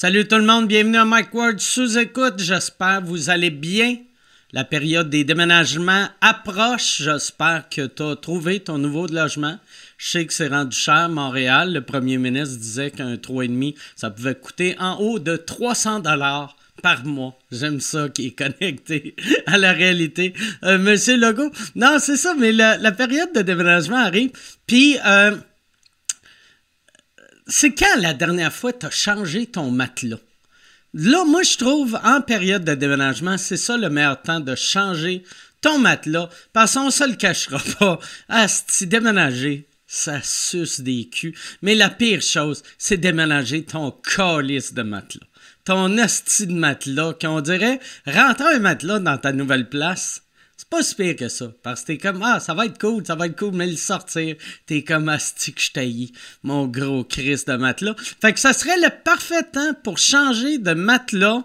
Salut tout le monde, bienvenue à Mike Ward sous écoute. J'espère vous allez bien. La période des déménagements approche. J'espère que tu as trouvé ton nouveau logement. Je sais que c'est rendu cher, Montréal. Le premier ministre disait qu'un 3,5, ça pouvait coûter en haut de 300 dollars par mois. J'aime ça qui est connecté à la réalité. Euh, Monsieur Legault, non, c'est ça, mais la, période de déménagement arrive. Puis, euh, c'est quand la dernière fois tu as changé ton matelas? Là, moi, je trouve, en période de déménagement, c'est ça le meilleur temps de changer ton matelas. Parce qu'on se le cachera pas. Si déménager, ça suce des culs. Mais la pire chose, c'est déménager ton calice de matelas. Ton asti de matelas, qu'on dirait, rentrer un matelas dans ta nouvelle place, c'est pas si pire que ça. Parce que t'es comme, ah, ça va être cool, ça va être cool, mais le sortir, t'es comme asti que je mon gros Christ de matelas? Fait que ça serait le parfait temps pour changer de matelas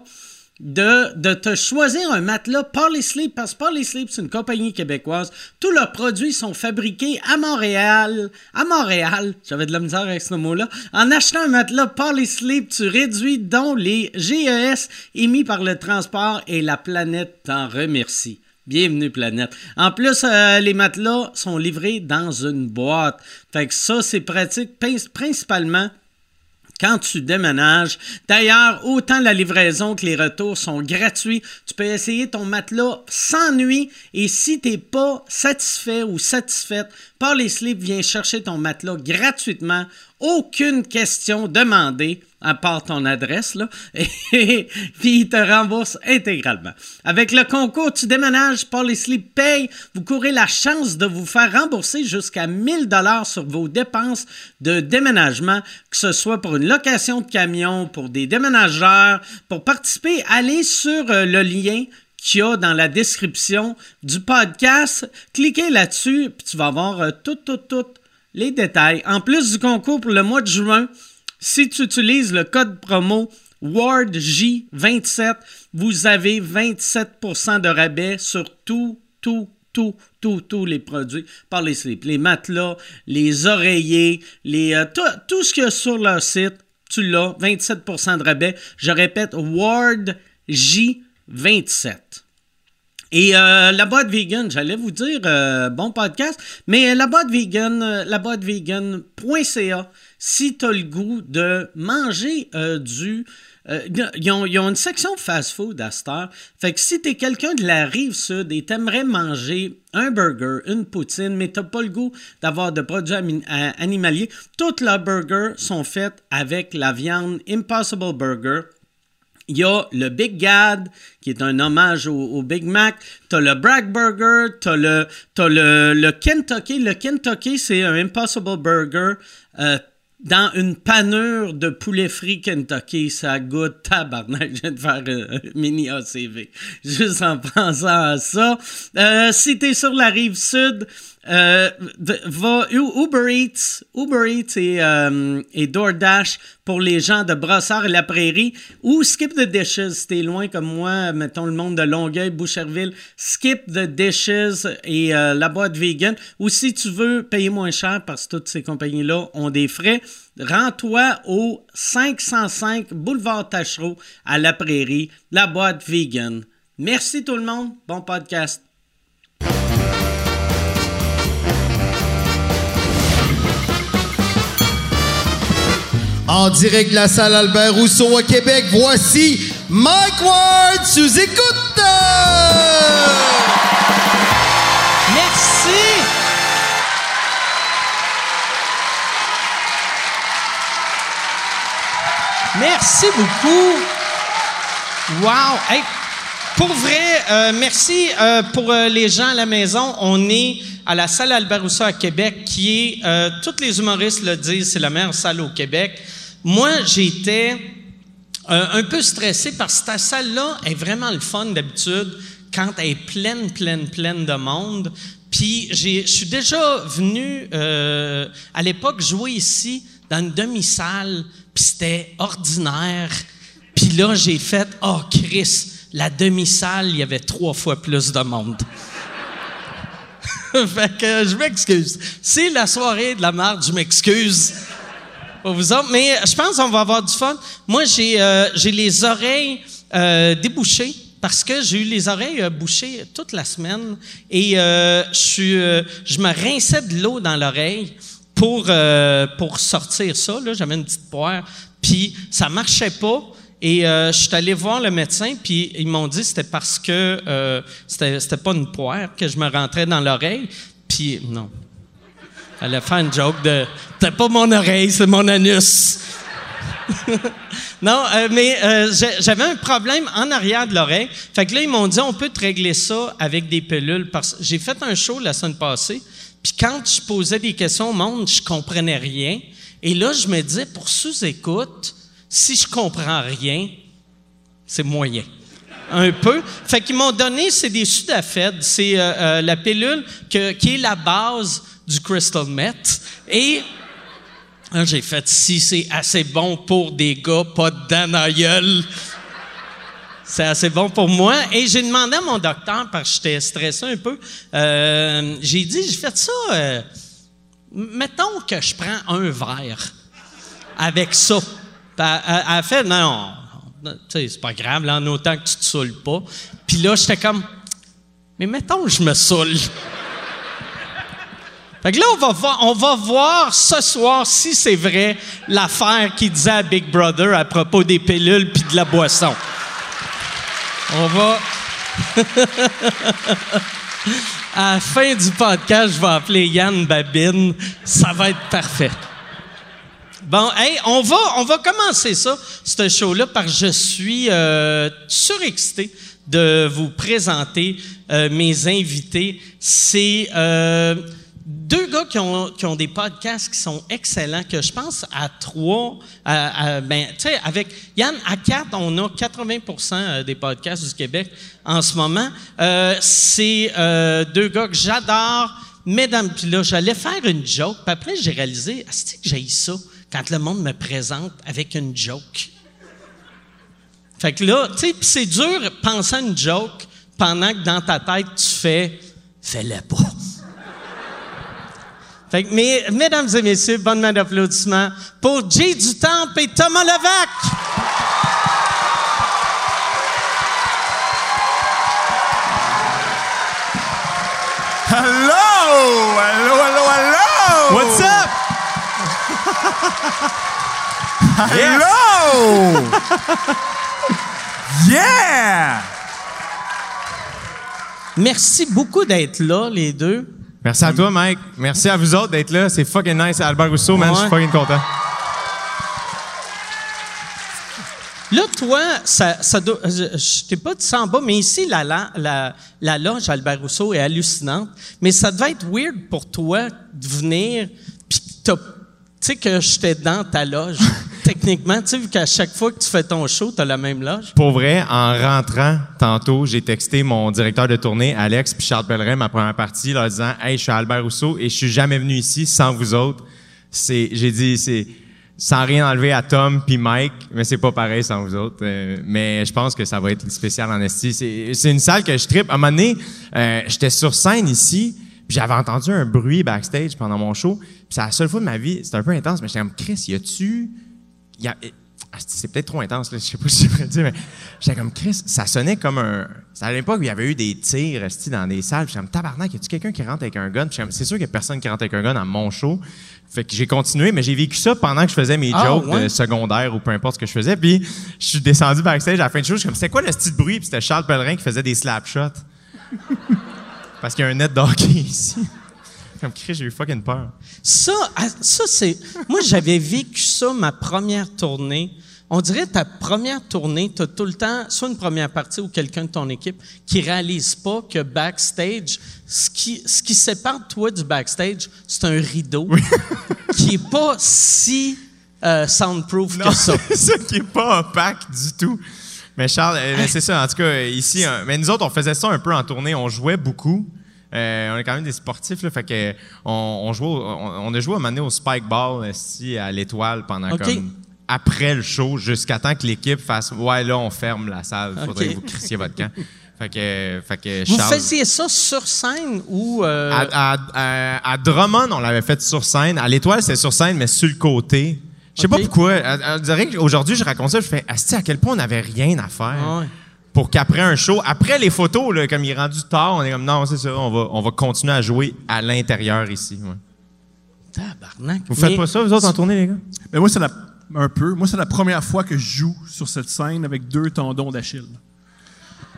de, de te choisir un matelas Sleep, parce que Sleep, c'est une compagnie québécoise. Tous leurs produits sont fabriqués à Montréal. À Montréal, j'avais de la misère avec ce mot-là. En achetant un matelas Sleep, tu réduis donc les GES émis par le transport et la planète t'en remercie. Bienvenue planète. En plus, euh, les matelas sont livrés dans une boîte. Fait que ça, c'est pratique principalement quand tu déménages. D'ailleurs, autant la livraison que les retours sont gratuits. Tu peux essayer ton matelas sans nuit et si tu n'es pas satisfait ou satisfaite, les Sleep vient chercher ton matelas gratuitement. Aucune question demandée à part ton adresse, là, et puis il te rembourse intégralement. Avec le concours Tu déménages, Sleep paye, vous courez la chance de vous faire rembourser jusqu'à 1000 dollars sur vos dépenses de déménagement, que ce soit pour une location de camion, pour des déménageurs. Pour participer, allez sur euh, le lien qu'il y a dans la description du podcast. Cliquez là-dessus, puis tu vas voir euh, tout, tout, tout les détails. En plus du concours pour le mois de juin, si tu utilises le code promo WARDJ27, vous avez 27% de rabais sur tout, tout, tout, tout, tous les produits par les slips. Les matelas, les oreillers, les, euh, tout, ce qu'il y a sur leur site, tu l'as, 27% de rabais. Je répète, WARDJ27. 27. Et euh, la boîte vegan, j'allais vous dire euh, bon podcast, mais la boîte vegan, la boîte vegan.ca, si tu as le goût de manger du. ils, ont, une section fast-food à cette heure. Fait que si tu es quelqu'un de la rive sud et t'aimerais manger un burger, une poutine, mais t'as pas le goût d'avoir de produits animaliers, toutes leurs burgers sont faits avec la viande Impossible Burger il y a le Big Gad, qui est un hommage au, Big Mac. Tu as le Bragg Burger. Tu as, le, le, le, Kentucky. Le Kentucky, c'est un Impossible Burger euh, dans une panure de poulet frit Kentucky. Ça goûte tabarnak. Je viens de faire un, mini ACV. Juste en pensant à ça. Euh, si tu es sur la rive sud, euh, va Uber Eats, Uber Eats et, euh, et, DoorDash pour les gens de Brossard et la Prairie ou Skip the Dishes si t'es loin comme moi, mettons le monde de Longueuil, Boucherville, Skip the Dishes et euh, la boîte vegan ou si tu veux payer moins cher parce que toutes ces compagnies-là ont des frais, rends-toi au 505 Boulevard Tachereau à la Prairie, la boîte vegan. Merci tout le monde, bon podcast. En direct de la salle Albert Rousseau à Québec, voici Mike Ward sous écoute. Merci. Merci beaucoup. Wow. pour vrai, euh, merci euh, pour euh, les gens à la maison. On est à la salle Albert Rousseau à Québec, qui est, tous les humoristes le disent, c'est la meilleure salle au Québec. Moi, j'étais euh, un peu stressé parce que cette salle-là est vraiment le fun d'habitude quand elle est pleine, pleine, pleine de monde. Puis je suis déjà venu euh, à l'époque jouer ici dans une demi-salle, puis c'était ordinaire. Puis là, j'ai fait Oh, Chris, la demi-salle, il y avait trois fois plus de monde. fait que je m'excuse. C'est la soirée de la marde, je m'excuse. Vous autres. Mais je pense qu'on va avoir du fun. Moi, j'ai euh, les oreilles euh, débouchées parce que j'ai eu les oreilles euh, bouchées toute la semaine et euh, je, euh, je me rinçais de l'eau dans l'oreille pour, euh, pour sortir ça. J'avais une petite poire, puis ça marchait pas. Et euh, je suis allé voir le médecin, puis ils m'ont dit que c'était parce que euh, c'était pas une poire que je me rentrais dans l'oreille. Puis non. Elle a fait une joke de C'était pas mon oreille, c'est mon anus. non, euh, mais euh, j'avais un problème en arrière de l'oreille. Fait que là, ils m'ont dit, on peut te régler ça avec des pilules. Parce j'ai fait un show la semaine passée, puis quand je posais des questions au monde, je comprenais rien. Et là, je me disais, pour sous-écoute, si je comprends rien, c'est moyen. Un peu. Fait qu'ils m'ont donné, c'est des Sudafed, c'est euh, la pilule qui est la base du crystal meth. Et Là, j'ai fait si c'est assez bon pour des gars, pas de dents C'est assez bon pour moi. Et j'ai demandé à mon docteur, parce que j'étais stressé un peu, euh, j'ai dit, j'ai fait ça, euh, mettons que je prends un verre avec ça. Puis Elle, a fait, non, c'est pas grave, là, en autant que tu te saoules pas. Puis là, j'étais comme, mais mettons que je me saoule. Fait que là, on va, voir, on va voir ce soir si c'est vrai l'affaire qu'il disait à Big Brother à propos des pilules puis de la boisson. On va. à la fin du podcast, je vais appeler Yann Babine. Ça va être parfait. Bon, hey, on va, on va commencer ça, ce show-là, que je suis euh, surexcité de vous présenter euh, mes invités. C'est euh, deux gars qui ont, des podcasts qui sont excellents, que je pense à trois, à- ben, tu sais, avec Yann, à quatre, on a 80% des podcasts du Québec en ce moment. Euh, c'est euh, deux gars que j'adore. Mesdames, puis là, j'allais faire une joke, puis après, j'ai réalisé, c'est que j'ai ça quand le monde me présente avec une joke? Fait que là, tu sais, c'est dur penser à une joke pendant que dans ta tête, tu fais « fais-le pas ». Fait que, mais, mesdames et messieurs, bonne main d'applaudissements pour Jay Dutemps et Thomas Levac. Hello! Hello, hello, hello! What's up? Hello! yeah! Merci beaucoup d'être là, les deux. Merci à toi, Mike. Merci à vous autres d'être là. C'est fucking nice. Albert Rousseau, man, je suis fucking content. Là, toi, ça, ça doit- je, je t'ai pas dit ça en bas, mais ici, la, la, la, la loge Albert Rousseau est hallucinante. Mais ça devait être weird pour toi de venir, puis t'as- tu sais que j'étais dans ta loge. Techniquement, tu sais, vu qu'à chaque fois que tu fais ton show, tu as la même loge. Pour vrai, en rentrant tantôt, j'ai texté mon directeur de tournée, Alex, puis Charles Pellerin, ma première partie, leur disant Hey, je suis Albert Rousseau et je suis jamais venu ici sans vous autres. C'est, j'ai dit, c'est sans rien enlever à Tom puis Mike, mais c'est pas pareil sans vous autres. Euh, mais je pense que ça va être spécial en esti. C'est, une salle que je tripe. À un moment donné, euh, j'étais sur scène ici, puis j'avais entendu un bruit backstage pendant mon show. Puis c'est la seule fois de ma vie, c'était un peu intense, mais j'étais comme Chris, y a-tu c'est peut-être trop intense, là, je sais pas si je dire, mais j'étais comme Chris, ça sonnait comme un. À l'époque il y avait eu des tirs dans des salles. J'étais comme tabarnak, y a-tu quelqu'un qui rentre avec un gun? C'est sûr qu'il y a personne qui rentre avec un gun dans mon show. Fait que j'ai continué, mais j'ai vécu ça pendant que je faisais mes Ah, jokes ouais? de secondaire ou peu importe ce que je faisais. Puis je suis descendu backstage à la fin de show, je suis comme, c'était quoi le style de bruit? Puis c'était Charles Pellerin qui faisait des slap shots. Parce qu'il y a un net de hockey ici. Comme Chris, j'ai eu fucking peur. Ça, ah, ça c'est. Moi, j'avais vécu ça ma première tournée. On dirait ta première tournée, tu as tout le temps, soit une première partie ou quelqu'un de ton équipe qui réalise pas que backstage, ce qui, ce qui sépare toi du backstage, c'est un rideau qui est pas si euh, soundproof Non, que ça. c'est ça qui est pas opaque du tout. Mais Charles, euh, c'est ça. En tout cas, ici, euh, mais nous autres, on faisait ça un peu en tournée. On jouait beaucoup. Euh, on est quand même des sportifs, là, fait que on, on jouait, au- on, on a joué à un moment donné au spike ball ici à l'étoile pendant comme après le show jusqu'à temps que l'équipe fasse ouais là on ferme la salle, faudrait que vous crissiez votre camp. Fait que, fait que Vous faisiez ça sur scène ou. euh, à, à- à- à Drummond, on l'avait fait sur scène. À l'Étoile, c'était sur scène, mais sur le côté. Je sais pas pourquoi. Dirait qu'aujourd'hui, je raconte ça, je fais, Asti, à quel point on n'avait rien à faire. Ah ouais. Pour qu'après un show, après les photos, là, comme il est rendu tard, on est comme, non, c'est ça, on va, on va continuer à jouer à l'intérieur ici. ouais. Tabarnak. Vous faites Mais- pas ça, vous autres, en tournée, les gars? Mais moi, c'est la, un peu. Moi, c'est la première fois que je joue sur cette scène avec deux tendons d'Achille.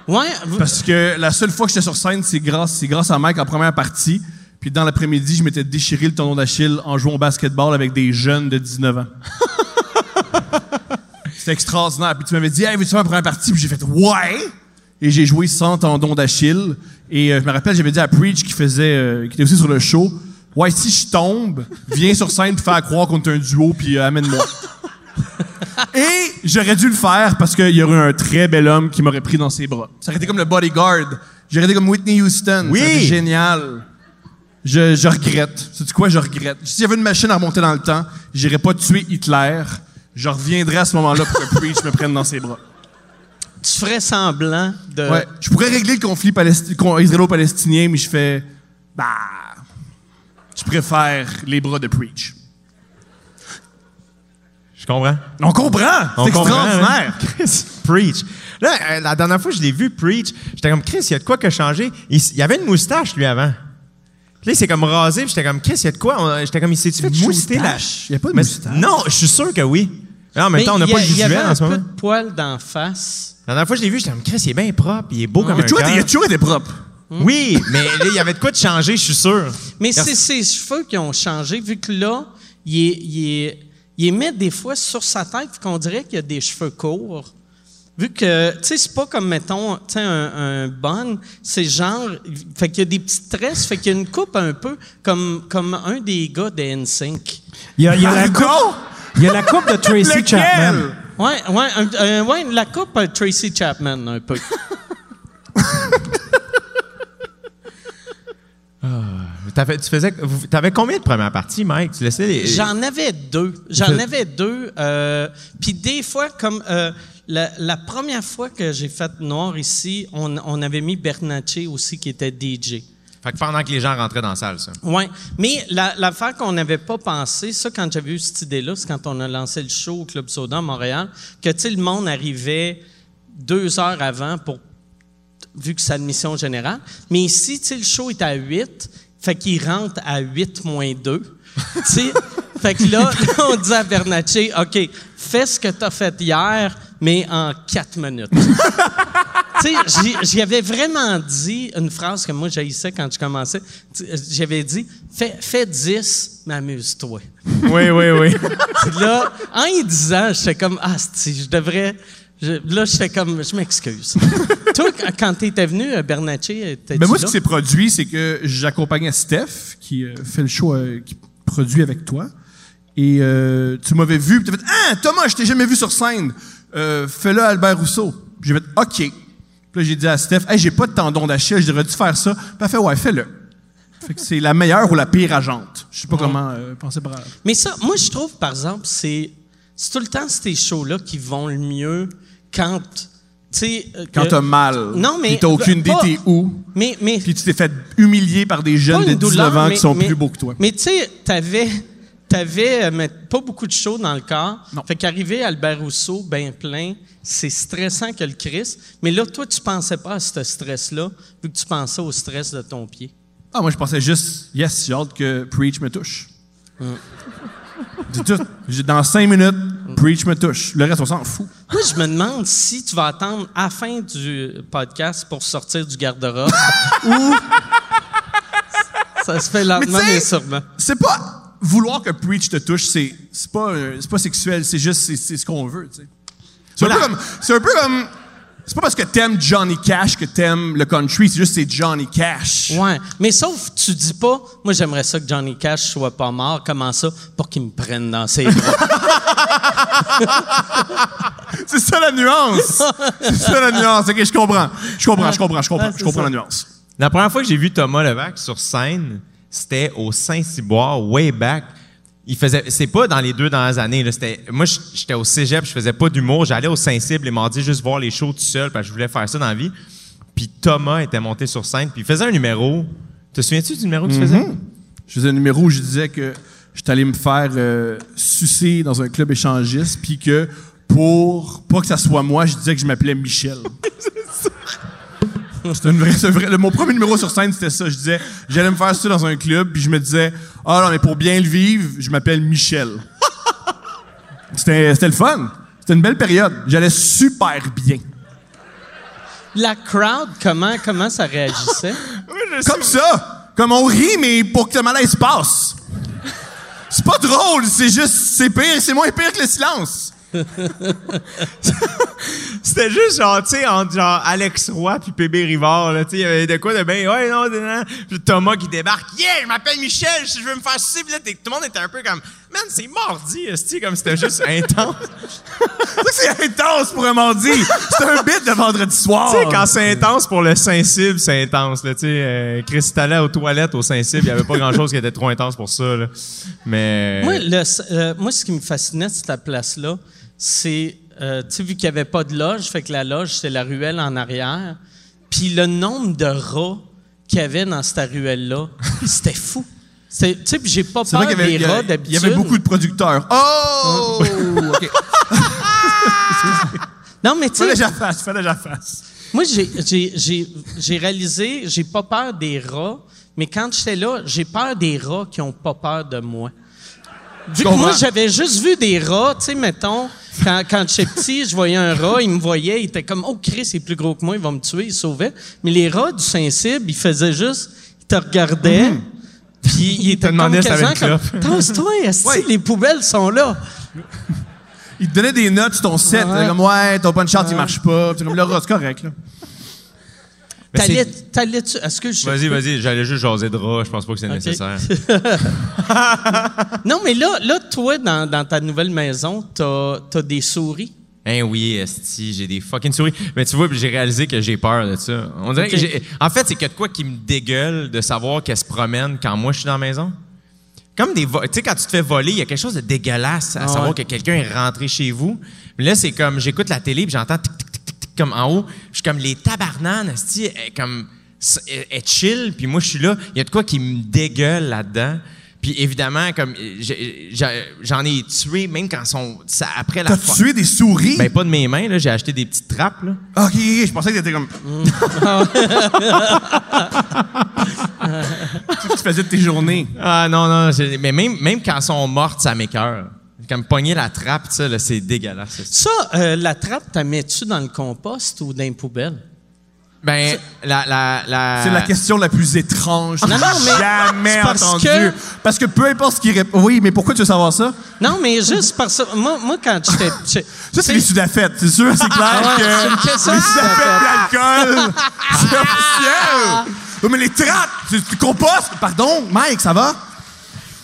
Ouais, vous- Parce que la seule fois que j'étais sur scène, c'est grâce, c'est grâce à Mike en première partie. Puis dans l'après-midi, je m'étais déchiré le tendon d'Achille en jouant au basketball avec des jeunes de 19 ans. C'était extraordinaire. Puis tu m'avais dit, hey, veux-tu faire la première partie? Puis j'ai fait, ouais! Et j'ai joué sans tendon d'Achille. Et euh, je me rappelle, j'avais dit à Preach qui faisait, euh, qui était aussi sur le show, ouais, si je tombe, viens sur scène pour faire croire qu'on est un duo, puis euh, amène-moi. Et j'aurais dû le faire parce qu'il y aurait un très bel homme qui m'aurait pris dans ses bras. Ça aurait été comme le bodyguard. J'aurais été comme Whitney Houston. Oui. Génial. Je, je regrette. Sais-tu quoi? Je regrette. Si j'avais une machine à remonter dans le temps, j'irais pas tuer Hitler. Je reviendrais à ce moment-là pour que Preach me prenne dans ses bras. tu ferais semblant de. Ouais. Je pourrais régler le conflit palesti- con- israélo-palestinien, mais je fais. Bah. Je préfère les bras de Preach. Je comprends. On comprend! On C'est comprend, extraordinaire! hein? Chris, Preach. Là, euh, la dernière fois que je l'ai vu, Preach, j'étais comme, Chris, il y a de quoi qui a changé. Il, il y avait une moustache, lui, avant. Puis là, il s'est comme rasé, puis j'étais comme, Chris, il y a de quoi? J'étais comme, il s'est-tu fait la... moustache? Il y a pas de Mais- moustache? Non, je suis sûr que oui. Mais en même temps, on n'a Mais pas le il y a- Il y visuel avait en un ce peu moment. de poil d'en face. La dernière fois que je l'ai vu, j'étais comme, Chris, il est bien propre, il est beau comme un toujours été- il a toujours été propre. Oui, mais là, il y avait de quoi de changer, je suis sûr. Mais c'est ses cheveux qui ont changé, vu que là, il est, il est, il est met des fois sur sa tête, vu qu'on dirait qu'il y a des cheveux courts. Vu que, tu sais, c'est pas comme, mettons, tu sais, un, un bun, c'est genre, fait qu'il y a des petites tresses, fait qu'il y a une coupe un peu comme, comme un des gars de NSYNC. Il y a, il y a la coupe! Il y a la coupe de Tracy? Chapman. Ouais, ouais, un- ouais, la coupe euh, Tracy Chapman, un peu. T'avais, tu faisais, t'avais combien de premières parties, Mike? Tu laissais les... J'en avais deux. J'en avais deux. euh, Puis des fois, comme euh, la, la première fois que j'ai fait Noir ici, on, on avait mis Bernacchi aussi qui était DJ. Fait que pendant que les gens rentraient dans la salle, ça. Oui, mais la- l'affaire qu'on n'avait pas pensé, ça, quand j'avais eu cette idée-là, c'est quand on a lancé le show au Club Soda à Montréal, que, tu le monde arrivait deux heures avant pour vu que c'est admission générale. Mais ici, tu sais, le show est à 8, fait qu'il rentre à 8 moins 2. tu sais, fait que là, là, on dit à Bernacchi, OK, fais ce que tu as fait hier, mais en 4 minutes. tu sais, j'y- avais vraiment dit une phrase que moi j'haïssais quand je commençais. Tu- J'avais dit, fais, fais 10, mais amuse-toi. Oui, oui, oui. Là, en y disant, j'étais comme, ah, si, je devrais. je- là, j'étais comme, je m'excuse. Toi, quand- t'étais venu, euh, Bernacchi, t'étais Ben moi, là? ce qui s'est produit, c'est que j'accompagnais Steph, qui euh, fait le show, euh, qui produit avec toi. Et euh, tu m'avais vu, tu fait Ah, Thomas, je t'ai jamais vu sur scène. Euh, Fais-le à Albert Rousseau. J'ai fait OK. Puis là, j'ai dit à Steph Hey, j'ai pas de tendon d'Achille, je devrais dû faire ça. Puis elle fait Ouais, fais-le. Fait que c'est la meilleure ou la pire agente. Je sais pas comment euh, penser par. Mais ça, moi, je trouve, par exemple, c'est, c'est tout le temps ces shows-là qui vont le mieux quand, tu sais... euh, Quand que- t'as mal. Non, mais- Puis t'as aucune idée t'es où. Mais, mais, Puis tu t'es fait humilier par des jeunes de une 19 douleur, ans mais- qui sont mais- plus beaux que toi. Mais tu sais, t'avais, t'avais euh, mais pas beaucoup de show dans le corps. Non. Fait qu'arriver à Albert Rousseau, ben plein, c'est stressant que le Christ. Mais là, toi, tu pensais pas à ce stress-là, vu que tu pensais au stress de ton pied. Ah, moi, je pensais juste, yes, j'ai hâte que Preach me touche. C'est tout. Dans cinq minutes, Preach me touche. Le reste, on s'en fout. Moi, je me demande si tu vas attendre à la fin du podcast pour sortir du garde-robe ou ça se fait lentement Mais mais sûrement. C'est pas vouloir que Preach te touche, c'est c'est pas, c'est pas sexuel, c'est juste c'est- c'est ce qu'on veut. C'est un, peu Voilà. comme- c'est un peu comme. C'est pas parce que t'aimes Johnny Cash que t'aimes le country, c'est juste c'est Johnny Cash. Ouais, mais sauf tu dis pas moi j'aimerais ça que Johnny Cash soit pas mort, comment ça? Pour qu'il me prenne dans ses bras. C'est ça la nuance. c'est ça la nuance. Ok, je comprends. Je comprends, je comprends, je comprends, Ouais, je comprends ça. la nuance. La première fois que j'ai vu Thomas Levac sur scène, c'était au Saint-Cyboire, way back. Il faisait, c'est pas dans les deux dernières années, là, c'était, moi, j'étais au cégep, je faisais pas d'humour, j'allais au Saint-Cyble les mardis juste voir les shows tout seul, parce que je voulais faire ça dans la vie. Puis Thomas était monté sur scène, puis il faisait un numéro. Te souviens-tu du numéro que tu faisais? Je faisais un numéro où je disais que j'étais allé me faire euh, sucer dans un club échangiste, puis que pour pas que ça soit moi, je disais que je m'appelais Michel. C'était une vraie, c'est vrai. Le- mon premier numéro sur scène, c'était ça. Je disais, j'allais me faire sucer dans un club, puis je me disais, ah non, mais pour bien le vivre, je m'appelle Michel. C'était, c'était le fun. C'était une belle période. J'allais super bien. La crowd, comment, comment ça réagissait? Comme ça. Comme on rit, mais pour que le malaise passe. C'est pas drôle, c'est juste, c'est pire, c'est moins pire que le silence. C'était juste genre, tu sais, entre genre Alex Roy puis PB Rivard, là, tu sais, il y avait de quoi de bien, ouais, non, non, Thomas qui débarque, yeah, je m'appelle Michel, je veux me faire puis là, tout le monde était un peu comme, man, c'est mardi, esti, comme c'était juste intense. C'est intense pour un mardi. C'est un bit de vendredi soir. tu sais, quand c'est intense pour le sensible, c'est intense, là, tu sais. Euh, Chris allait aux toilettes au sensible, il y avait pas grand chose qui était trop intense pour ça, là. Mais. Moi, le- euh, moi, ce qui me fascinait de cette place-là, c'est, euh, tu sais, vu qu'il n'y avait pas de loge, fait que la loge, c'est la ruelle en arrière. Puis le nombre de rats qu'il y avait dans cette ruelle-là, c'était fou. C'est- Tu sais, j'ai pas peur vrai avait, des rats avait- il d'habitude. y avait beaucoup de producteurs. Oh! OK. Non, mais tu sais, déjà face, fais déjà face. moi, j'ai- j'ai- j'ai j'ai réalisé, j'ai pas peur des rats, mais quand j'étais là, j'ai peur des rats qui ont pas peur de moi. Vu que moi, j'avais juste vu des rats, tu sais, mettons, quand, quand j'étais petit, je voyais un rat, il me voyait, il était comme, oh, Chris, il est plus gros que moi, il va me tuer, il sauvait. Mais les rats du Saint-Cybe, ils faisaient juste, ils te regardaient, puis étaient te demandaient comme si t'avais une comme, Tasse-toi, Ouais. les poubelles sont là? Il te donnait des notes sur ton set. Ouais. Comme, ouais, ton punch chart, il marche pas. Puis comme, le rat, c'est correct, là. T'allais-tu, est-ce que je... Vas-y, vas-y, j'allais juste jaser de rats, je pense pas que c'est nécessaire. Non, mais là, là toi, dans, dans ta nouvelle maison, t'as as des souris? Hein oui, esti, j'ai des fucking souris. Mais tu vois, j'ai réalisé que j'ai peur de ça. On dirait que j'ai... En fait, c'est que de quoi qui me dégueule de savoir qu'elles se promènent quand moi je suis dans la maison? Comme des... vo- Tu sais, quand tu te fais voler, il y a quelque chose de dégueulasse à Ah savoir ouais. que quelqu'un est rentré chez vous. Mais là, c'est comme... J'écoute la télé, puis j'entends tic, tic, tic, tic, tic, comme en haut. Je suis comme, les tabarnanes, esti, comme... Est chill, puis moi, je suis là. Il y a de quoi qui me dégueule là-dedans. Puis évidemment, comme... j'ai- j'ai- J'en ai tué, même quand sont... ça- après la... T'as tué des souris? ben, pas de mes mains, là. J'ai acheté des petites trappes, là. OK, OK, je pensais que t'étais comme. tu tu faisais de tes journées. Ah, non, non. Mais même, même quand elles sont mortes, ça m'écœure. Comme pogner la trappe, ça, là, c'est dégueulasse. Ça, euh, la trappe, t'as mets-tu dans le compost ou dans les poubelles? Ben, la, la, la... C'est la question la plus étrange que Non, non, mais jamais parce entendue. que- Parce que peu importe ce qui répond. Oui, mais pourquoi tu veux savoir ça? Non, mais juste parce que moi, moi quand j'étais... Ça, c'est les sudafètes, c'est sûr, c'est clair Ouais, que c'est une question les d'alcool, c'est officiel. Oui, mais les trappes, tu, tu compostes. Pardon, Mike, ça va?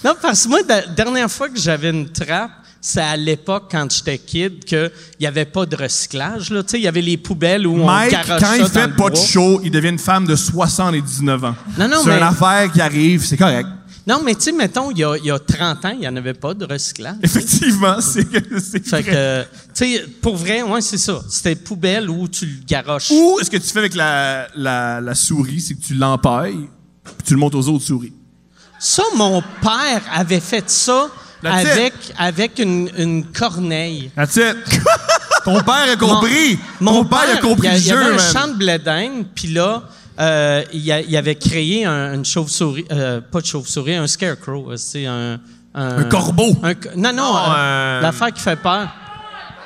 Non, parce que moi, la dernière fois que j'avais une trappe, c'est à l'époque, quand j'étais kid, qu'il n'y avait pas de recyclage. là. Il y avait les poubelles où Mike, on quand ça il fait pas de show, il devient une femme de 79 ans. Non, non, C'est mais- une affaire qui arrive, c'est correct. Non, mais tu sais, mettons, il y a, il y a 30 ans, il n'y en avait pas de recyclage. Effectivement, c'est c'est Fait vrai. que, tu sais, pour vrai, ouais, c'est ça. C'était poubelle où tu le garoches. Ou est-ce que tu fais avec la, la, la souris, c'est que tu l'empailles, puis tu le montes aux autres souris? Ça, mon père avait fait ça That's it. avec, avec une, une corneille. That's it. Ton père a compris. Ton père, a compris il y a- le il y avait jeu, un champ de blé puis là, euh, il, y a- il avait créé un- une chauve-souris, euh, pas de chauve-souris, un scarecrow, euh, c'est un, Un corbeau. un non, non, euh, euh, l'affaire qui fait peur.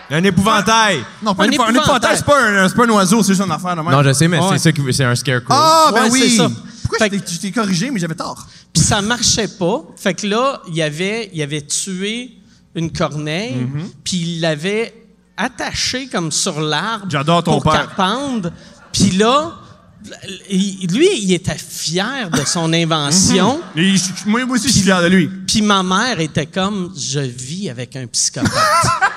Un épouvantail! Non, pas Un un, épouvantail. Un épouvantail. c'est pas un, c'est pas un oiseau, c'est juste une affaire de même. Non, je sais, mais Ouais. c'est ça qui... C'est un scarecrow. Ah, ben Ouais, oui. Pourquoi Fait je t'ai- corrigé, mais j'avais tort? Puis ça marchait pas. Fait que là, il avait, il avait tué une corneille, Mm-hmm. puis il l'avait attaché comme sur l'arbre. J'adore ton pour père. Puis là, lui, il était fier de son invention. Et je- moi, moi aussi, je suis fier de lui. Puis ma mère était comme, je vis avec un psychopathe.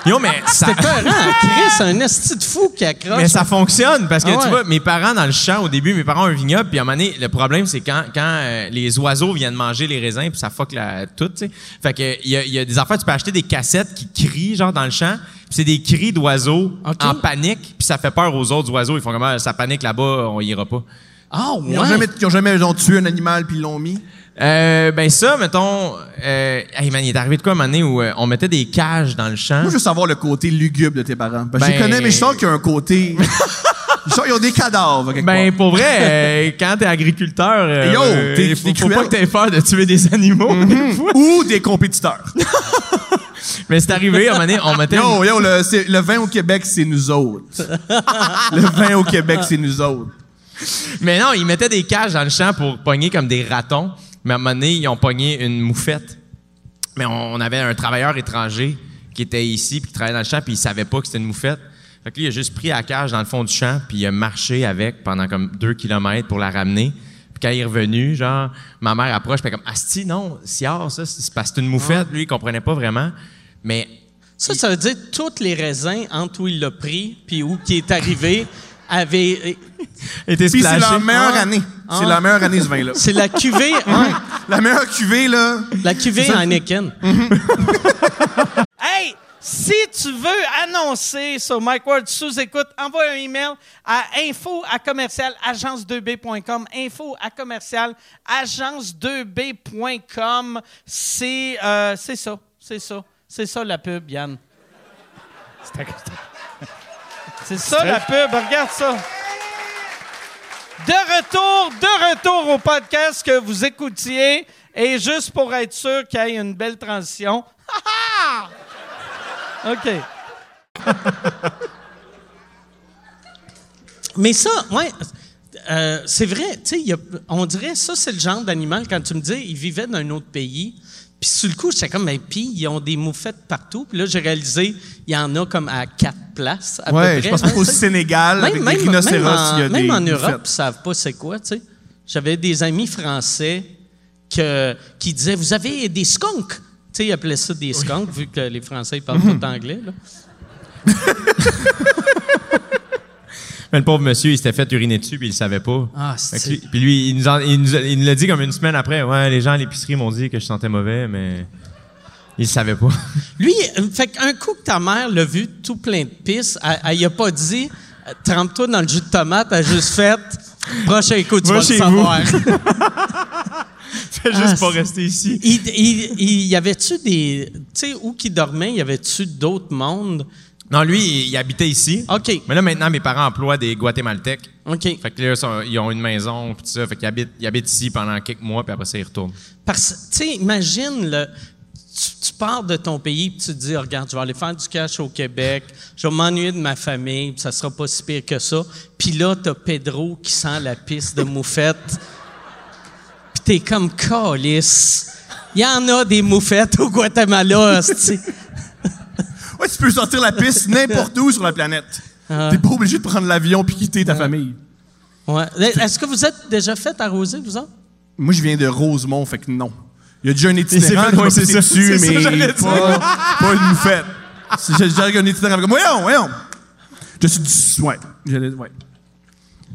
Yo, mais ça... C'était peurant. Chris, c'est un esti de fou qui accroche. Mais ça fonctionne parce que Ah ouais. tu vois, mes parents dans le champ, au début, mes parents ont un vignoble, puis à un moment donné, le problème, c'est quand, quand euh, les oiseaux viennent manger les raisins, puis ça fuck la, tout, tu sais. Fait que il y a, y des affaires, tu peux acheter des cassettes qui crient, genre, dans le champ, puis c'est des cris d'oiseaux en panique, puis ça fait peur aux autres oiseaux. Ils font comme, Ah, ça panique là-bas, on ira pas. Ah, Ils ont ouais. jamais, ils ont jamais genre, tué un animal puis ils l'ont mis? Euh, ben ça, mettons, euh, hey man, il est arrivé de quoi un moment donné où euh, on mettait des cages dans le champ? Moi, je veux savoir le côté lugubre de tes parents. Parce que je Ben- les connais, mais je sens qu'il y a un côté. je sens qu'ils ont des cadavres, quelque Ben part. pour vrai, euh, quand t'es agriculteur, euh, Yo, euh, t'es- faut, pas que t'aies peur de tuer des animaux. fois. Ou des compétiteurs. Mais c'est arrivé, à un moment donné, on mettait... Yo, yo, le, le vin au Québec, c'est nous autres. le vin au Québec, c'est nous autres. Mais non, ils mettaient des cages dans le champ pour pogner comme des ratons. Mais à un moment donné, ils ont pogné une moufette. Mais on, avait un travailleur étranger qui était ici, puis qui travaillait dans le champ, puis il savait pas que c'était une moufette. Fait que lui, il a juste pris la cage dans le fond du champ, puis il a marché avec pendant comme deux kilomètres pour la ramener. Puis quand il est revenu, genre, ma mère approche, puis elle est comme, Asti, non, Siard, ça, c'est parce que c'est une moufette. Lui, il comprenait pas vraiment. Mais Ça, ça veut dire tous les raisins entre où il l'a pris puis où qui est arrivé avaient. était Puis c'est la meilleure Ah. année. C'est Ah. la meilleure année, ce vin-là. C'est la cuvée, ouais, La meilleure cuvée, là. la cuvée Heineken. hey, si tu veux annoncer sur Mike Ward sous écoute, envoie un email à info à commercial agence2b.com. Info à commercial agence2b.com. C'est euh, c'est ça, c'est ça, c'est ça la pub, Yann. C'est ça la pub, regarde ça. De retour, de retour au podcast que vous écoutiez. Et juste pour être sûr qu'il y ait une belle transition. Ha, ha! OK. Mais ça, ouais, euh, c'est vrai, tu sais, il y a- on dirait ça, c'est le genre d'animal, quand tu me dis, ils vivaient dans un autre pays. Puis sur le coup, j'étais comme, mais puis ils ont des moufettes partout. Puis là, j'ai réalisé, il y en a comme à quatre places. À Ouais, peu je pense hein, qu'au. Sénégal, avec des rhinocéros, même en, il y a même des en Europe, moufettes. ils savent pas c'est quoi, tu sais. J'avais des amis français que, qui disaient Vous avez des skunks. Tu sais, ils appelaient ça des skunks, vu que les Français ils parlent tout anglais. Là. Mais le pauvre monsieur, il s'était fait uriner dessus, puis il le savait pas. Ah, c'est- Puis lui, il nous, en- il nous a- il nous l'a dit comme une semaine après. Ouais, les gens à l'épicerie m'ont dit que je sentais mauvais, mais il le savait pas. Lui, euh, fait qu'un coup que ta mère l'a vu tout plein de pisse, elle, y a pas dit euh, Trempe-toi dans le jus de tomate, elle a juste fait Prochain coup, tu Va vas le savoir. Fais Ah, juste pas c'est- rester ici. Il, il- il- y avait-tu des. Tu sais, où qui dormait, y avait-tu d'autres mondes? Non, lui, il, habitait ici. OK. Mais là, maintenant, mes parents emploient des Guatémaltèques. OK. Fait que là, ils sont- ils ont une maison, puis tout ça. Fait qu'ils habitent, ils habitent ici pendant quelques mois, puis après ça, ils retournent. Parce que, tu sais, imagine, le, tu, tu pars de ton pays puis tu te dis, regarde, je vais aller faire du cash au Québec, je vais m'ennuyer de ma famille, puis ça sera pas si pire que ça. Puis là, t'as Pedro qui sent la piste de moufette. Puis t'es comme calice. Il y en a des moufettes au Guatemala. Ouais, tu peux sortir la piste n'importe où sur la planète. Ah. T'es pas obligé de prendre l'avion puis quitter ta famille. Ouais. Est-ce que vous êtes déjà fait arroser, vous autres? Moi, je viens de Rosemont, fait que non. Il y a déjà un itinérant qui m'a ça. dessus, C'est ça, mais j'allais pas, pas une. C'est- J'ai déjà un itinérant comme, voyons, voyons. Je suis du... Ouais. Ouais.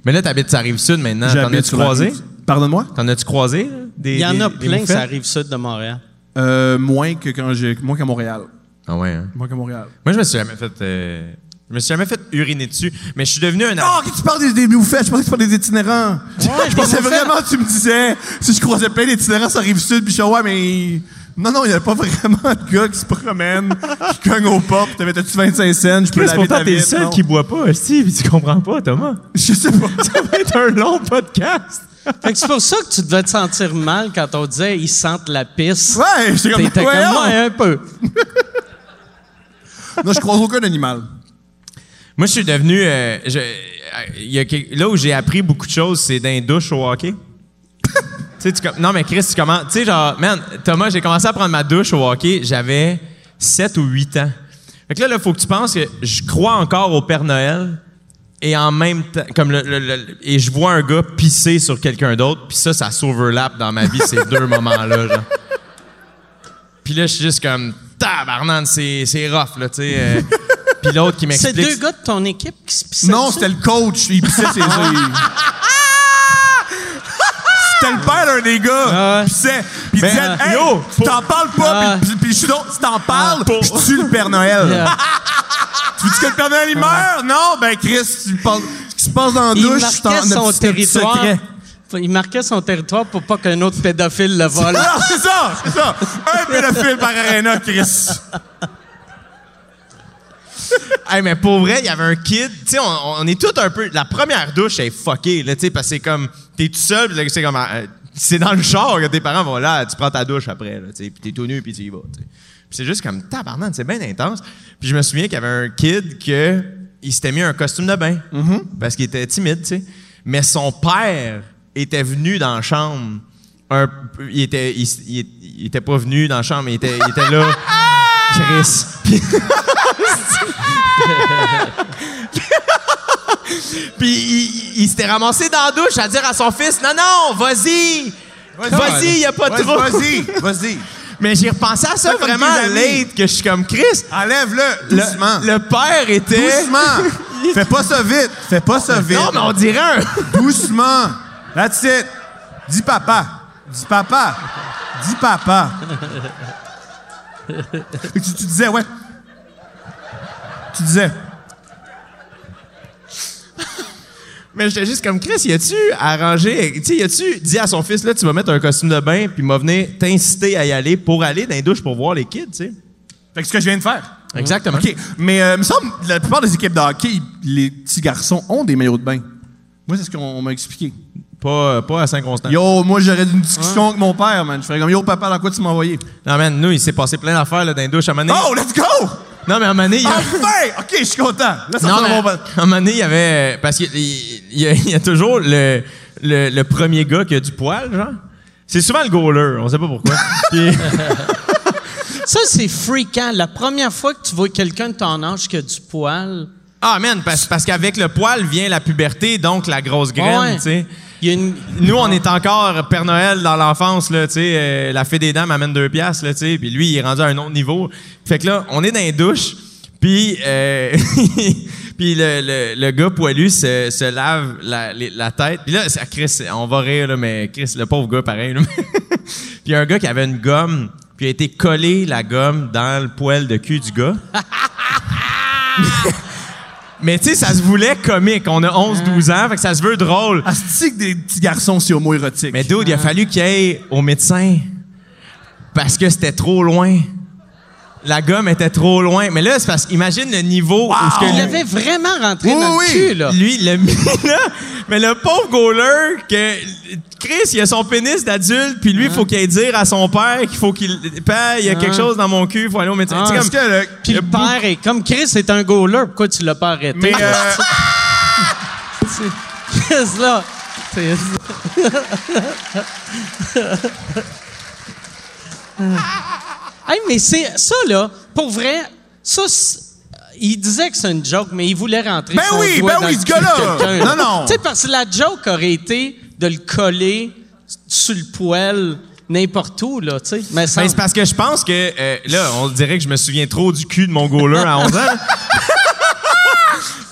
Mais là, t'habites sur la rive sud maintenant. T'en J'habite as-tu croisé? Pardonne-moi? T'en as-tu croisé? Des, Il y en des- a plein, ça arrive sud de Montréal. Euh, moins que quand j'ai... Moins qu'à Montréal. Ah ouais, hein? Moins qu'à Montréal. Moi, je me suis jamais fait... euh, je me suis jamais fait uriner dessus, mais je suis devenu un... Oh, que tu parles des, des moufettes, je pensais que tu parlais des itinérants. je des pensais vraiment que tu me disais, si je croisais plein d'itinérants sur la rive sud, puis je suis ouais, mais. Non, non, il n'y a pas vraiment de gars qui se promènent, qui cognent aux portes, puis t'avais-tu 25 cents, je peux Chris, laver pourtant, ta t'es le vitre, seul non? qui boit pas, Steve, tu comprends pas, Thomas. Je sais pas. Ça va être un long podcast. Fait que c'est pour ça que tu devais te sentir mal quand on disait ils sentent la pisse. Ouais, j'étais comme, T'étais ouais, comme moi un peu. Non, je croise aucun animal. Moi, je suis devenu... euh, je- euh, y a là où j'ai appris beaucoup de choses, c'est dans les douches au hockey. tu sais, tu com- non, mais Chris, tu commences... Tu sais, genre, man, Thomas, j'ai commencé à prendre ma douche au hockey, j'avais 7 ou 8 ans. Fait que là, il faut que tu penses que je crois encore au Père Noël et en même temps... comme le, le- le- Et je vois un gars pisser sur quelqu'un d'autre, puis ça, ça s'overlap dans ma vie, ces deux moments-là, genre. Puis là, je suis juste comme... Tabarnane, c'est c'est rough, là, tu sais. euh. Puis l'autre qui C'est m'explique... deux gars de ton équipe qui se pissaient Non, c'était le coach, il pissait ses œufs. C'était le père d'un des gars. Ah. Puis c'est, puis il Mais, disait, euh, hey, yo, tu t'en parles pas, Ah. puis, puis je suis donc, si t'en parles, pour- je tue le Père Noël. Tu veux que le Père Noël il meurt? Non, ben Chris, tu parles, ce qui se passe dans la douche, marquait c'est en- son c'est un petit territoire. secret. Il marquait son territoire pour pas qu'un autre pédophile le vole. Non, c'est ça, c'est ça. Un pédophile par arena, Chris. Hey, mais pour vrai, il y avait un kid. Tu sais, on, on est tous un peu. La première douche est fuckée, là, tu sais, parce que c'est comme. T'es tout seul, puis là, c'est comme. euh, c'est dans le char que tes parents vont là, tu prends ta douche après, là, tu sais, puis t'es tout nu, puis tu y vas, tu sais. Puis c'est juste comme tabarnak, c'est bien intense. Puis je me souviens qu'il y avait un kid que. Il s'était mis un costume de bain. Parce qu'il était timide, tu sais. Mais son père était venu dans la chambre. Un, il, était, il, il- il était pas venu dans la chambre, il était, il était là. Chris. Puis- il, il s'était ramassé dans la douche à dire à son fils Non, non, vas-y! Vas-y, il n'y a pas de trop. Vas-y, vas-y. Mais j'ai repensé à ça vraiment late, que je suis comme Chris. Enlève-le, Le, doucement. le père était. Doucement. Fais pas ça vite. Fais pas ça vite. Non, mais on dirait un. Doucement. That's it. Dis papa. Dis papa. Dis papa. Et tu, tu disais, ouais. Tu disais. Mais j'étais juste comme Chris, y a-tu arrangé, tu sais, y a-tu dit à son fils là, tu vas mettre un costume de bain, puis m'a venir t'inciter à y aller pour aller dans les douches pour voir les kids, tu sais. Fait que ce que je viens de faire. Exactement. OK. Mais euh, il me semble la plupart des équipes de hockey, les petits garçons ont des maillots de bain. Moi, c'est ce qu'on on m'a expliqué. Pas, pas à Saint-Constant. Yo, moi, j'aurais une discussion avec mon père, man. Je ferais comme, yo, papa, dans quoi tu m'as envoyé? Non, man, nous, il s'est passé plein d'affaires là, dans les douches à un moment donné. Oh, let's go! Non, mais à un moment donné, il y a- Enfin! OK, je suis content. Là, ça Non, sent mais mon à un moment donné, il y avait. Parce qu'il il- il y, a- il y a toujours le, le, le premier gars qui a du poil, genre. C'est souvent le goaler, on sait pas pourquoi. Puis- Ça, c'est fréquent. La première fois que tu vois quelqu'un de ton âge qui a du poil, ah, man, parce, parce qu'avec le poil vient la puberté, donc la grosse graine, Ouais. tu sais. Nous, on est encore Père Noël dans l'enfance, là, tu sais. euh, la fée des dames amène deux piastres, là, tu sais. Puis lui, il est rendu à un autre niveau. Fait que là, on est dans les douches, puis euh, puis le, le, gars poilu se, se lave la, la tête. Puis là, c'est- Chris, on va rire, là, mais Chris, le pauvre gars, pareil. puis un gars qui avait une gomme, puis a été collé la gomme dans le poil de cul du gars. Mais tu sais, ça se voulait comique. On a 11-12 ans, fait que ça se veut drôle. Asti que des petits garçons, c'est homo-érotique. Mais dude, il a fallu qu'il aille au médecin parce que c'était trop loin. La gomme était trop loin. Mais là, c'est parce qu'imagine le niveau où que Il l'avait vraiment rentré Oui, dans le cul, là. lui, mis là. Mais le pauvre goaler, que Chris, il a son pénis d'adulte, puis lui, il faut qu'il aille dire à son père qu'il faut qu'il paye, il y a quelque chose dans mon cul, il faut aller au médecin. Ah. Comme- que le- Puis le père est comme Chris est un goaler, pourquoi tu l'as pas arrêté? Mais, euh, là. hey, mais c'est ça, là, pour vrai, ça, c'est- il disait que c'est une joke, mais il voulait rentrer Ben son oui, doigt ben dans oui, ce gars-là. Non, non. Tu sais, parce que la joke aurait été de le coller sur le poêle n'importe où, là, tu sais. Mais. Ben, c'est parce que je pense que euh, là, on dirait que je me souviens trop du cul de mon goaler à 11 ans.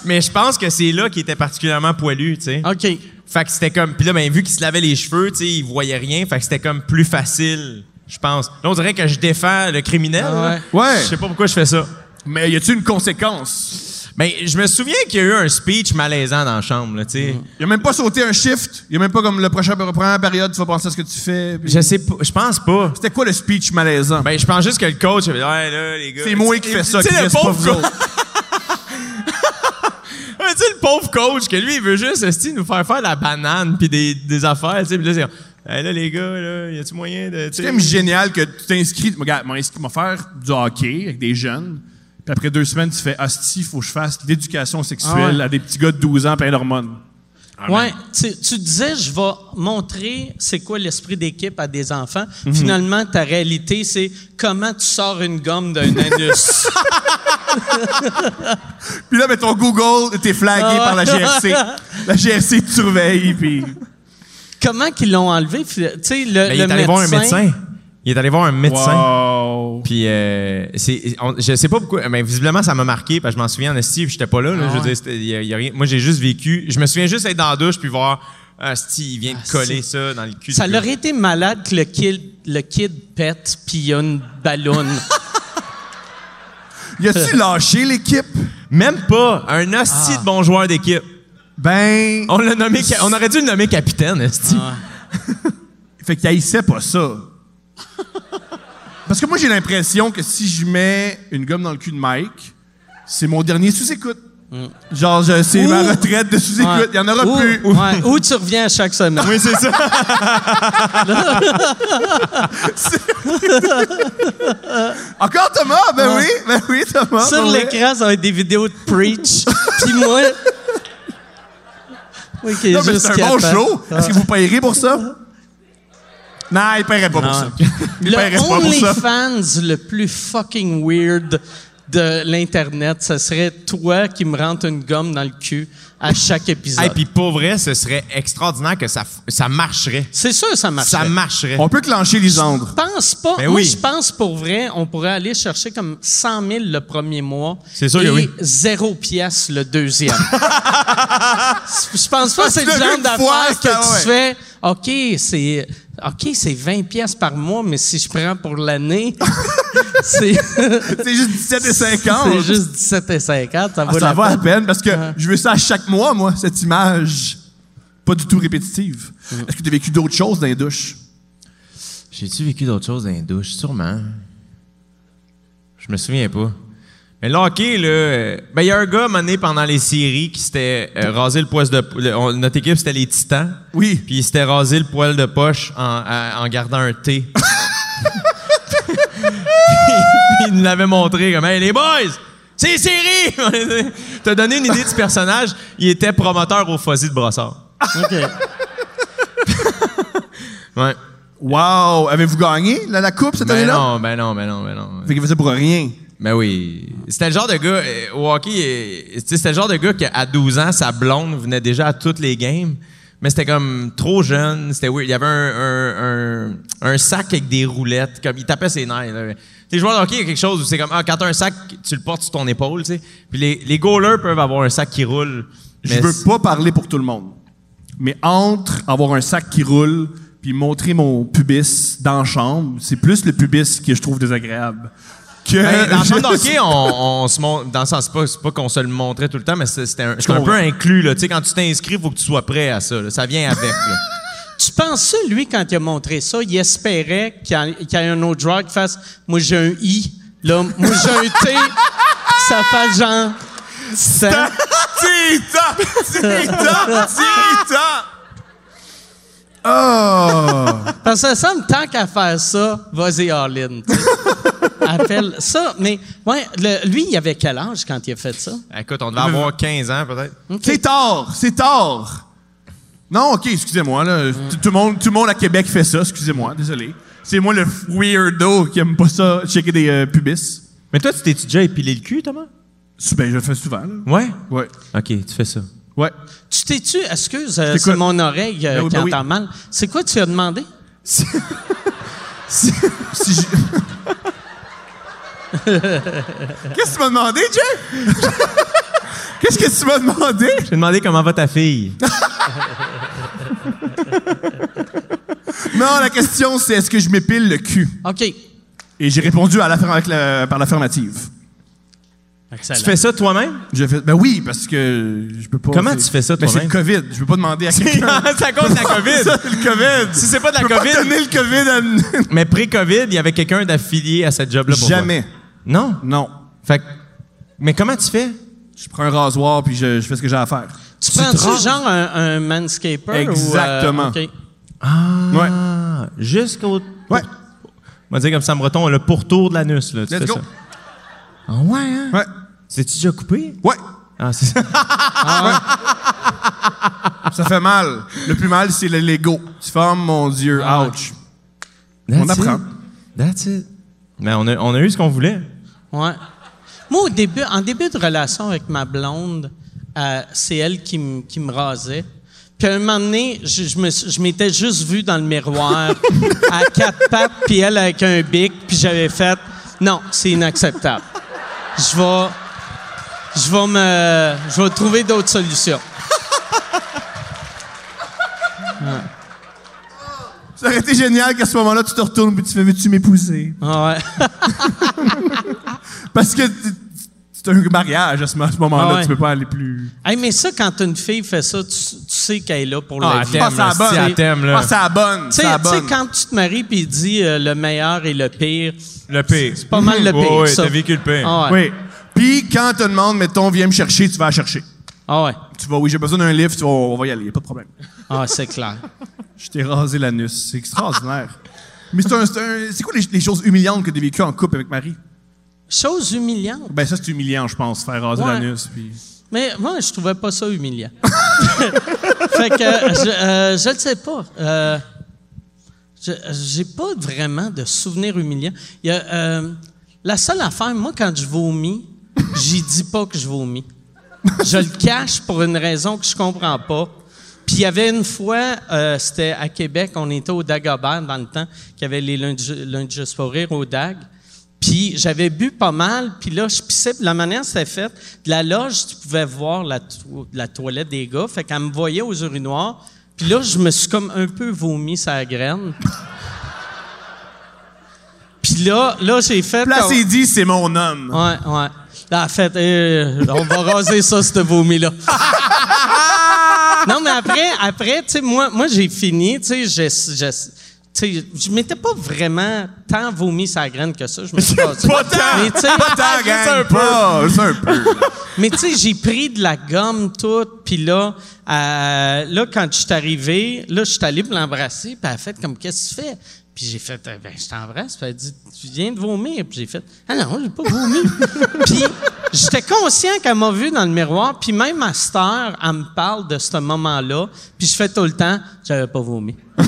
Mais je pense que c'est là qu'il était particulièrement poilu, tu sais. OK. Fait que c'était comme. Puis là, ben, vu qu'il se lavait les cheveux, tu sais, il voyait rien. Fait que c'était comme plus facile, je pense. Là, on dirait que je défends le criminel. Ah ouais. Ouais. Je sais pas pourquoi je fais ça. Mais y a-tu une conséquence? Ben, je me souviens qu'il y a eu un speech malaisant dans la chambre, là, tu sais. Il a même pas sauté un shift. Il a même pas comme le prochain la première période, tu vas penser à ce que tu fais. Je sais pas, je pense pas. C'était quoi le speech malaisant? Ben, je pense juste que le coach avait dit, ouais, là, les gars. c'est moi qui fais ça, Chris, le pas pauvre. Ouais, tu sais, le pauvre coach, que lui, il veut juste, nous faire faire la banane puis des, des affaires, tu sais. Puis là, c'est, hey, là, les gars, là, y a-tu moyen de, tu C'est quand même génial que tu t'inscris. Regarde, m'a inscrit- m'a faire du hockey avec des jeunes. Puis après deux semaines, tu fais Hostie, il faut que je fasse l'éducation sexuelle Ah ouais. à des petits gars de 12 ans plein d'hormones. Ouais, tu, tu disais, je vais montrer c'est quoi l'esprit d'équipe à des enfants. Mhm. Finalement, ta réalité, c'est comment tu sors une gomme d'un anus. Puis là, ben, ton Google, t'es flagué Ah ouais. par la GRC. La GRC te surveille, puis... comment qu'ils l'ont enlevé? Tu sais, le, Ben, il le est allé voir un médecin. Il est allé voir un médecin. Wow. Puis, euh, c'est, on- je sais pas pourquoi, mais visiblement, ça m'a marqué, parce que je m'en souviens en Steve, j'étais pas là. là. je veux dire, c'était- y a- y a rien- moi, j'ai juste vécu. Je me souviens juste être dans la douche puis voir, ah, Steve, il vient de coller ça dans le cul. Ça leur été malade que le kid, le kid pète puis il y a une ballonne. Y a-tu lâché l'équipe? Même pas un hostie de bon joueur d'équipe. Ben, On l'a nommé, on aurait dû le nommer capitaine, esti. fait qu'il haïssait pas ça. Parce que moi, j'ai l'impression que si je mets une gomme dans le cul de Mike, c'est mon dernier sous-écoute. Genre, je- c'est ma retraite de sous-écoute. Ouais. Il y en aura Ou- plus. ouais, Ou tu reviens à chaque semaine. Oui, c'est ça. Encore Thomas? Ben oui, ben oui, Thomas. Sur vrai. l'écran, ça va être des vidéos de Preach. Puis moi. Est Non, mais c'est un bon show. Est-ce que vous payerez pour ça? Non, il paierait pas pour Non. ça. Il Le pas pour ça. OnlyFans le plus fucking weird de l'Internet, ce serait toi qui me rentre une gomme dans le cul à chaque épisode. Et puis pour vrai, ce serait extraordinaire que ça, ça marcherait. C'est sûr ça marcherait. Ça marcherait. On peut clencher Lisandre. Je pense pas. Ben Moi, oui. je pense pour vrai, on pourrait aller chercher comme 100 000 le premier mois. C'est sûr et que oui. zéro pièce le deuxième. je pense pas que c'est le genre d'affaire que tu fais. OK, c'est. OK, c'est 20 pièces par mois, mais si je prends pour l'année, c'est. C'est juste 17 et 50. c'est juste 17 et 50. Ça, Ah, vaut ça la va à peine. peine parce que je veux ça à chaque mois, moi, cette image pas du tout répétitive. Mm. Est-ce que tu as vécu d'autres choses dans les douches? J'ai-tu vécu d'autres choses dans les douches? Sûrement. Je me souviens pas. Mais le hockey, là, euh, ben, il y a un gars, mané pendant les séries, qui s'était euh, rasé le poil de... le- on- notre équipe, c'était les Titans. Oui. Puis il s'était rasé le poil de poche en, à- en gardant un thé. puis, puis il nous l'avait montré comme « Hey, les boys! C'est les séries! » T'as donné une idée du personnage. Il était promoteur au Fuzzy de Brossard. OK. Ouais. Wow! Avez-vous gagné la, la coupe cette Ben année-là? non, ben non, ben non, ben non. Fait qu'il faisait pour rien. Ben oui. C'était le genre de gars, euh, au hockey, euh, c'était le genre de gars qu'à 12 ans, sa blonde venait déjà à toutes les games. Mais c'était comme trop jeune, c'était weird. Il y avait un, un, un, un sac avec des roulettes, comme il tapait ses nerfs. là. Les joueurs de hockey, il y a quelque chose où c'est comme, ah, quand t'as un sac, tu le portes sur ton épaule, tu sais. Puis les, les goalers peuvent avoir un sac qui roule. Je mais veux pas parler pour tout le monde. Mais entre avoir un sac qui roule puis montrer mon pubis dans la chambre, c'est plus le pubis que je trouve désagréable. Que Ben, dans le champ de juste- hockey, on, on se montre, dans le sens, c'est pas, pas qu'on se le montrait tout le temps, mais c'était un, un peu inclus, là. Tu sais, quand tu t'inscris, faut que tu sois prêt à ça, là. Ça vient avec, là. Tu penses ça, lui, quand il a montré ça, il espérait qu'il y, ait un autre joueur qui fasse Moi, j'ai un I. Là, moi, j'ai un T. ça fasse genre. 100. Tita! Tita! Tita! Oh! Parce que ça semble, tant qu'à faire ça, vas-y, all-in. Appelle ça. Mais, ouais, le- lui, il avait quel âge quand il a fait ça? Écoute, on devait avoir 15 ans, peut-être. C'est tard! C'est tard! Non, OK, excusez-moi. Là. Tout, tout le monde, tout le monde à Québec fait ça, excusez-moi, désolé. C'est moi le weirdo qui aime pas ça, checker des euh, pubis. Mais toi, tu t'es-tu déjà épilé le cul, Thomas? Ben, je le fais souvent. Là. Ouais? Ouais. OK, tu fais ça. Ouais. Tu t'es-tu, excuse, euh, C'est mon oreille euh, Ben oui, qui ben oui. entend mal. C'est quoi tu as demandé? Si je- Qu'est-ce que tu m'as demandé, Jay? Qu'est-ce que tu m'as demandé? Je t'ai demandé comment va ta fille. Non, la question, c'est est-ce que je m'épile le cul? OK. Et j'ai répondu à avec la- par l'affirmative. Excellent. tu fais ça toi-même? Ben oui, parce que je peux pas. Comment tu fais ça Ben c'est le toi-même? COVID. Je peux pas demander à quelqu'un. c'est à cause de la COVID. Ça, c'est le COVID. Si c'est pas de la je peux COVID. pas donner le COVID à... Mais pré-COVID, il y avait quelqu'un d'affilié à cette job-là pour toi. Non? Non. Fait que- Mais comment tu fais? Je prends un rasoir puis je, je fais ce que j'ai à faire. Tu prends-tu rases? genre un, un manscaper? Exactement. Ou, euh, OK. Ouais. Ah, jusqu'au... Ouais. On va dire comme ça me retombe le pourtour de l'anus, là. Tu Let's fais go. ça. Ah ouais, hein? Ouais. C'est-tu déjà coupé? Ouais. Ah, c'est ça. Ça fait mal. Le plus mal, c'est le Lego. Tu fais, oh mon Dieu, Ah. ouch. That's On apprend. it. That's it. Mais on a, on a eu ce qu'on voulait. Ouais. Moi, au début, en début de relation avec ma blonde, euh, c'est elle qui, me- qui me rasait. Puis à un moment donné, je m'étais juste vu dans le miroir à quatre pattes, puis elle avec un bic, puis j'avais fait non, c'est inacceptable. Je vais, je vais me, je vais trouver d'autres solutions. Ça aurait été génial qu'à ce moment-là, tu te retournes et tu fais, veux-tu m'épouser? Ah Ouais. Parce que C'est un mariage à ce, moment-là. Ah ouais. Tu peux pas aller plus. Hey, mais ça, quand une fille fait ça, tu, tu sais qu'elle est là pour Ah, la elle vie. Passe à la bonne. t'aime, là. Passe à la bonne. Tu sais, quand tu te maries puis il dit euh, le meilleur et le pire, Le pire. c'est pas mal le pire. ouais, ça. t'as vécu le pire. Ah ouais. Oui. Puis quand te demande, mettons, viens me chercher, tu vas la chercher. Ah ouais. Tu vas, oui, j'ai besoin d'un livre, tu vas, on va y aller, y a pas de problème. Ah, c'est clair. Je t'ai rasé l'anus. C'est extraordinaire. Mais c'est un, c'est un- c'est quoi les, les choses humiliantes que tu as vécues en couple avec Marie? Chose humiliante. Ben, ça, c'est humiliant, je pense, faire raser Ouais. l'anus. Puis... Mais moi, je trouvais pas ça humiliant. fait que je, euh, je le sais pas. Euh, je j'ai pas vraiment de souvenirs humiliants. Il y a, euh, la seule affaire, moi, quand je vomis, j'y dis pas que je vomis. Je le cache pour une raison que je comprends pas. Puis il y avait une fois, euh, c'était à Québec, on était au Dagobert dans le temps, qu'il y avait les lundis, lundis juste pour rire au Dag. Puis j'avais bu pas mal, puis là, je pissais. Puis la manière que c'était fait, de la loge, tu pouvais voir la, to- la toilette des gars. Fait qu'elle me voyait aux urinoirs. Puis là, je me suis comme un peu vomi sa graine. Puis là, là j'ai fait... Là, c'est dit, c'est mon homme. Ouais, ouais. Là, en fait, euh, on va raser ça, ce vomi-là. non, mais après, après, tu sais, moi, moi j'ai fini, tu sais, sais, je m'étais pas vraiment tant vomi sa graine que ça. Je me suis passé. Pas tant! Mais tu sais, Pas tant, gang! Pas, juste un peu. mais tu sais, j'ai pris de la gomme toute, puis là, euh, là, quand je suis arrivé, là, je suis allé pour l'embrasser, puis elle a fait comme, qu'est-ce que tu fais? Puis j'ai fait, Euh, ben, je t'embrasse, puis elle dit, tu viens de vomir, puis j'ai fait, ah non, j'ai pas vomi. puis j'étais conscient qu'elle m'a vu dans le miroir, puis même ma star, elle me parle de ce moment-là, puis je fais tout le temps, j'avais pas vomi.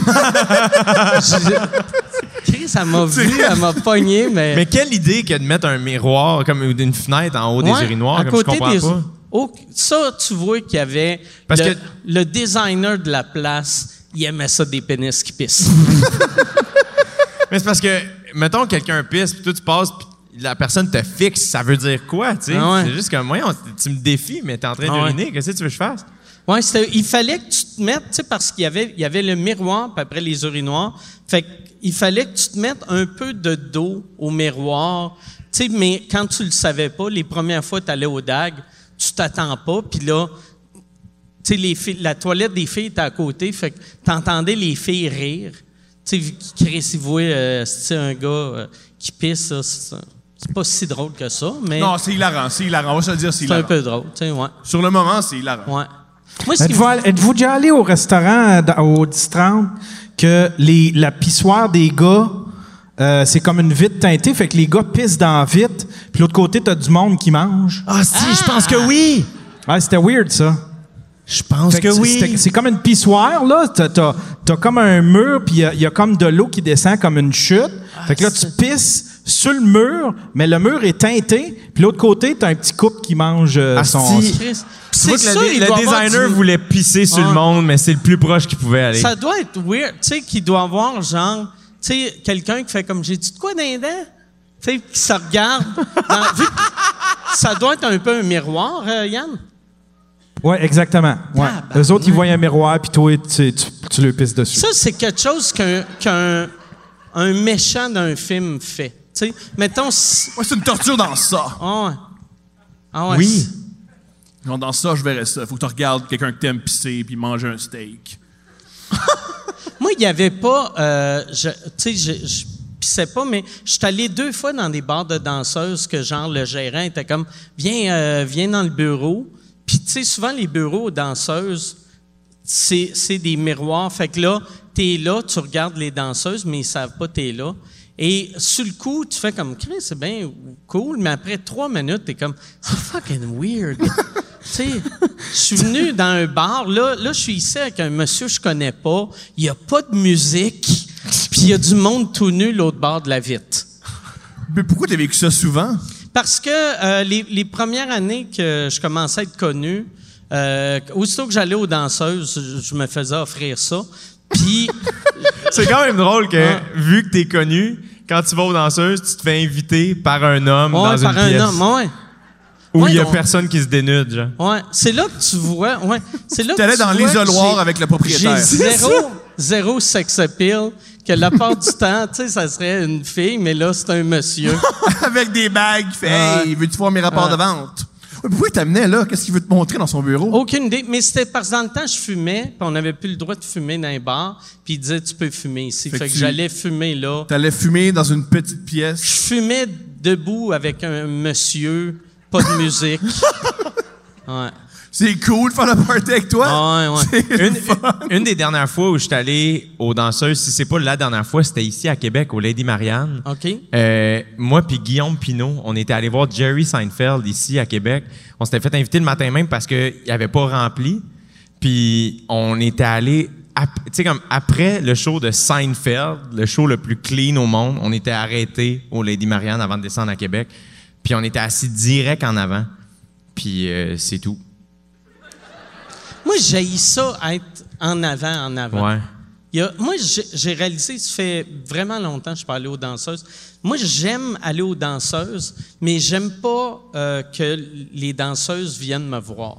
Chris, elle m'a vu, elle m'a pogné, mais. Mais quelle idée que de mettre un miroir comme une fenêtre en haut des urinoirs, à comme côté je comprends des- pas. Oh, ça, tu vois qu'il y avait. Parce le, que- le designer de la place, il aimait ça des pénis qui pissent. Mais c'est parce que, mettons, quelqu'un pisse, puis toi, tu passes, puis la personne te fixe, ça veut dire quoi, tu sais? Ah ouais. C'est juste comme, voyons, tu me défies, mais t'es en train Ah ouais. d'uriner, qu'est-ce que tu veux que je fasse? c'était- il fallait que tu te mettes, tu sais, parce qu'il y avait, il y avait le miroir, puis après les urinoirs. Fait qu'il fallait que tu te mettes un peu de dos au miroir. Tu sais, mais quand tu le savais pas, les premières fois que tu allais au DAG, tu t'attends pas, puis là, sais, les filles- la toilette des filles était à côté, fait que t'entendais les filles rire. Tu sais, ils voient, euh, c'est un gars euh, qui pisse, ça, c'est pas si drôle que ça, mais Non, c'est hilarant, c'est hilarant. On va se le dire, c'est c'est un hilarant. peu drôle, tu sais, ouais. Sur le moment, c'est hilarant. ouais. Moi, ce qui Êtes-vous me- êtes-vous déjà allé au restaurant euh, au 10-30 que les, la pissoire des gars, euh, c'est comme une vitre teintée, fait que les gars pissent dans la vitre, puis l'autre côté, t'as du monde qui mange? Ah, si, je pense que oui! Ouais, c'était weird, ça. Je pense Fait que c'est- oui. C'est comme une pissoire, là. T'as, t'as- t'as comme un mur, puis il y y, a comme de l'eau qui descend comme une chute. fait que là, tu pisses sur le mur, mais le mur est teinté, puis l'autre côté, t'as un petit couple qui mange euh, son... C'est sûr, le, il le designer du- voulait pisser sur le monde, mais c'est le plus proche qu'il pouvait aller. Ça doit être weird, tu sais, qu'il doit avoir genre, tu sais, quelqu'un qui fait comme j'ai dit de quoi dents? Tu sais, qui se regarde. dans- vu que ça doit être un peu un miroir, euh, Yann. Ouais, exactement. Ouais. Tabarnak. Eux autres, ils voient un miroir, puis toi, tu, tu, tu le pisses dessus. Ça, c'est quelque chose qu'un qu'un un méchant d'un film fait. Tu sais, mettons. si- Ouais, c'est une torture dans ça. Ah ouais. Ah ouais. Oui. Non, dans ça, je verrais ça. Faut que tu regardes quelqu'un que t'aimes pisser puis manger un steak. Moi, il n'y avait pas. euh, je- tu sais, je, je pissais pas, mais je suis allé deux fois dans des bars de danseuses que, genre, le gérant était comme Viens, euh, viens dans le bureau. Tu sais, souvent, les bureaux aux danseuses, c'est c'est des miroirs. Fait que là, t'es là, tu regardes les danseuses, mais ils savent pas t'es là. Et sur le coup, tu fais comme Chris, c'est bien cool, mais après trois minutes, t'es comme c'est fucking weird. tu sais, je suis venu dans un bar, là, là, je suis ici avec un monsieur que je connais pas, il y a pas de musique, puis il y a du monde tout nu l'autre bord de la vitre. Mais pourquoi t'as vécu ça souvent? Parce que euh, les, les premières années que je commençais à être connu, euh, aussitôt que j'allais aux danseuses, je, je me faisais offrir ça. Puis, C'est quand même drôle que, vu que t'es connu, quand tu vas aux danseuses, tu te fais inviter par un homme ouais, dans par une un pièce homme, ouais. où Ouais, il y a donc- personne qui se dénude, genre. Ouais, c'est là que tu vois. Ouais, c'est là tu dans vois que l'isoloir avec le propriétaire. J'ai zéro, zéro sex appeal, que la part du temps, tu sais, ça serait une fille, mais là, c'est un monsieur. Avec des bagues, il fait. Hey, veux-tu voir mes rapports de vente? Pourquoi il t'amenait là? Qu'est-ce qu'il veut te montrer dans son bureau? Aucune idée. Mais c'était parce que dans le temps, je fumais, puis on n'avait plus le droit de fumer dans les bars, puis il disait, tu peux fumer ici. Fait Fait, que que, tu- j'allais fumer là. T'allais fumer dans une petite pièce. Je fumais debout avec un monsieur, pas de musique. Ouais. C'est cool de faire la party avec toi. Ah ouais, ouais. C'est Une, le des dernières fois où je suis allé aux danseuses, si c'est pas la dernière fois, c'était ici à Québec, au Lady Marianne. OK? Euh, moi puis Guillaume Pinault, on était allé voir Jerry Seinfeld ici à Québec. On s'était fait inviter le matin même parce qu'il avait pas rempli. Puis on était allé, tu sais comme après le show de Seinfeld, le show le plus clean au monde, on était arrêté au Lady Marianne avant de descendre à Québec. Puis on était assis direct en avant. Puis euh, c'est tout. Moi, j'ai ça être en avant, en avant. Ouais. Il y a- moi, j'ai réalisé, ça fait vraiment longtemps que je suis pas allé aux danseuses. Moi, j'aime aller aux danseuses, mais j'aime pas euh, que les danseuses viennent me voir.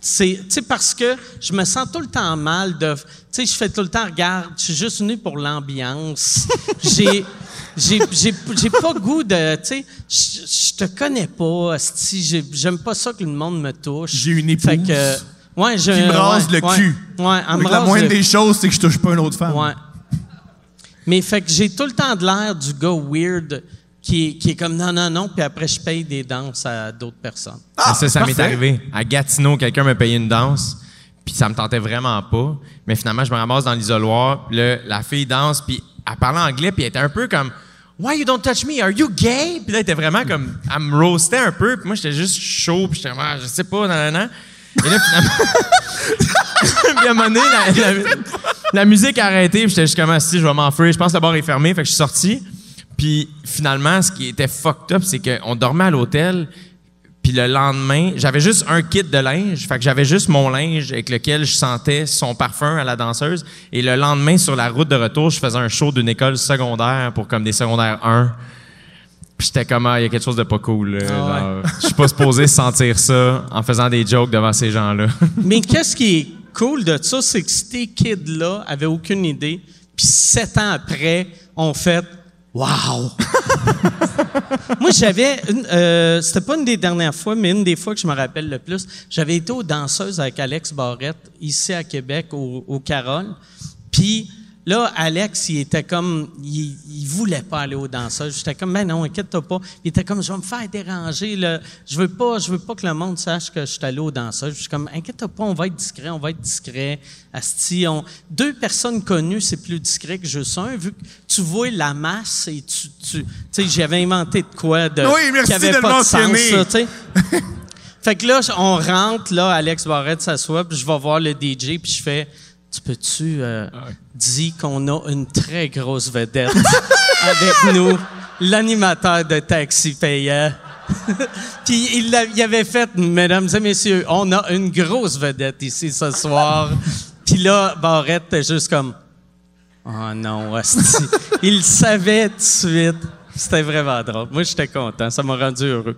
C'est, tu sais, parce que je me sens tout le temps mal de, tu sais, je fais tout le temps, regarde, je suis juste venu pour l'ambiance. J'ai, j'ai, pas goût de, tu sais, je, te connais pas, j'aime pas ça que le monde me touche. J'ai une Fait épouse que, ouais, j'ai qui me rase ouais, le ouais, cul. Ouais, elle me Donc, la moindre le- des choses, c'est que je touche pas une autre femme. Ouais. Mais fait que j'ai tout le temps de l'air du gars weird qui est, qui est comme non, non, non, puis après je paye des danses à d'autres personnes. Ah, ça, ça m'est arrivé. À Gatineau, quelqu'un m'a payé une danse, puis ça me tentait vraiment pas. Mais finalement, je me ramasse dans l'isoloir, puis là, la fille danse, puis elle parlait anglais, puis elle était un peu comme Why you don't touch me? Are you gay? Puis là, elle était vraiment comme. Elle me roastait un peu, puis moi, j'étais juste chaud, puis j'étais comme, Ah, je sais pas, nan, nan, nan. Et là, finalement. un moment donné, la, musique a arrêté, puis j'étais juste comme, Ah, si, je vais m'enfuir. Je pense que le bar est fermé, fait que je suis sorti. Puis finalement, ce qui était fucked up, c'est qu'on dormait à l'hôtel. Puis le lendemain, j'avais juste un kit de linge. Fait que j'avais juste mon linge avec lequel je sentais son parfum à la danseuse. Et le lendemain, sur la route de retour, je faisais un show d'une école secondaire pour comme des secondaires 1. Puis j'étais comme, ah, il y a quelque chose de pas cool. Ah Je suis pas supposé sentir ça en faisant des jokes devant ces gens-là. Mais qu'est-ce qui est cool de ça, c'est que ces kids-là avaient aucune idée, puis sept ans après, ont fait Wow! Moi, j'avais. euh, C'était pas une des dernières fois, mais une des fois que je me rappelle le plus. J'avais été aux danseuses avec Alex Barrette, ici à Québec, au, au Carole. Puis là, Alex, il était comme. Il, il voulait pas aller aux danseuses. J'étais comme, ben non, inquiète-toi pas. Il était comme, je vais me faire déranger. Là. Je veux pas, je veux pas que le monde sache que je suis allé aux danseuses. Je suis comme, inquiète-toi pas, on va être discret, on va être discret. Asti, on... Deux personnes connues, c'est plus discret que juste un, vu que tu vois la masse et tu. Tu tu sais, j'avais inventé de quoi de. Oui, merci qui avait de pas de sens, ça, tu sais. Fait que là, on rentre, là, Alex Barrette s'assoit, puis je vais voir le DJ, puis je fais Tu peux-tu euh, dire qu'on a une très grosse vedette avec nous, l'animateur de Taxi Payant? puis il, il avait fait Mesdames et messieurs, on a une grosse vedette ici ce soir. puis là, Barrette était juste comme Oh non, hostie. Il savait tout de suite. C'était vraiment drôle. Moi, j'étais content. Ça m'a rendu heureux.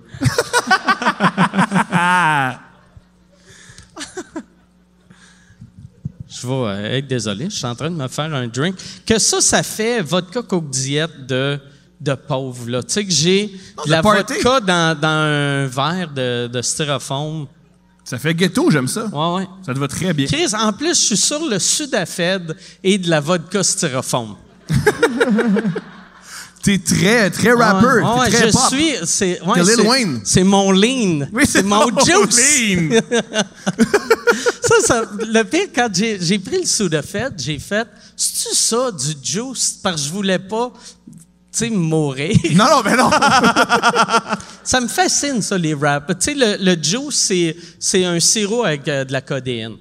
Je vais euh, être désolé, je suis en train de me faire un drink. Que ça, ça fait vodka coke diète de, de pauvre. là. Tu sais que j'ai de la party. vodka dans, dans un verre de, de styrofoam. Ça fait ghetto, j'aime ça. Ouais, ouais. Ça te va très bien. Chris, en plus, je suis sur le Sudafed et de la vodka styrofoam. T'es très, très rapper. Ouais, ouais, très je pop. suis. C'est ouais, T'es Lil c'est- Wayne. C'est mon lean. Oui, c'est mon juice. lean. Ça, ça, le pire, quand j'ai pris le Sudafed, j'ai fait, c'est-tu ça, du juice? Parce que je voulais pas, tu sais, mourir. Non, non, mais non. ça me fascine, ça, les raps. Tu sais, le, le juice, c'est, un sirop avec euh, de la codéine.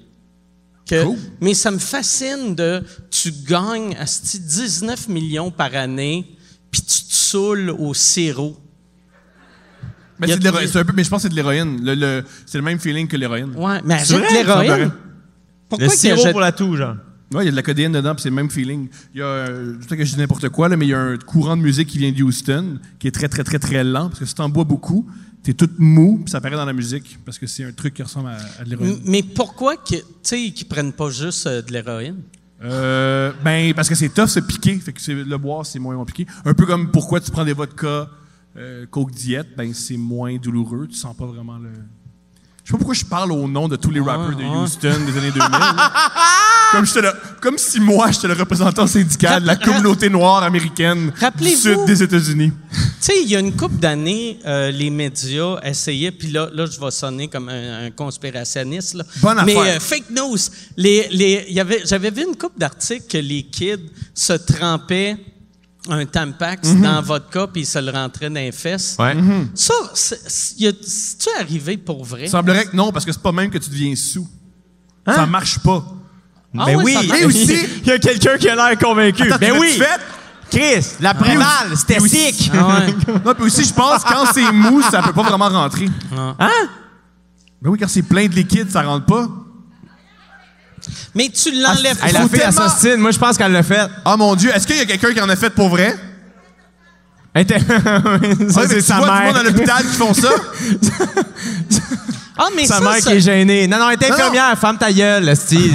Que- Cool. Mais ça me fascine de, tu gagnes, asti, 19 millions par année, puis tu te saoules au sirop. Mais c'est de l'héroïne. C'est un peu, mais je pense que c'est de l'héroïne. Le, le- c'est le même feeling que l'héroïne. Ouais, mais C'est de vrai? l'héroïne. Pourquoi Le qu'il sirop pour la toux, genre. Ouais, il y a de la codéine dedans, puis c'est le même feeling. Il y a, euh, je sais que je dis n'importe quoi, là, mais il y a un courant de musique qui vient de Houston, qui est très, très, très, très lent, parce que si t'en bois beaucoup, t'es tout mou, puis ça apparaît dans la musique, parce que c'est un truc qui ressemble à, à de l'héroïne. M- Mais pourquoi que, tu sais, qu'ils prennent pas juste euh, de l'héroïne? Euh, ben, parce que c'est tough se piquer. Fait que c'est- le boire, c'est moins compliqué. Un peu comme pourquoi tu prends des vodkas euh, Coke Diet, ben, c'est moins douloureux. Tu sens pas vraiment le. Je sais pas pourquoi je parle au nom de tous les rappers de. Houston des années 2000. là. comme, j'étais le- comme si moi, j'étais le représentant syndical de la communauté noire américaine du Rappelez-vous- sud des États-Unis. Tu sais, il y a une couple d'années, euh, les médias essayaient, puis là, là, je vais sonner comme un, un conspirationniste. Là. Bonne Mais affaire. euh, fake news. Les, les, il y avait, j'avais vu une couple d'articles que les kids se trempaient un Tampax Mhm. dans votre vodka, puis ils se le rentraient dans les fesses. Ouais. Ça, c'est-tu arrivé pour vrai? Il semblerait que non, parce que c'est pas même que tu deviens sous. Ça marche pas. Ah Ben oui, ça. Et aussi- il y a quelqu'un qui a l'air convaincu. Attends, ben oui? Chris, l'après-mal, c'était oui. sick. Ah ouais. Non, puis aussi, je pense que quand c'est mou, ça peut pas vraiment rentrer. Ah. Hein? Ben oui, quand c'est plein de liquide, ça rentre pas. Mais tu l'enlèves Faut fille tellement- assassine, moi je pense qu'elle l'a fait. Ah mon Dieu, est-ce qu'il y a quelqu'un qui en a fait pour vrai? Elle ça, Ouais, c'est tu sa vois du monde mère. à l'hôpital qui font ça? Ah, mais Sa ça, mère ça- qui est gênée. Non, non, elle est Non, infirmière, femme ta gueule, esti.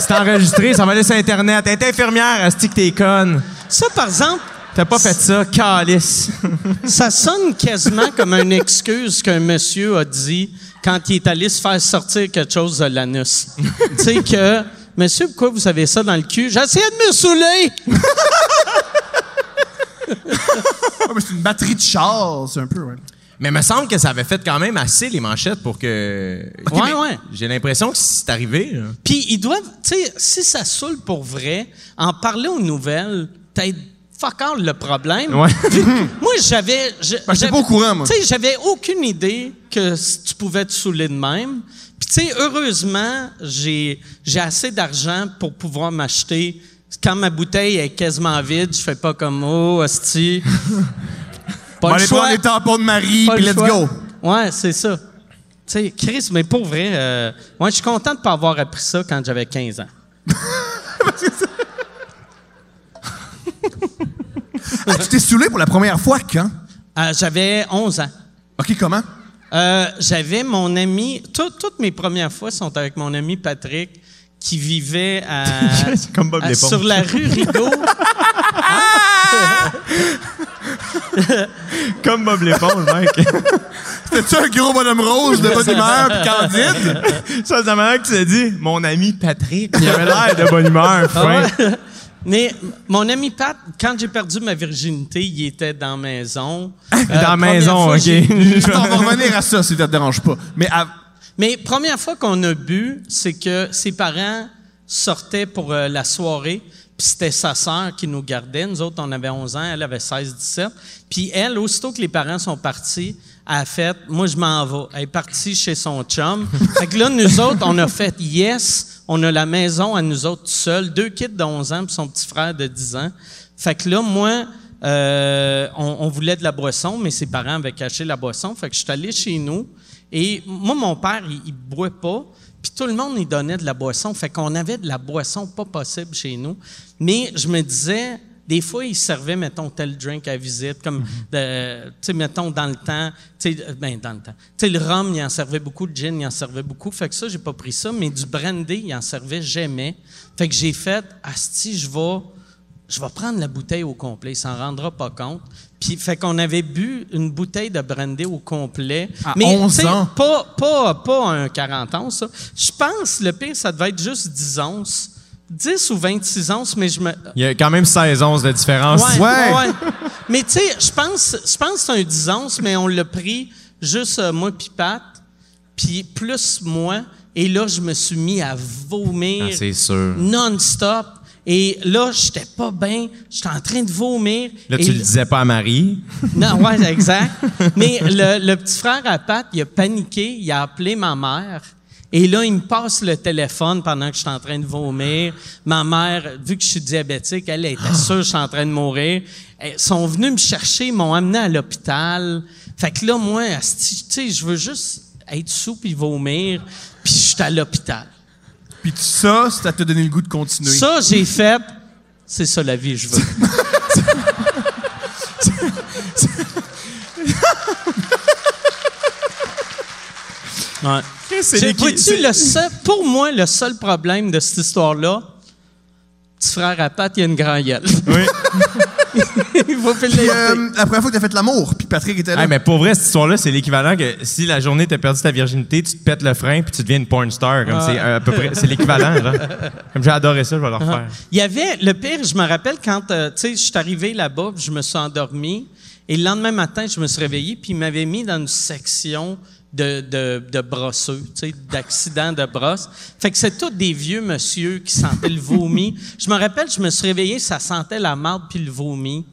C'est enregistré, ça va aller sur Internet. Elle est infirmière, esti que t'es conne. ça, par exemple, T'as pas fait ça, calice. Ça sonne quasiment comme une excuse qu'un monsieur a dit quand il est allé se faire sortir quelque chose de l'anus. tu sais que, monsieur, pourquoi vous avez ça dans le cul? J'essayais de me saouler! Ouais, mais c'est une batterie de char, c'est un peu, ouais. Mais me semble que ça avait fait quand même assez les manchettes pour que. Ouais, ouais. J'ai l'impression que c'est arrivé. Puis ils doivent, tu sais, si ça saoule pour vrai, en parler aux nouvelles, peut-être fuck all le problème. Ouais. moi, j'avais. Ben, j'étais pas au courant, moi. Tu sais, j'avais aucune idée que tu pouvais te saouler de même. Puis, tu sais, heureusement, j'ai j'ai assez d'argent pour pouvoir m'acheter. Quand ma bouteille est quasiment vide, je fais pas comme oh, hostie. Pas va le choix. prendre les tampons de Marie, puis le let's choix. go. Ouais, c'est ça. Tu sais, Chris, mais pour vrai, euh, ouais, je suis content de pas avoir appris ça quand j'avais 15 ans. Ah, tu t'es saoulé pour la première fois quand? Euh, j'avais 11 ans. OK, comment? Euh, j'avais mon ami, tout- toutes mes premières fois sont avec mon ami Patrick qui vivait à, C'est comme Bob à- sur la rue Rigaud. Comme Bob l'éponge, mec. C'était-tu un gros bonhomme rose de bonne humeur puis candide? ça, c'est la manière que tu l'as dit. Mon ami Patrick, il avait l'air de bonne humeur, fin. Mais mon ami Pat, quand j'ai perdu ma virginité, il était dans la maison. Euh, Dans la première maison, fois, OK. Attends, on va revenir à ça si ça te dérange pas. Mais à- Mais première fois qu'on a bu, c'est que ses parents sortaient pour euh, la soirée, puis c'était sa sœur qui nous gardait. Nous autres, on avait 11 ans, elle avait 16-17. Puis elle, aussitôt que les parents sont partis, a fait « Moi, je m'en vais ». Elle est partie chez son chum. fait que là, nous autres, on a fait « Yes ». On a la maison à nous autres tout seuls, deux kids de 11 ans puis son petit frère de 10 ans. Fait que là, moi, euh, on, on voulait de la boisson, mais ses parents avaient caché la boisson. Fait que je suis allé chez nous. Et moi, mon père, il, il boit pas. Puis tout le monde, il donnait de la boisson. Fait qu'on avait de la boisson pas possible chez nous. Mais je me disais, des fois, il servait, mettons, tel drink à visite, comme, de- tu sais, mettons, dans le temps, tu sais, euh, ben, dans le temps. Tu sais, le rhum, il en servait beaucoup, le gin, il en servait beaucoup. Fait que ça, j'ai pas pris ça. Mais du brandy, il en servait jamais. Fait que j'ai fait, asti, je vais je vais prendre la bouteille au complet, il s'en rendra pas compte. Puis fait qu'on avait bu une bouteille de brandy au complet. À mais 11 tu sais, ans? Pas, pas, pas un 40 ans, ça. Je pense, le pire, ça devait être juste 10 onces. 10 ou 26 onces, mais je me... Il y a quand même 16 onces de différence. Ouais, Ouais. ouais. Mais tu sais, je pense, je pense que c'est un 10 onces, mais on l'a pris juste euh, moi puis Pat, puis plus moi. Et là, je me suis mis à vomir Ah, c'est sûr. non-stop. Et là, j'étais pas bien. J'étais en train de vomir. Là, Et tu le disais pas à Marie. Non, ouais, exact. Mais le, le petit frère à Pat, il a paniqué. Il a appelé ma mère. Et là, il me passe le téléphone pendant que je suis en train de vomir. Ma mère, vu que je suis diabétique, elle, était sûre que je suis en train de mourir. Ils sont venus me chercher, ils m'ont amené à l'hôpital. Fait que là, moi, asti, tu sais, je veux juste être sous puis vomir. Puis je suis à l'hôpital. Puis ça, ça t'a donné le goût de continuer. Ça, j'ai fait. C'est ça la vie, je veux. ouais. C'est le seul- pour moi, le seul problème de cette histoire-là, petit frère à Pat, il a une grande gueule. Oui. il faut Puis, euh, la première fois que t'as fait l'amour, puis Patrick était là. Hey, mais pour vrai, cette histoire-là, c'est l'équivalent que si la journée t'as perdu ta virginité, tu te pètes le frein puis tu deviens une porn star. Comme c'est à peu près, c'est l'équivalent. Comme j'ai adoré ça, je vais le refaire. Il y avait, le pire, je me rappelle quand, euh, tu sais, je suis arrivé là-bas, puis je me suis endormi, et le lendemain matin, je me suis réveillé, puis il m'avait mis dans une section de, de, de brosseux, d'accidents de brosse. Fait que c'est tous des vieux monsieur qui sentaient le vomi. Je me rappelle, je me suis réveillé, ça sentait la marde puis le vomi.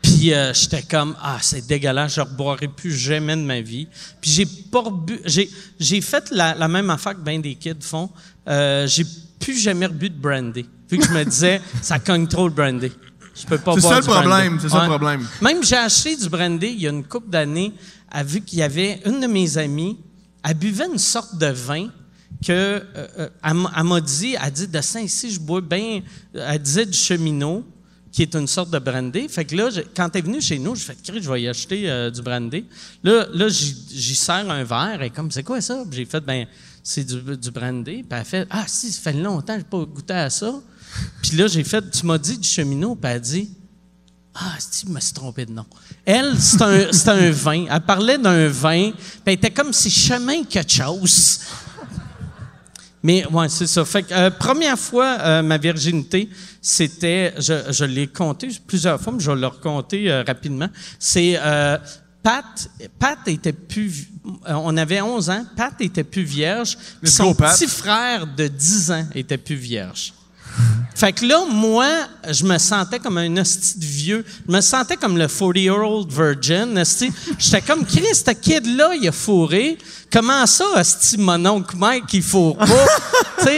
Puis euh, j'étais comme ah c'est dégueulasse, je ne reboirai plus jamais de ma vie. Puis j'ai pas rebu, j'ai j'ai fait la, la même affaire que ben des kids font. Euh, j'ai plus jamais rebu de brandy. Vu que je me disais ça cogne trop le brandy. Je peux pas boire ça le du problème, c'est ça le Ouais. problème. Même j'ai acheté du brandy il y a une couple d'années, a vu qu'il y avait une de mes amies, elle buvait une sorte de vin que euh, euh, elle m'a- dit, elle dit de ici je bois bien, elle disait du cheminot qui est une sorte de brandy. Fait que là, je- quand elle est venue chez nous, fait cri, je vais y acheter euh, du brandy. Là, là j'y sers un verre. Et comme, c'est quoi ça? J'ai fait, ben, c'est du, du brandy. Puis elle fait, ah, si, ça fait longtemps que j'ai pas goûté à ça. Puis là, j'ai fait, tu m'as dit du cheminot. Puis elle dit, ah, si, je me suis trompé de nom. Elle, c'est un, c'est un vin. Elle parlait d'un vin. Puis elle était comme si chemin quelque chose. Mais ouais, c'est ça. Fait que, euh, première fois, euh, ma virginité, c'était, je, je l'ai compté plusieurs fois, mais je vais le raconter euh, rapidement. C'est Pat, Pat était plus, on avait 11 ans, Pat était plus vierge, puis son petit frère de 10 ans était plus vierge. Fait que là, moi, je me sentais comme un hostie de vieux. Je me sentais comme le 40-year-old virgin. J'étais comme, Chris, ce kid-là, il a fourré. Comment ça, hostie, mon oncle Mike, il fourre pas?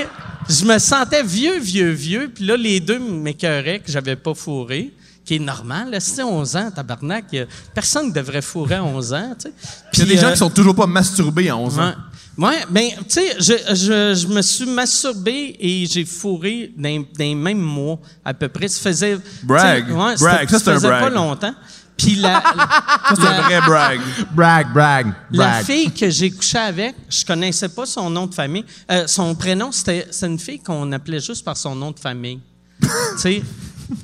je me sentais vieux, vieux, vieux. Puis là, les deux m'écœuraient que j'avais pas fourré qui est normal. Là, si 11 ans, tabarnak, personne ne devrait fourrer à 11 ans. tu sais. Il y a Puis, des gens euh, qui sont toujours pas masturbés à 11 ans. Ouais. Ouais, ben, tu sais, je, je, je me suis masturbé et j'ai fourré dans, dans les mêmes mois, à peu près. Ça faisait. Brag. Ouais, Brag. Ça, un faisait brag. pas longtemps. Puis la, Ça, c'est un la, vrai brag. Brag, brag, la fille que j'ai couché avec, je connaissais pas son nom de famille. Euh, son prénom, c'était c'est une fille qu'on appelait juste par son nom de famille. tu sais,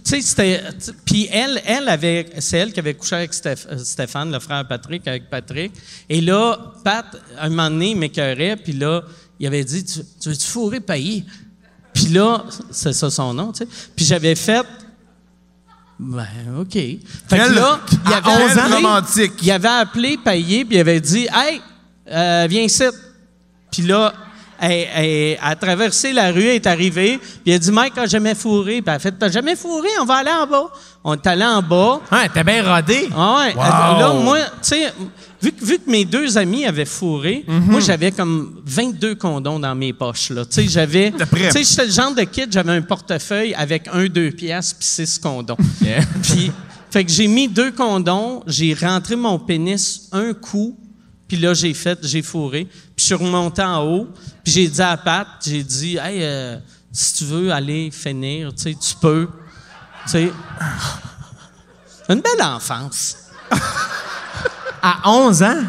tu sais, Puis elle, elle avait, c'est elle qui avait couché avec Stéph- euh, Stéphane, le frère Patrick, avec Patrick. Et là, Pat, un moment donné, il m'écœurait, puis là, il avait dit Tu, tu veux-tu fourrer payer Puis là, c'est ça son nom, tu sais. Puis j'avais fait. Ben, OK. Fait que là, il avait 11 ans, appelé- romantique. il avait appelé Payé, puis il avait dit Hey, euh, viens ici. Puis là, elle, elle- elle a traversé la rue, elle est arrivée, puis il a dit Mike a jamais fourré. Puis elle a fait T'as jamais fourré, on va aller en bas. On est allé en bas. Ouais, t'es bien rodé. Ah ouais. Là, moi, tu sais, vu, que- vu que mes deux amis avaient fourré, moi, j'avais comme 22 condoms dans mes poches, là. Tu sais, j'avais. Tu sais, j'étais le genre de kid, j'avais un portefeuille avec un, deux piastres puis six condoms. Yeah. Puis, fait que j'ai mis deux condoms, j'ai rentré mon pénis un coup, puis là, j'ai fait, j'ai fourré. Puis je suis remonté en haut, puis j'ai dit à Pat, j'ai dit, hey, euh, si tu veux aller finir, tu sais, tu peux. Tu sais. Une belle enfance. À 11 ans?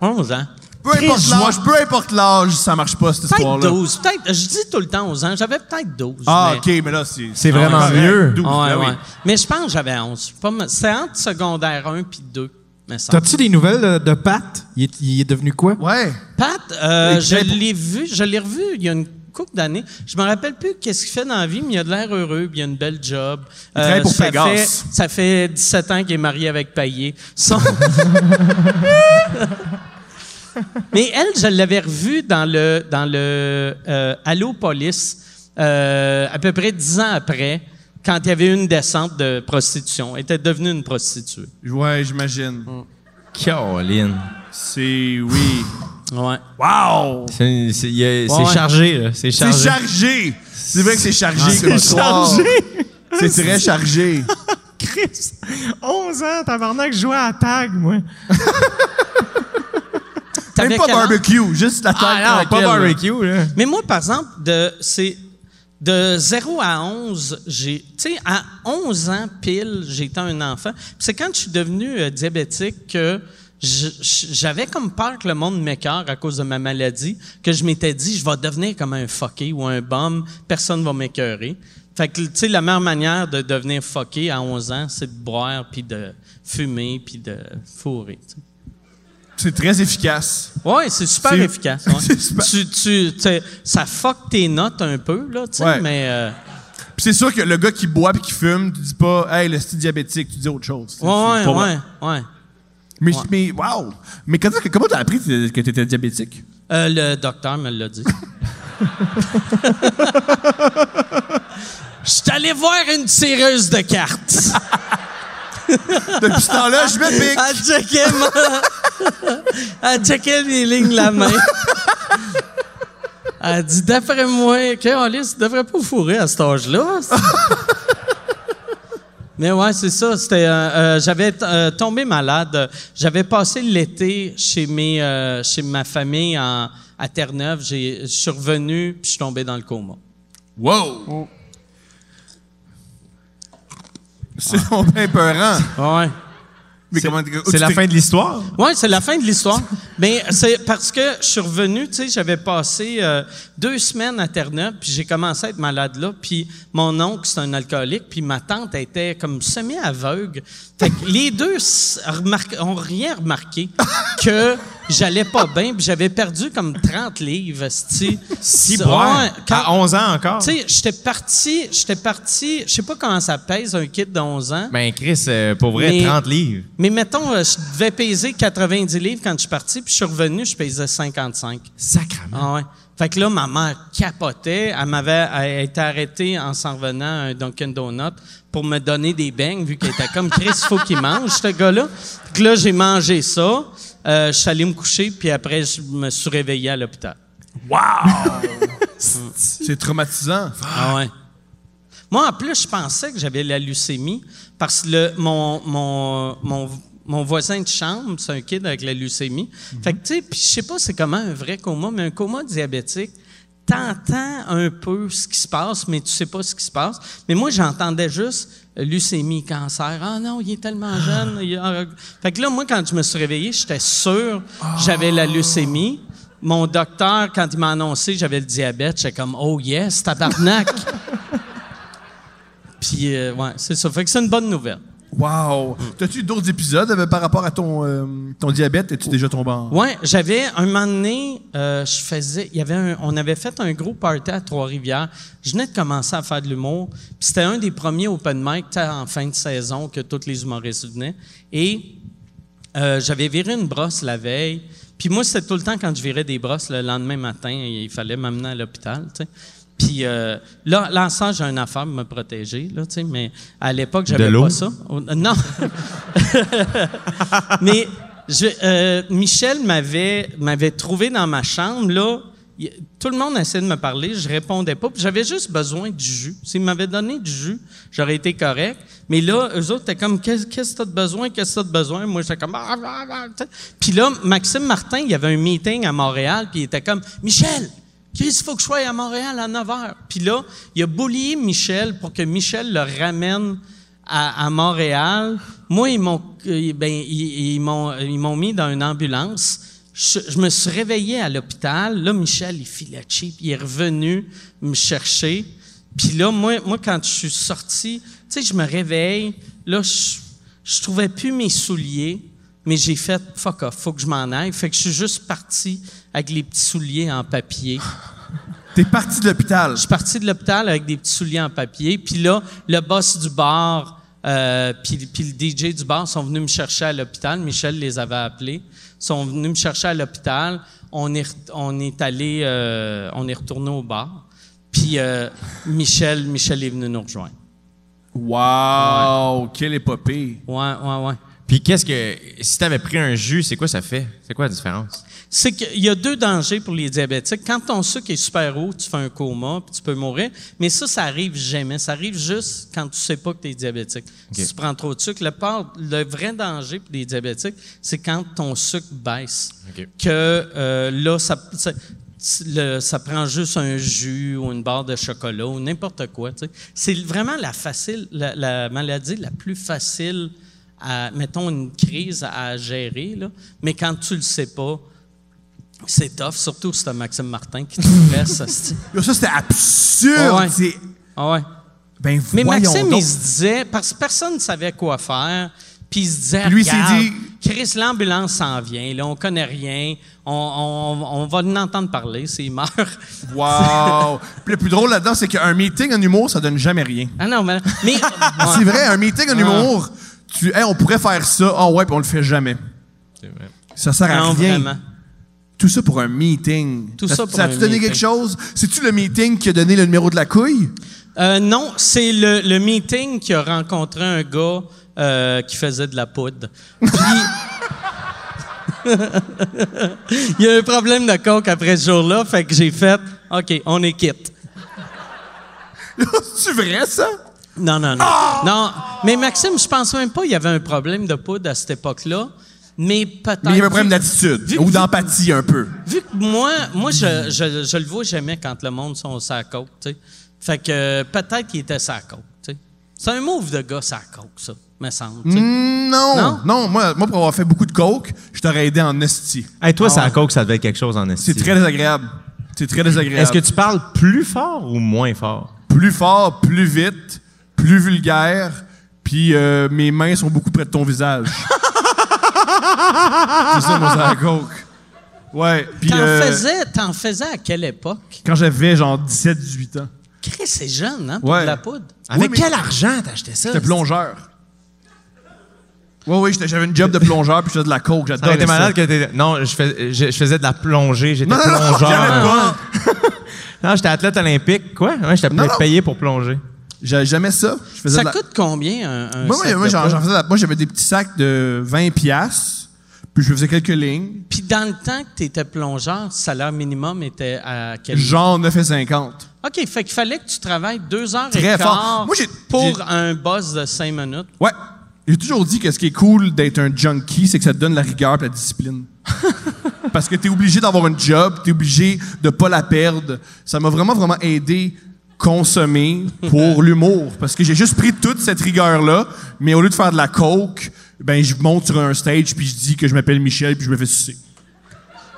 11 ans. Peu importe l'âge, peu importe l'âge, ça marche pas, cette Peut-être histoire-là. 12. Peut-être, je dis tout le temps 11 ans. J'avais peut-être 12. Ah, mais- OK, mais là, c'est... C'est vraiment mieux. 12, Ouais, ben oui. ouais. Mais je pense que j'avais 11. Pas mal. C'était entre secondaire 1 puis 2. T'as-tu des nouvelles de, de Pat? Il est, il est devenu quoi? Ouais. Pat, euh, je l'ai vu, je l'ai revu il y a une couple d'années. Je me rappelle plus qu'est-ce qu'il fait dans la vie, mais il a de l'air heureux, puis il a une belle job. Euh, Il travaille pour ça fait, ça fait 17 ans qu'il est marié avec Payet. Son- mais elle, je l'avais revu dans le dans le euh, Allo Police euh, à peu près 10 ans après, quand il y avait eu une descente de prostitution. Elle était devenue une prostituée. Ouais, j'imagine. Caroline. C'est... Oui. Ouais. Wow! C'est c'est- il y a- c'est Ouais. chargé, là. C'est C'est chargé. chargé! C'est vrai que c'est chargé. C'est comme chargé. C'est très chargé. Chris! 11 ans, tabarnak, je jouais à tag, moi. T'avais Même pas quel âge? barbecue, juste la tête Ah non, pas tranquille, là. barbecue, là. Mais moi, par exemple, de, c'est de 0 à 11, j'ai, tu sais, à 11 ans pile, j'étais un enfant. C'est quand je suis devenu euh, diabétique que j'avais comme peur que le monde m'écœure à cause de ma maladie, que je m'étais dit, je vais devenir comme un fucké ou un bum, personne va m'écœurer. Fait que, tu sais, la meilleure manière de devenir fucké à 11 ans, c'est de boire, puis de fumer, puis de fourrer. C'est très efficace. Ouais, c'est super C'est- efficace. ouais. c'est super- Tu, tu, ça fuck tes notes un peu, là, tu sais, Ouais. mais... euh, Puis c'est sûr que le gars qui boit et qui fume, tu dis pas, hey, le style diabétique, tu dis autre chose. C'est- ouais, ouais, pas ouais, bon. ouais. Mais, mais, wow! Mais quand, comment t'as appris que que t'étais diabétique? Euh, le docteur me l'a dit. Je suis allé voir une tireuse de cartes. Depuis ce temps-là, je me pique! Elle checkait, ma- Elle checkait les lignes de la main. Elle dit, d'après moi, Alice, tu devrais pas fourrer à cet âge-là. Mais ouais, c'est ça. C'était, euh, euh, j'avais euh, tombé malade. J'avais passé l'été chez mes, euh, chez ma famille en, à Terre-Neuve. J'ai, je suis revenu puis je suis tombé dans le coma. Wow! C'est donc bien peurant. Ouais. Mais comment C'est la fin de l'histoire. Oui, c'est la fin de l'histoire. Mais c'est parce que je suis revenu, tu sais, j'avais passé euh, deux semaines à Terre-Neuve, puis j'ai commencé à être malade là. Puis mon oncle, c'est un alcoolique, puis ma tante était comme semi-aveugle. Fait que les deux ont rien remarqué que j'allais pas bien, puis j'avais perdu comme 30 livres, esti. Si Ouais, À 11 ans encore. Tu sais, j'étais parti, j'étais parti, je sais pas comment ça pèse un kit de 11 ans. Ben, Chris, euh, pour vrai, Mais- 30 livres. Mais mettons, euh, je devais peser 90 livres quand je suis parti, puis je suis revenu, je pesais 55. Sacrament. Ah ouais. Fait que là, ma mère capotait. Elle m'avait été arrêtée en s'en revenant à un Dunkin' Donut pour me donner des beignes, vu qu'elle était comme Chris, il faut qu'il mange, ce gars-là. Fait que là, j'ai mangé ça. Euh, je suis allé me coucher, puis après, je me suis réveillé à l'hôpital. C'est traumatisant. Ah ouais. Moi, en plus, je pensais que j'avais la leucémie parce que le, mon, mon, mon, mon voisin de chambre, c'est un kid avec la leucémie. Fait que, tu sais, puis je sais pas c'est comment un vrai coma, mais un coma diabétique, t'entends un peu ce qui se passe, mais tu sais pas ce qui se passe. Mais moi, j'entendais juste euh, leucémie, cancer. Ah non, il est tellement jeune. il a- Fait que là, moi, quand je me suis réveillé, j'étais sûr que j'avais la leucémie. Mon docteur, quand il m'a annoncé que j'avais le diabète, j'étais comme, oh yes, tabarnak. Puis, euh, ouais, c'est ça. Fait que c'est une bonne nouvelle. Wow! T'as-tu d'autres épisodes euh, par rapport à ton, euh, ton diabète? Es-tu déjà tombé en... Ouais, j'avais un moment donné, euh, je faisais, il y avait un- on avait fait un gros party à Trois-Rivières. Je venais de commencer à faire de l'humour. Puis c'était un des premiers open mic tu sais, en fin de saison que tous les humoristes venaient. Et euh, j'avais viré une brosse la veille. Puis moi, c'était tout le temps quand je virais des brosses le lendemain matin, il fallait m'amener à l'hôpital, tu sais. Puis euh, là, l'ensemble, j'ai une affaire pour me protéger, là, tu sais, mais à l'époque, j'avais pas ça. Oh, Non. mais je, euh, Michel m'avait m'avait trouvé dans ma chambre, là. Tout le monde essayait de me parler, je répondais pas. J'avais juste besoin du jus. S'ils m'avaient donné du jus, j'aurais été correct. Mais là, eux autres étaient comme Qu'est-ce que tu as besoin? Qu'est-ce que tu as besoin? Moi, j'étais comme Ah, ah, ah. Puis là, Maxime Martin, il y avait un meeting à Montréal, puis il était comme Michel, Chris, il faut que je sois à Montréal à 9 h. Puis là, il a bullié Michel pour que Michel le ramène à, Montréal. Moi, ils m'ont, euh, ben, ils, m'ont, ils m'ont mis dans une ambulance. Je, je me suis réveillé à l'hôpital. Là, Michel, il filait cheap. Il est revenu me chercher. Puis là, moi, moi, quand je suis sorti, tu sais, je me réveille. Là, je, je trouvais plus mes souliers. Mais j'ai fait fuck off, faut que je m'en aille. Fait que je suis juste parti avec les petits souliers en papier. T'es parti de l'hôpital? Je suis parti de l'hôpital avec des petits souliers en papier. Puis là, le boss du bar, euh, puis, puis le DJ du bar sont venus me chercher à l'hôpital. Michel les avait appelés. sont venus me chercher à l'hôpital. On est, on est allé, euh, on est retourné au bar. Puis euh, Michel, Michel est venu nous rejoindre. Wow! Quelle épopée! Ouais, ouais, ouais. Puis qu'est-ce que. Si t'avais pris un jus, c'est quoi ça fait? C'est quoi la différence? C'est qu'il y a deux dangers pour les diabétiques. Quand ton sucre est super haut, tu fais un coma, puis tu peux mourir. Mais ça, ça arrive jamais. Ça arrive juste quand tu sais pas que tu es diabétique. Si tu prends trop de sucre, le, part- le vrai danger pour les diabétiques, c'est quand ton sucre baisse. Que euh, là, ça, ça, le- ça prend juste un jus ou une barre de chocolat ou n'importe quoi. tu. C'est vraiment la, facile, la, la maladie la plus facile à, mettons, une crise à gérer. Là. Mais quand tu le sais pas, c'est tough, surtout si c'est Maxime Martin qui te hostie. Yo, ça, c'était absurde! Ah ouais. C'est- ah ouais. Ben, Mais Maxime, donc. il se disait, parce que personne ne savait quoi faire, puis il se disait, lui, Regarde, dit- Chris, l'ambulance s'en vient, là, on connaît rien, on, on- on va en entendre parler s'il meurt. Wow! Le plus drôle là-dedans, c'est qu'un meeting en humour, ça donne jamais rien. ah non, mais... mais C'est vrai, un meeting en humour, tu, hey, on pourrait faire ça. Ah ouais, puis on le fait jamais. Ça sert à Non, rien. vraiment. Tout ça pour un meeting. Tout ça pour ça a-tu un donné quelque chose? C'est-tu le meeting qui a donné le numéro de la couille? Euh, non, c'est le, le meeting qui a rencontré un gars euh, qui faisait de la poudre. Puis... Il y a un problème de coke après ce jour-là, fait que j'ai fait OK, on est quitte. C'est vrai, ça? Non, non, non. Non, mais Maxime, je pense même pas qu'il y avait un problème de poudre à cette époque-là, mais peut-être. Mais il y avait un problème d'attitude ou d'empathie un peu. Vu que moi, moi je, je, je le vois jamais quand le monde sont sa coke, tu sais. Fait que euh, peut-être qu'il était sa coke, tu sais. C'est un move de gars sa coke, ça, me semble. tu sais. Mm, Non, Non? non, moi, moi, pour avoir fait beaucoup de coke, je t'aurais aidé en esti. Hey, toi, ça à coke, ça devait être quelque chose en esti. C'est très désagréable. C'est très désagréable. Est-ce que tu parles plus fort ou moins fort? Plus fort, plus vite, plus vulgaire, puis euh, mes mains sont beaucoup près de ton visage. c'est ça, moi, c'est la coke. Ouais, puis T'en euh, faisais, t'en faisais à quelle époque? quand j'avais genre 17-18 ans. Chris, c'est jeune, hein, pour Ouais. de la poudre. Avec mais- quel argent t'as acheté ça? J'étais plongeur. Oui, oui, j'étais- j'avais une job de plongeur, puis je faisais de la coke. Ça J'adorais été malade que t'étais- Non, je, fais- je, je faisais de la plongée. J'étais Non, non, non, plongeur. j'avais pas. Non, j'étais athlète olympique. Quoi? Ouais, j'étais Non, non. payé pour plonger. J'avais jamais ça. Je faisais Ça la... coûte combien un, un Moi, sac moi, moi, de la- moi, j'avais des petits sacs de 20 piastres, puis je faisais quelques lignes. Puis dans le temps que tu étais plongeur, le salaire minimum était à quel Genre 9,50. OK, fait qu'il fallait que tu travailles deux heures Très et quart fort. Moi, j'ai- pour un boss de cinq minutes. Ouais. J'ai toujours dit que ce qui est cool d'être un junkie, c'est que ça te donne la rigueur et la discipline. Parce que t'es obligé d'avoir un job, t'es obligé de pas la perdre. Ça m'a vraiment, vraiment aidé consommer pour l'humour. Parce que j'ai juste pris toute cette rigueur-là, mais au lieu de faire de la coke, ben, je monte sur un stage puis je dis que je m'appelle Michel puis je me fais sucer.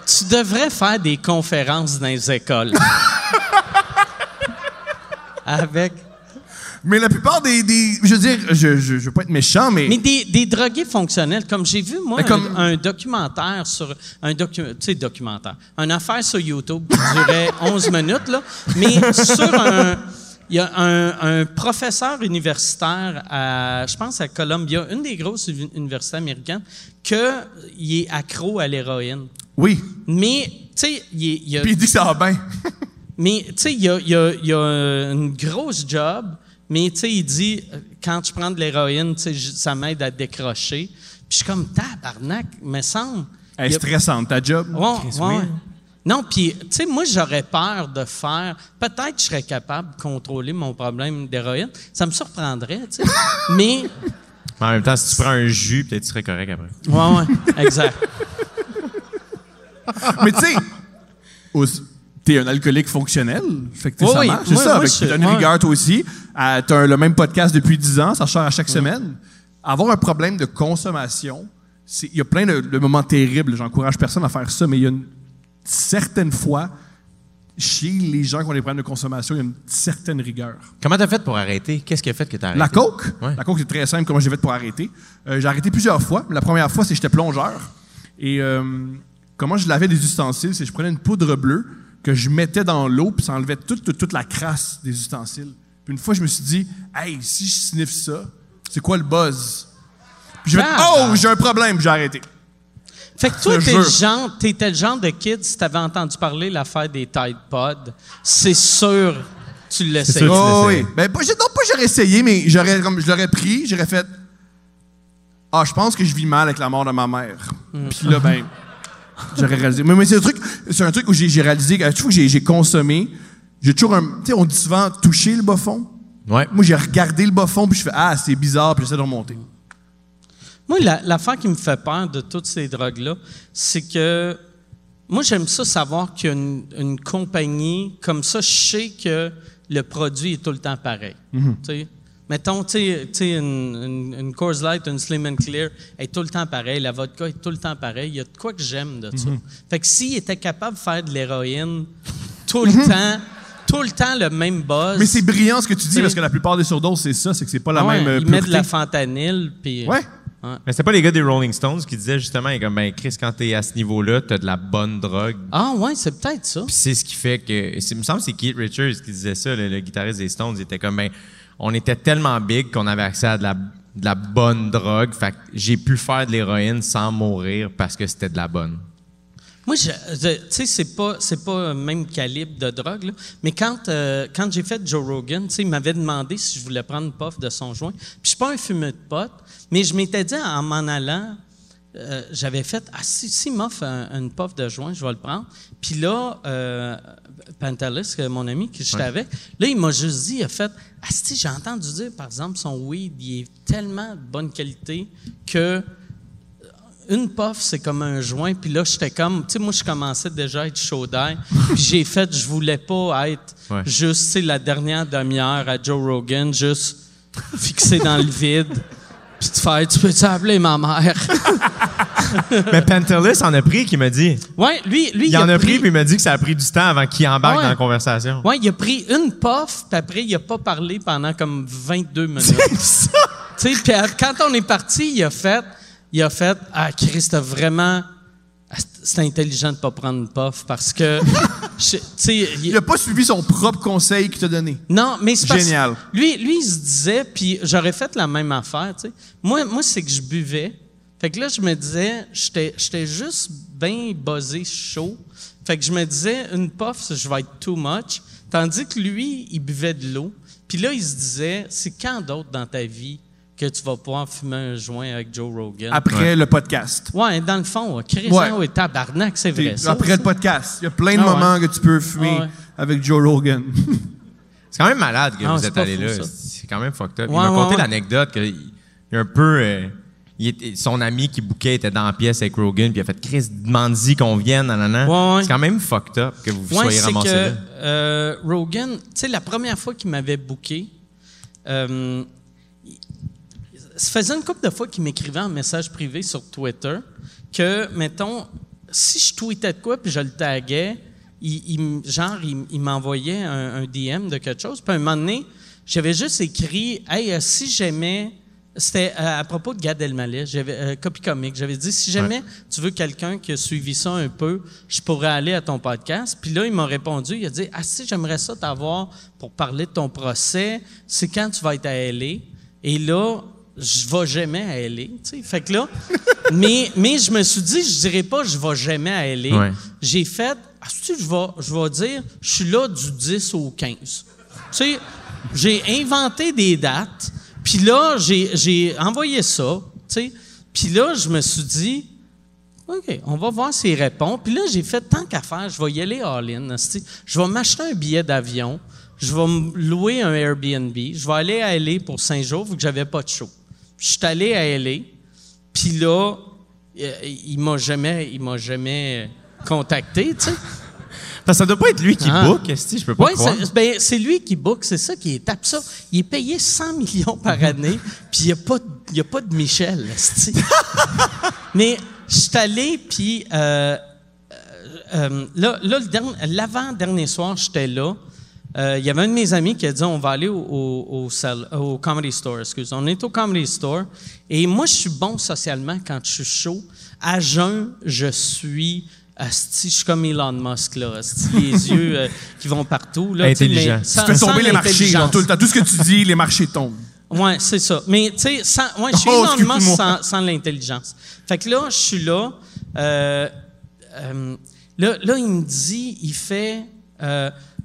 Tu devrais faire des conférences dans les écoles. Avec. Mais la plupart des, des- je veux dire, je, je, je veux pas être méchant, mais, Mais des, des drogués fonctionnels, comme j'ai vu, moi, comme- un, un documentaire sur. Un docu, tu sais, documentaire. Une affaire sur YouTube qui durait 11 minutes, là. Mais sur un. Il y a un, un professeur universitaire à, je pense, à Columbia, une des grosses uni- universités américaines, qu'il est accro à l'héroïne. oui. Mais, tu sais, il, il y a. Puis il dit ça va bien. Mais, tu sais, il y a, il y a- il y a une grosse job, mais, tu sais, il dit, euh, quand je prends de l'héroïne, tu ça m'aide à décrocher. Puis je suis comme, tabarnak, me semble. Elle est a- stressante, ta job. Ouais, ouais, ouais. Non, puis, tu sais, moi, j'aurais peur de faire. Peut-être que je serais capable de contrôler mon problème d'héroïne. Ça me surprendrait, tu sais. Mais, Mais en même temps, si tu prends un jus, peut-être tu serais correct après. ouais, ouais, exact. Mais tu sais, t'es un alcoolique fonctionnel. Fait que Oui, ça oui. C'est ça. moi, avec- une rigueur, toi aussi. Euh, t'as le même podcast depuis 10 ans. Ça sort à chaque semaine. Avoir un problème de consommation, il y a plein de, de moments terribles. J'encourage personne à faire ça, mais il y a une certaine fois, chez les gens qui ont des problèmes de consommation, il y a une certaine rigueur. Comment t'as fait pour arrêter? Qu'est-ce qui a fait que t'as arrêté? La coke, Ouais. la coke c'est très simple comment j'ai fait pour arrêter? Euh, j'ai arrêté plusieurs fois. La première fois c'est que j'étais plongeur et euh, comment je lavais des ustensiles, c'est que je prenais une poudre bleue que je mettais dans l'eau puis ça enlevait toute, toute toute la crasse des ustensiles. Puis une fois je me suis dit, hey si je sniffe ça, c'est quoi le buzz? Puis j'ai fait, Ah, oh j'ai un problème, Puis j'ai arrêté. Fait que toi, Je t'es le genre, t'étais le genre de kid, si t'avais entendu parler l'affaire des Tide Pods, c'est sûr tu l'essayais. sûr. Oh, oui. Ben, pas, non, pas j'aurais essayé, mais j'aurais, comme, je l'aurais pris, j'aurais fait. Ah, je pense que je vis mal avec la mort de ma mère. Puis là, ben, j'aurais réalisé. Mais, mais c'est un truc, c'est un truc où j'ai, j'ai réalisé que, tu vois que j'ai, j'ai consommé, j'ai toujours un. Tu sais, on dit souvent toucher le bas fond. Ouais. Moi, j'ai regardé le bas fond, puis je fais Ah, c'est bizarre, puis j'essaie de remonter. Moi, la- l'affaire qui me fait peur de toutes ces drogues-là, c'est que moi, j'aime ça savoir qu'il y a une, une compagnie comme ça, je sais que le produit est tout le temps pareil. Tu sais? Mettons, tu sais, une, une, une Coors Light, une Slim and Clear est tout le temps pareil, la vodka est tout le temps pareil. Il y a de quoi que j'aime de ça. Fait que s'il était capable de faire de l'héroïne tout le temps, tout le temps le même buzz. Mais c'est brillant ce que tu dis, C'est- parce que la plupart des surdoses, c'est ça, c'est que c'est pas la ouais, même euh, il met de la fentanyl, puis... Ouais. Mais c'était pas les gars des Rolling Stones qui disaient justement, ils comme, ben, Chris, quand t'es à ce niveau-là, t'as de la bonne drogue. Ah ouais, c'est peut-être ça. Puis c'est ce qui fait que. c'est- Il me semble que c'est Keith Richards qui disait ça, le, le guitariste des Stones. Il était comme, ben, on était tellement big qu'on avait accès à de la, bonne drogue. Fait que j'ai pu faire de l'héroïne sans mourir parce que c'était de la bonne. Moi, tu sais, c'est pas, c'est pas le même calibre de drogue, mais quand, euh, quand j'ai fait Joe Rogan, tu sais, il m'avait demandé si je voulais prendre une puff de son joint. Puis je suis pas un fumeur de pote, mais je m'étais dit en m'en allant, euh, j'avais fait, ah, si, si il m'offre un- une puff de joint, je vais le prendre. Puis là, euh, mon ami que j'étais avec, là, il m'a juste dit, il a fait, ah, si, j'ai entendu dire, par exemple, son weed, il est tellement de bonne qualité que une puff, c'est comme un joint. Puis là, j'étais comme, tu sais, moi, je commençais déjà à être chaud d'air. Puis j'ai fait, je voulais pas être Ouais. juste, tu sais, la dernière demi-heure à Joe Rogan, juste fixé dans le vide. Puis te faire, tu peux-tu appeler ma mère? Mais Pantelis en a pris, qui m'a dit. Ouais, lui, lui, Il en a pris, puis il m'a dit que ça a pris du temps avant qu'il embarque Ouais. dans la conversation. Ouais, il a pris une puff, puis après, il a pas parlé pendant comme 22 minutes. Tu sais, puis quand on est parti, il a fait, il a fait, ah, Chris, t'as vraiment, c'est- c'est intelligent de pas prendre une puff parce que, je- il- Il a pas suivi son propre conseil qu'il t'a donné. non, mais c'est parce- Génial. Lui, lui, il se disait, puis j'aurais fait la même affaire, tu sais. Moi, moi c'est que je buvais. Fait que là, je me disais, j'étais j'étais juste bien buzzé chaud. Fait que je me disais, une puff, je vais être too much. Tandis que lui, il buvait de l'eau. Puis là, il se disait, c'est quand d'autre dans ta vie que tu vas pouvoir fumer un joint avec Joe Rogan? Après le podcast. ouais, dans le fond, Chris, Ouais. ouais, tabarnak, c'est vrai. ça, Après ça. le podcast. Il y a plein de Ah ouais. moments que tu peux fumer Ah ouais. avec Joe Rogan. C'est quand même malade que Ah, vous êtes allé fou, là. C'est quand même fucked up. Ouais, il m'a ouais, conté ouais. l'anecdote qu'il il y a un peu. euh, il était- son ami qui bouquait était dans la pièce avec Rogan, puis il a fait Chris, demande-y qu'on vienne, nanana. Ouais, ouais. C'est quand même fucked up que vous Ouais, soyez ramassé que là. euh, Rogan, tu sais, la première fois qu'il m'avait booké, euh, ça faisait une couple de fois qu'il m'écrivait en message privé sur Twitter que, mettons, si je tweetais de quoi puis je le taguais, il, il m- genre, il, il m'envoyait un, un DM de quelque chose. Puis à un moment donné, j'avais juste écrit Hey, euh, si j'aimais. C'était euh, à propos de Gad Elmaleh, j'avais euh, copie comique. J'avais dit si jamais tu veux quelqu'un qui a suivi ça un peu, je pourrais aller à ton podcast. Puis là, il m'a répondu, il a dit ah si j'aimerais ça t'avoir pour parler de ton procès. C'est quand tu vas être à LA. Et là, je vais jamais à LA. Fait que là, mais mais je me suis dit je dirais pas je vais jamais à LA. Ouais. J'ai fait ah je vais je vais dire je suis là du 10 au 15. Tu sais, j'ai inventé des dates, puis là, j'ai, envoyé ça, tu sais. Puis là, je me suis dit, OK, on va voir s'il répond. Puis là, j'ai fait tant qu'à faire, je vais y aller all-in. Je vais m'acheter un billet d'avion, je vais me louer un Airbnb, je vais aller à LA pour cinq jours, vu que j'avais pas de show. Je suis allé à LA, puis là, euh, il m'a jamais, il m'a jamais contacté, tu sais. Parce que ça doit pas être lui qui Ah. book, esti, je peux pas Oui, croire? c'est ben, c'est lui qui book, c'est ça qui est absurde. Il est payé 100 millions par année, puis il n'y a, pas y a pas de Michel. esti. Mais je suis allé, puis euh, euh, là, là, l'avant-dernier soir, j'étais là. Euh, Il y avait un de mes amis qui a dit on va aller au, au, au sal- au Comedy Store. Excuse. On est au Comedy Store. Et moi, je suis bon socialement quand je suis chaud. À jeun, je suis. asti, je suis comme Elon Musk, là. asti, les yeux euh, qui vont partout. Là, Intelligent. mais Tu sans- Tu fais sans tomber les marchés, tout le temps. Tout ce que tu dis, les marchés tombent. Oui, c'est ça. Mais, tu sais, sans- ouais, je suis Oh, Elon Musk sans, sans l'intelligence. Fait que là, je suis là. euh, euh, là, là, il me dit, il fait.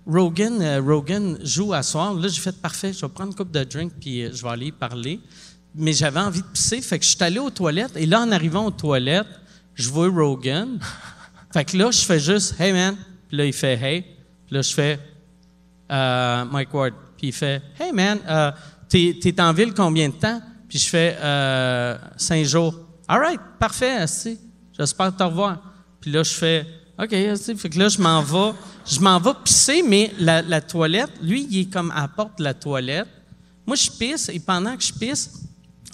Euh, Rogan, euh, Rogan joue à soir. Là, j'ai fait parfait, je vais prendre une coupe de drink puis euh, je vais aller y parler. Mais j'avais envie de pisser, fait que je suis allé aux toilettes. Et là, en arrivant aux toilettes, je vois Rogan. Fait que là, je fais juste Hey man. Puis là, il fait Hey. Puis là, je fais euh, Mike Ward. Puis il fait Hey man, euh, t'es, t'es en ville combien de temps? Puis je fais euh, cinq jours. All right, parfait, asti. J'espère te revoir. Puis là, je fais OK, asti. Fait que là, je m'en vais. Je m'en vais pisser, mais la, toilette, lui, il est comme à la porte de la toilette. Moi, je pisse et pendant que je pisse,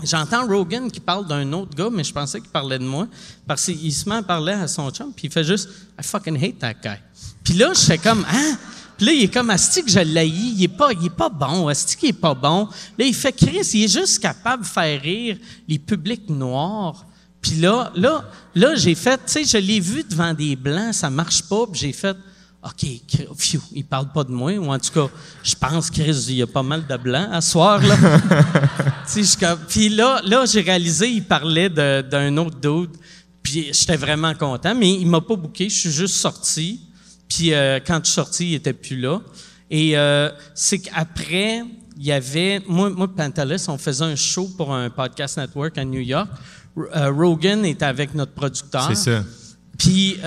J'entends Rogan qui parle d'un autre gars, mais je pensais qu'il parlait de moi. Parce qu'il se met à parler à son chum, puis il fait juste I fucking hate that guy. Puis là, j'étais comme Hein? Puis là, il est comme, Asti je l'ai, il est pas, il est pas bon, Asti qu'il est pas bon. Là, il fait, Chris, il est juste capable de faire rire les publics noirs. Puis là, là, là, j'ai fait, tu sais, je l'ai vu devant des blancs, ça marche pas, puis j'ai fait, OK, phew, il parle pas de moi, ou en tout cas, je pense, Chris, il y a pas mal de blancs à soir, là. Puis là, là j'ai réalisé, il parlait d'un autre dude, puis j'étais vraiment content, mais il m'a pas bouqué, je suis juste sorti. Puis euh, quand je suis sorti, il était plus là. Et euh, c'est qu'après, il y avait... Moi, moi et Pantelis, on faisait un show pour un podcast network à New York. R- euh, Rogan était avec notre producteur. C'est ça. Puis...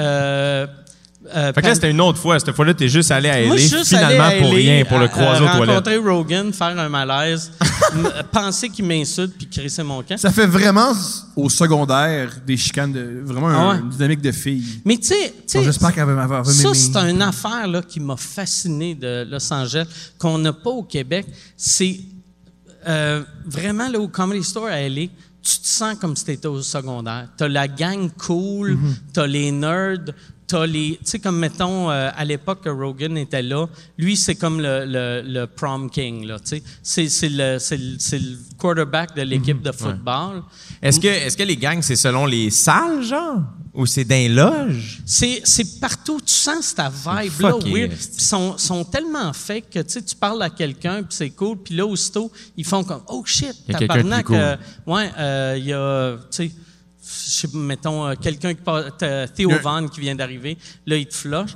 Euh, Fait que là, c'était une autre fois. Cette fois-là, t'es juste allé à moi, LA, finalement, allé à pour LA, rien, pour le croiser aux toilettes. rencontrer Rogan, faire un malaise, penser qu'il m'insulte puis crisser mon camp. Ça fait vraiment au secondaire des chicanes, de, vraiment Ah ouais. une dynamique de filles. Mais tu sais, tu sais, Bon, J'espère qu'elle va m'avoir ça, c'est une affaire là, qui m'a fasciné de Los Angeles, qu'on n'a pas au Québec. C'est euh, vraiment là, au Comedy Store à LA, tu te sens comme si tu étais au secondaire. Tu as la gang cool, Mm-hmm. tu as les nerds, tu as les. Tu sais, comme mettons, euh, à l'époque que Rogan était là, lui, c'est comme le, le, le prom king. là, tu sais. C'est c'est le, c'est le, quarterback de l'équipe Mm-hmm. de football. Est-ce que, est-ce que les gangs, c'est selon les salles, genre? Ou c'est dans les loges? C'est, c'est partout, tu sens cette vibe-là Ils sont, sont tellement fake que tu sais, tu parles à quelqu'un, puis c'est cool, puis là, aussitôt, ils font comme « Oh shit, tabarnak, cool. euh, Ouais, euh, il y a, tu sais, je sais pas, mettons, euh, quelqu'un qui Théo Van qui vient d'arriver, là, il te flush.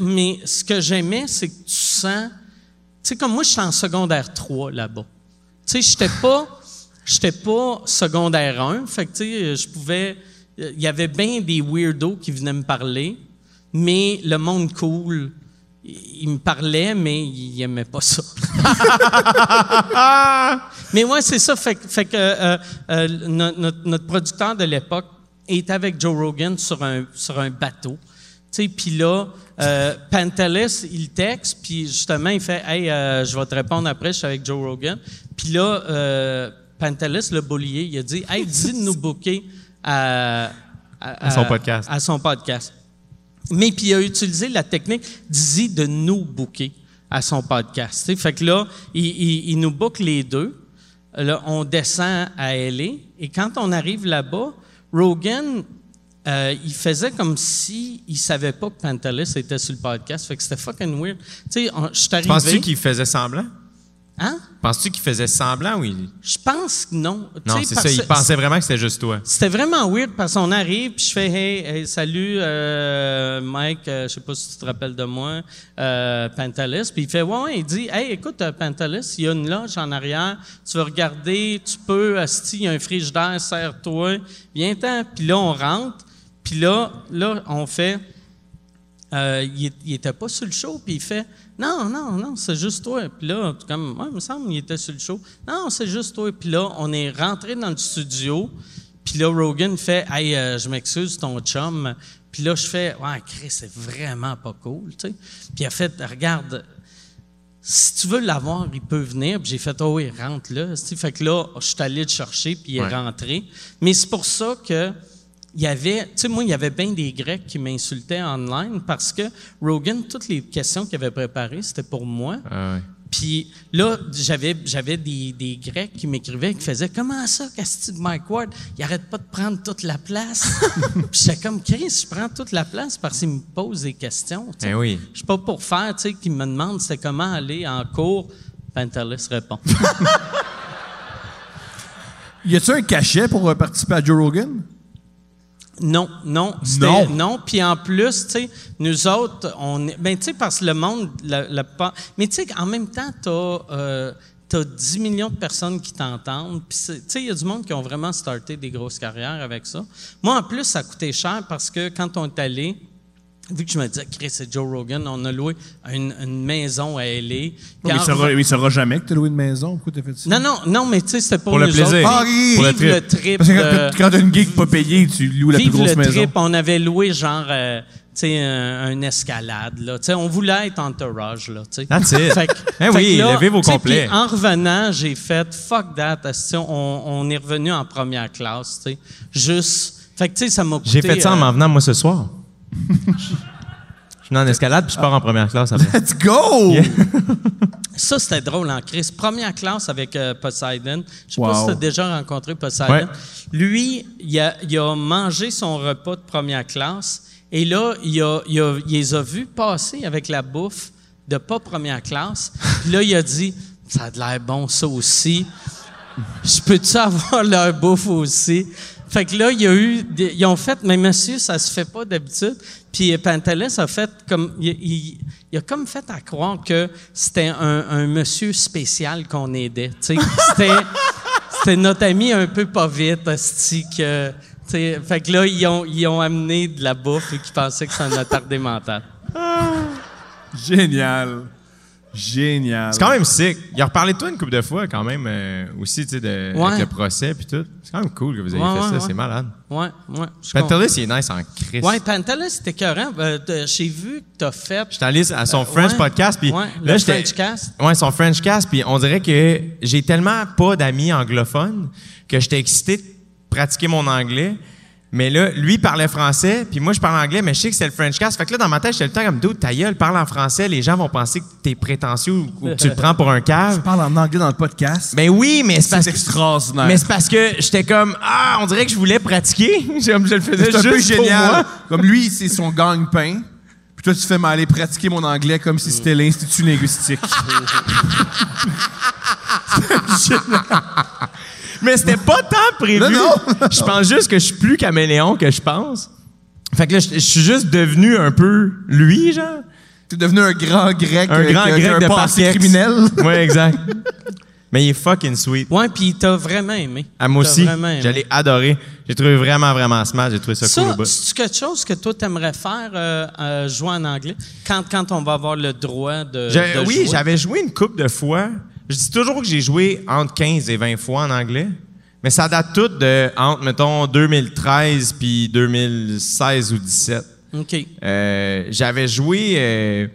Mais ce que j'aimais, c'est que tu sens, tu sais, comme moi, je suis en secondaire 3 là-bas. Tu sais, j'étais pas, j'étais pas secondaire 1, fait que, tu sais, je pouvais, il y avait bien des weirdos qui venaient me parler, mais le monde cool, il me parlait, mais il aimait pas ça. mais ouais, c'est ça. Fait, que- fait que euh, euh, no- notre, notre producteur de l'époque est avec Joe Rogan sur un, sur un bateau. Tu sais, puis là, euh, Pantelis, il texte, puis justement, il fait Hey, euh, je vais te répondre après, je suis avec Joe Rogan. Puis là, Pantelis, le boulier, il a dit Hey, dis de nous booker à, À son podcast. À son podcast. Mais puis il a utilisé la technique d'Izzy de nous booker à son podcast. Fait que là, il, il- il nous book les deux. Là, on descend à LA. Et quand on arrive là-bas, Rogan, euh, il faisait comme si il savait pas que Pantelis était sur le podcast. Fait que c'était fucking weird. Tu sais, je suis arrivé... Penses-tu qu'il faisait semblant? Hein? Penses-tu qu'il faisait semblant ou il... Je pense que non. Non, c'est ça. Il pensait vraiment que c'était juste toi. C'était vraiment weird parce qu'on arrive, puis je fais hey, hey, salut euh, Mike, euh, je sais pas si tu te rappelles de moi, euh. Puis il fait ouais, ouais, il dit hey écoute euh, Pantelis, il y a une loge en arrière, tu veux regarder, tu peux, asti, il y a un frigidaire, serre-toi, viens-t'en. Puis là on rentre, puis là là on fait euh, il, il était pas sur le show, puis il fait Non, non, non, c'est juste toi. Puis là, tout comme, ouais, il me semble qu'il était sur le show. Non, c'est juste toi. Puis là, on est rentré dans le studio, puis là, Rogan fait Hey, euh, je m'excuse, ton chum. Puis là, je fais Ouais, Chris, c'est vraiment pas cool, tu sais. Puis il a fait Regarde, si tu veux l'avoir, il peut venir. Puis j'ai fait, oh oui, rentre là. Fait que là, je suis allé le chercher, puis il est rentré. Mais c'est pour ça que il y avait, tu sais, moi, il y avait bien des Grecs qui m'insultaient online parce que Rogan, toutes les questions qu'il avait préparées, c'était pour moi. Ah ouais. Puis là, j'avais, j'avais des, des Grecs qui m'écrivaient, qui faisaient Comment ça, Casti de Mike Ward, il arrête pas de prendre toute la place. Puis j'étais comme Chris, je prends toute la place parce qu'il me pose des questions. tu sais. Eh oui. Je suis pas pour faire, tu sais, qu'il me demande c'est comment aller en cours. Pantelis répond. Y a-tu un cachet pour participer à Joe Rogan? Non, non, Non. non. Puis en plus, tu sais, nous autres, on est, ben tu sais, parce que le monde, la, la mais tu sais, en même temps, t'as euh, t'as 10 millions de personnes qui t'entendent. Puis tu sais, il y a du monde qui ont vraiment starté des grosses carrières avec ça. Moi, en plus, ça coûté cher parce que quand on est allé, vu que je me disais, Chris, c'est Joe Rogan, on a loué une, une maison à LA. Mais il saura, il saura jamais que tu as loué une maison. Pourquoi t'as fait ça? Non, non, non, mais tu sais, c'était pour, Pour le plaisir. autres. Ah, oui. Pour le le trip. trip. Parce que quand, quand t'as une gig pas payée, tu loues la plus grosse le maison. trip, on avait loué genre, euh, tu sais, un, un escalade, là. Tu sais, on voulait être entourage, là, tu sais. That's it. Fait Eh fait oui, là, levez vos tu complets. En revenant, j'ai fait fuck that. On, on est revenu en première classe, tu sais. Juste. Fait que, tu sais, ça m'a coûté. J'ai fait ça en euh, m'en venant, moi, ce soir. Je suis en escalade puis je pars en première classe après. Let's go! Ça, c'était drôle en crise. Première classe avec euh, Poseidon. Je sais Wow. pas si tu as déjà rencontré Poseidon. Ouais. Lui, il a, il a mangé son repas de première classe et là, il, a, il, a- il les a vus passer avec la bouffe de pas première classe. Puis là, il a dit Ça a de l'air bon, ça aussi. Je peux-tu avoir leur bouffe aussi? Fait que là, il y a eu. des- ils ont fait, mais monsieur, ça se fait pas d'habitude. Puis Pantelis a fait comme. Il, il- il a comme fait à croire que c'était un, un monsieur spécial qu'on aidait. C'était. C'était notre ami un peu pas vite, asti, que. fait que là, ils ont, ils ont amené de la bouffe et qu'ils pensaient que c'était un attardé mental. Génial. Génial. C'est quand même sick. Il a reparlé de toi une couple de fois quand même euh, aussi, tu sais, de, Ouais. avec le procès puis tout. C'est quand même cool que vous ayez Ouais, fait ouais, ça, ouais. c'est malade. Ouais, ouais. Pantelis, il est nice en Christ. Ouais, Pantelis, c'était écœurant. Euh, de- J'ai vu que t'as fait. J'étais allé à son French ouais. podcast puis Ouais, là le Frenchcast. Ouais, son French cast puis on dirait que j'ai tellement pas d'amis anglophones que j'étais excité de pratiquer mon anglais. Mais là, lui parlait français, puis moi je parle anglais, mais je sais que c'est le French cast. Fait que là dans ma tête, j'étais le temps comme dude, ta gueule, parle en français, les gens vont penser que t'es prétentieux ou ou que tu le prends pour un cave. Tu parles en anglais dans le podcast. Ben oui, mais c'est parce c'est que extraordinaire. mais c'est parce que j'étais comme ah, on dirait que je voulais pratiquer, Comme je le faisais c'est un peu juste pour génial. moi. Comme lui, c'est son gagne-pain. Puis toi, tu fais m'aller pratiquer mon anglais comme si c'était l'Institut linguistique. Mais c'était pas tant prévu. Non, non. je pense juste que je suis plus caméléon que je pense. Fait que là, je je suis juste devenu un peu lui, genre. T'es devenu un grand grec. Un euh, grand grec de un passé Parkex. criminel. Ouais, exact. Mais il est fucking sweet. Ouais, puis t'as vraiment aimé. À moi T'as aussi, j'allais adorer. J'ai trouvé vraiment, vraiment smart. J'ai trouvé ça, cool au Ça, bout. c'est quelque chose que toi, t'aimerais faire, euh, euh, jouer en anglais, quand, quand on va avoir le droit de, de oui, j'avais joué une couple de fois. Je dis toujours que j'ai joué entre 15 et 20 fois en anglais. Mais ça date tout de entre, mettons, 2013 puis 2016 ou 17. OK. Euh, j'avais joué. euh,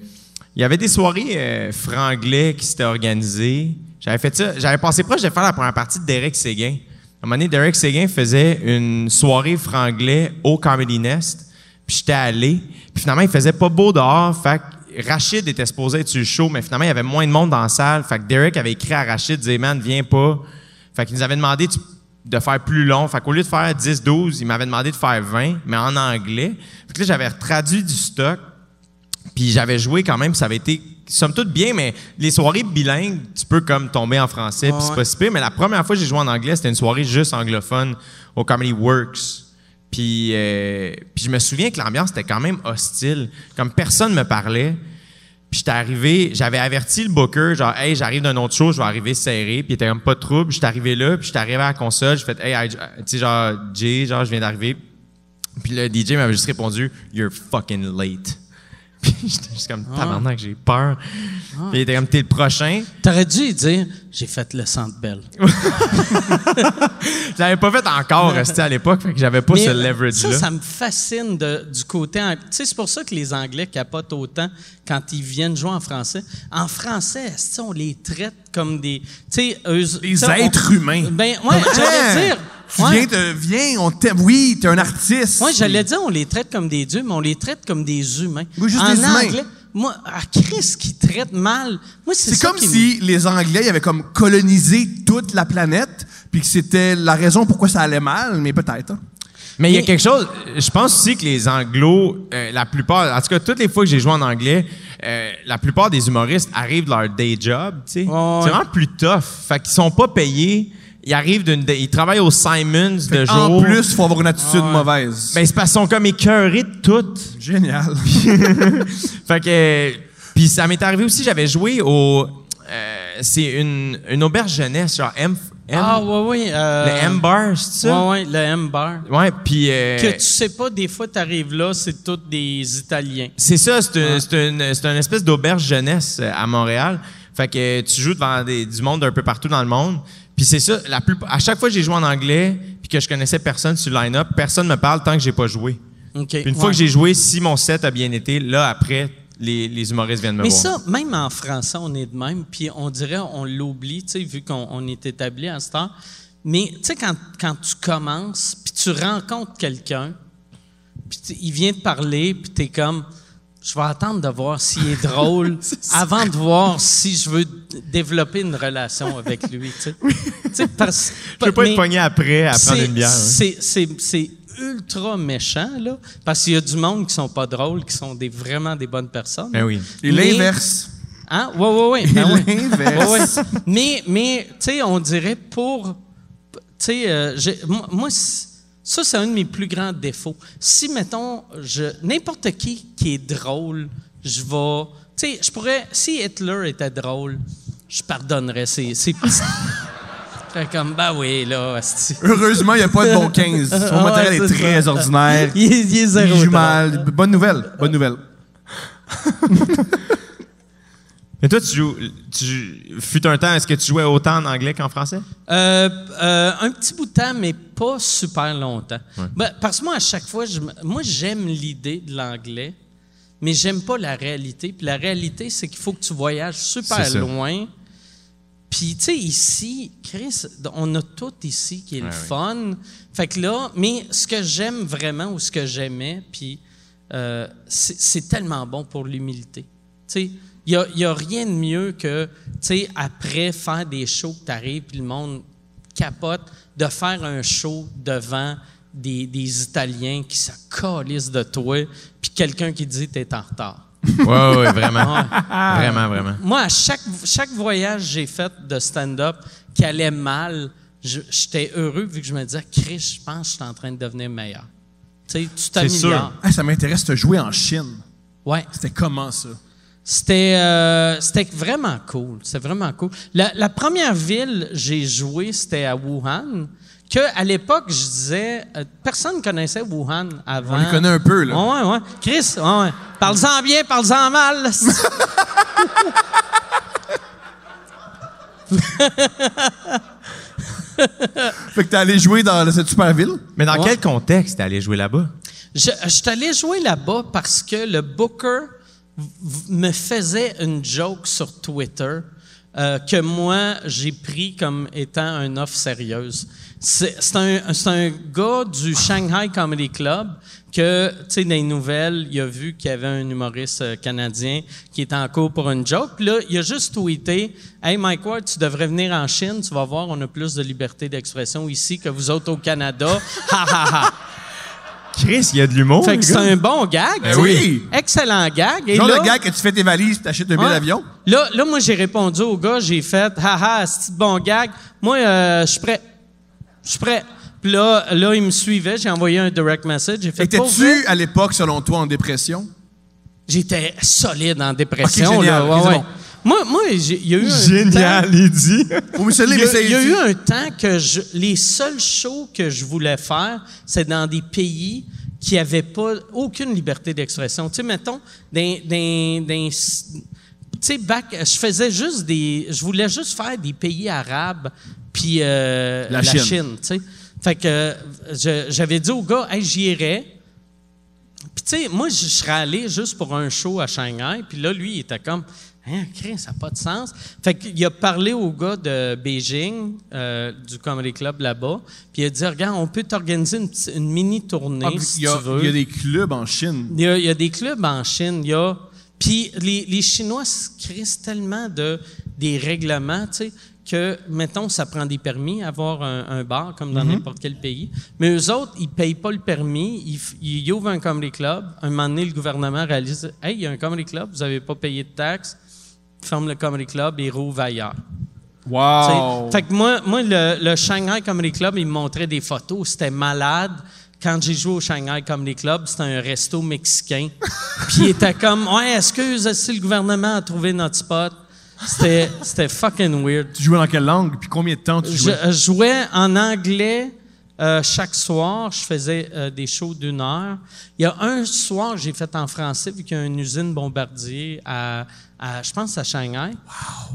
il y avait des soirées euh, franglais qui s'étaient organisées. J'avais fait ça. J'avais passé proche de faire la première partie de Derek Séguin. À un moment donné, Derek Séguin faisait une soirée franglais au Comedy Nest. Puis j'étais allé. Puis finalement, il faisait pas beau dehors. Fait Rachid était supposé être sur le show, mais finalement, il y avait moins de monde dans la salle. Fait que Derek avait écrit à Rachid, disait, man, viens pas. Fait qu'il nous avait demandé de faire plus long. Fait qu'au lieu de faire 10-12, il m'avait demandé de faire 20, mais en anglais. Fait que là, j'avais traduit du stock. Puis j'avais joué quand même, ça avait été somme toute bien, mais les soirées bilingues, tu peux comme tomber en français, puis c'est pas si pire. Mais la première fois que j'ai joué en anglais, c'était une soirée juste anglophone au Comedy Works. Puis, euh, puis je me souviens que l'ambiance était quand même hostile. Comme personne me parlait. Puis j'étais arrivé, j'avais averti le booker, genre, hey, j'arrive d'un autre show, je vais arriver serré. Puis il était comme pas de trouble. J'étais arrivé là, puis j'étais arrivé à la console, j'ai fait, hey, tu sais, genre, Jay, genre, je viens d'arriver. Puis le DJ m'avait juste répondu, You're fucking late. Puis j'étais juste comme, tabarnak, j'ai peur. Puis il était comme, t'es le prochain. T'aurais dû lui dire, j'ai fait le centre belle. Je l'avais pas fait encore, resté à l'époque, fait que j'avais pas Mais ce Ça, leverage-là. ça me fascine de- du côté. Tu sais, c'est pour ça que les Anglais capotent autant quand ils viennent jouer en français. En français, est-ce que on les traite comme des. Tu sais, eux. Des on- êtres humains. Ben, ouais, Hein? j'allais dire. Tu ouais. viens, te- viens, on t'aime. Oui, t'es un artiste. Ouais, j'allais dire, on les traite comme des dieux, mais on les traite comme des humains. Oui, juste en des humains. anglais, moi, à Chris qui traite mal, moi, c'est comme si les Anglais ils avaient comme colonisé toute la planète, puis que c'était la raison pourquoi ça allait mal, mais peut-être. hein. Mais il y a quelque chose, je pense aussi que les anglos, euh, la plupart, en tout cas, toutes les fois que j'ai joué en anglais, euh, la plupart des humoristes arrivent de leur day job, tu sais. C'est vraiment plus tough. Fait qu'ils sont pas payés. Ils arrivent d'une, ils travaillent au Simons de jour. En plus, il faut avoir une attitude mauvaise. Ben, c'est parce qu'ils sont comme écœurés de tout. Génial. Fait que, puis ça m'est arrivé aussi, j'avais joué au, euh, c'est une, une auberge jeunesse, genre M, M- Ah, ouais, ouais. euh, le M-Bar, c'est ça? Ouais, ouais, le M-Bar. Ouais, puis... euh, Que tu sais pas, des fois, t'arrives là, c'est tous des Italiens. C'est ça, c'est un- c'est une, c'est une espèce d'auberge jeunesse à Montréal. Fait que tu joues devant des- du monde un peu partout dans le monde. Puis c'est ça, la plus, à chaque fois que j'ai joué en anglais, puis que je connaissais personne sur le line-up, personne me parle tant que j'ai pas joué. OK. Puis une ouais. fois que j'ai joué, si mon set a bien été, là après, les, les humoristes viennent me Mais voir. ça, même en français, on est de même, puis on dirait, on l'oublie, tu sais, vu qu'on on est établi à cette heure. Mais tu sais, quand, quand tu commences, puis tu rencontres quelqu'un, puis tu- il vient te parler, puis t'es comme, je vais attendre de voir s'il est drôle avant de voir si je veux développer une relation avec lui. Tu sais. Tu sais, parce- Je veux pas être pogné après à prendre une bière. hein. C'est, ultra méchant, là, parce qu'il y a du monde qui sont pas drôles, qui sont des, vraiment des bonnes personnes. Ben oui. Et l'inverse. Hein? Oui, oui, oui. Ben oui. L'inverse. Ouais, ouais. Mais, mais tu sais, on dirait pour. Tu sais, euh, moi, moi, ça, c'est un de mes plus grands défauts. Si, mettons, je, n'importe qui qui est drôle, je vais. Tu sais, je pourrais. Si Hitler était drôle, je pardonnerais ses. ses serais comme, bah oui, là, asti. Heureusement, il n'y a pas de bon 15. Son Ouais, matériel est très ça. ordinaire. Il, est- il est Il zéro. joue drôle. mal. Bonne nouvelle. Bonne nouvelle. Mais toi, tu joues. Tu, fut un temps, est-ce que tu jouais autant en anglais qu'en français? Euh, euh, un petit bout de temps, mais pas super longtemps. Ben, parce que moi, à chaque fois, je moi, j'aime l'idée de l'anglais, mais j'aime pas la réalité. Puis la réalité, c'est qu'il faut que tu voyages super loin. Puis, tu sais, ici, Chris, on a tout ici qui est le oui. fun. Fait que là, mais ce que j'aime vraiment ou ce que j'aimais, puis euh, c'est c'est tellement bon pour l'humilité. Tu sais, il n'y a, rien de mieux que, tu sais, après faire des shows que tu arrives, puis le monde capote, de faire un show devant des, des Italiens qui se calissent de toi, puis quelqu'un qui dit t'es en retard. Oui, oui, vraiment. vraiment, vraiment. Moi, à chaque, chaque voyage que j'ai fait de stand-up qui allait mal, j'étais heureux vu que je me disais, Chris, je pense que je suis en train de devenir meilleur. Tu sais, tu t'améliores. sûr. Ah, ça m'intéresse de jouer en Chine. Ouais. C'était comment ça? C'était euh, c'était vraiment cool. C'était vraiment cool. La, la première ville j'ai joué, c'était à Wuhan. Que à l'époque, je disais, euh, personne ne connaissait Wuhan avant. On les connaît un peu, là. Ouais, ouais. Chris, ouais. Parle-en bien, parle-en mal. Fait que t'es allé jouer dans cette super ville? Mais dans Ouais. quel contexte t'es allé jouer là-bas? Je, je suis allé jouer là-bas parce que le booker me faisait une joke sur Twitter euh, que moi, j'ai pris comme étant une offre sérieuse. C'est un, un gars du Shanghai Comedy Club que, tu sais, dans les nouvelles, il a vu qu'il y avait un humoriste euh, canadien qui était en cours pour une joke. Puis là, il a juste tweeté « Hey, Mike Ward, tu devrais venir en Chine. Tu vas voir, on a plus de liberté d'expression ici que vous autres au Canada. Ha, ha, ha. » Chris, il y a de l'humour. Fait que c'est un bon gag. Ben oui. Excellent gag. Et Genre là, le gars que tu fais tes valises et t'achètes un billet d'avion? Là, là, moi, j'ai répondu au gars, j'ai fait, haha, c'est bon gag. Moi, euh, je suis prêt. Je suis prêt. Puis là, là, il me suivait, j'ai envoyé un direct message. Étais-tu à l'époque, selon toi, en dépression? J'étais solide en dépression. Ok, génial. là. Ok, Ouais, c'est ouais. Moi, moi il y a eu un Génial, temps- il dit. Il y, a, c'est- il y a eu un temps que je, les seuls shows que je voulais faire, c'est dans des pays qui n'avaient pas aucune liberté d'expression. Tu sais, mettons, dans, dans, dans- tu sais, back, je faisais juste des, je voulais juste faire des pays arabes, puis euh, La la, Chine. Chine. tu sais. Fait que je- j'avais dit au gars, hey, j'y irais. Puis, tu sais, moi, je serais allé juste pour un show à Shanghai. Puis là, lui, il était comme, hein, Chris, ça n'a pas de sens. Fait qu'il a parlé au gars de Beijing, euh, du Comedy Club là-bas. Puis il a dit, regarde, on peut t'organiser une, mini-tournée Ah, si il, y a, tu veux. il y a des clubs en Chine. Il y, a, il y a des clubs en Chine. Il y a. Puis les, les Chinois se crissent tellement de des règlements, tu sais, que, mettons, ça prend des permis, avoir un, un bar, comme dans n'importe quel pays. Mais eux autres, ils payent pas le permis. Ils ouvrent un comedy club. Un moment donné, le gouvernement réalise Hey, il y a un comedy club, vous n'avez pas payé de taxes. Ils ferment le comedy club et rouvre ailleurs. Wow! T'sais, Fait que moi, moi le, le Shanghai Comedy Club, il me montrait des photos. C'était malade. Quand j'ai joué au Shanghai Comedy Club, c'était un resto mexicain. Puis il était comme, ouais, excuse, si le gouvernement a trouvé notre spot. C'était, fucking weird. Tu jouais dans quelle langue? Puis combien de temps tu Je, jouais? je jouais en anglais euh, chaque soir. Je faisais euh, des shows d'une heure. Il y a un soir j'ai fait en français, vu qu'il y a une usine bombardier à, à je pense, à Shanghai.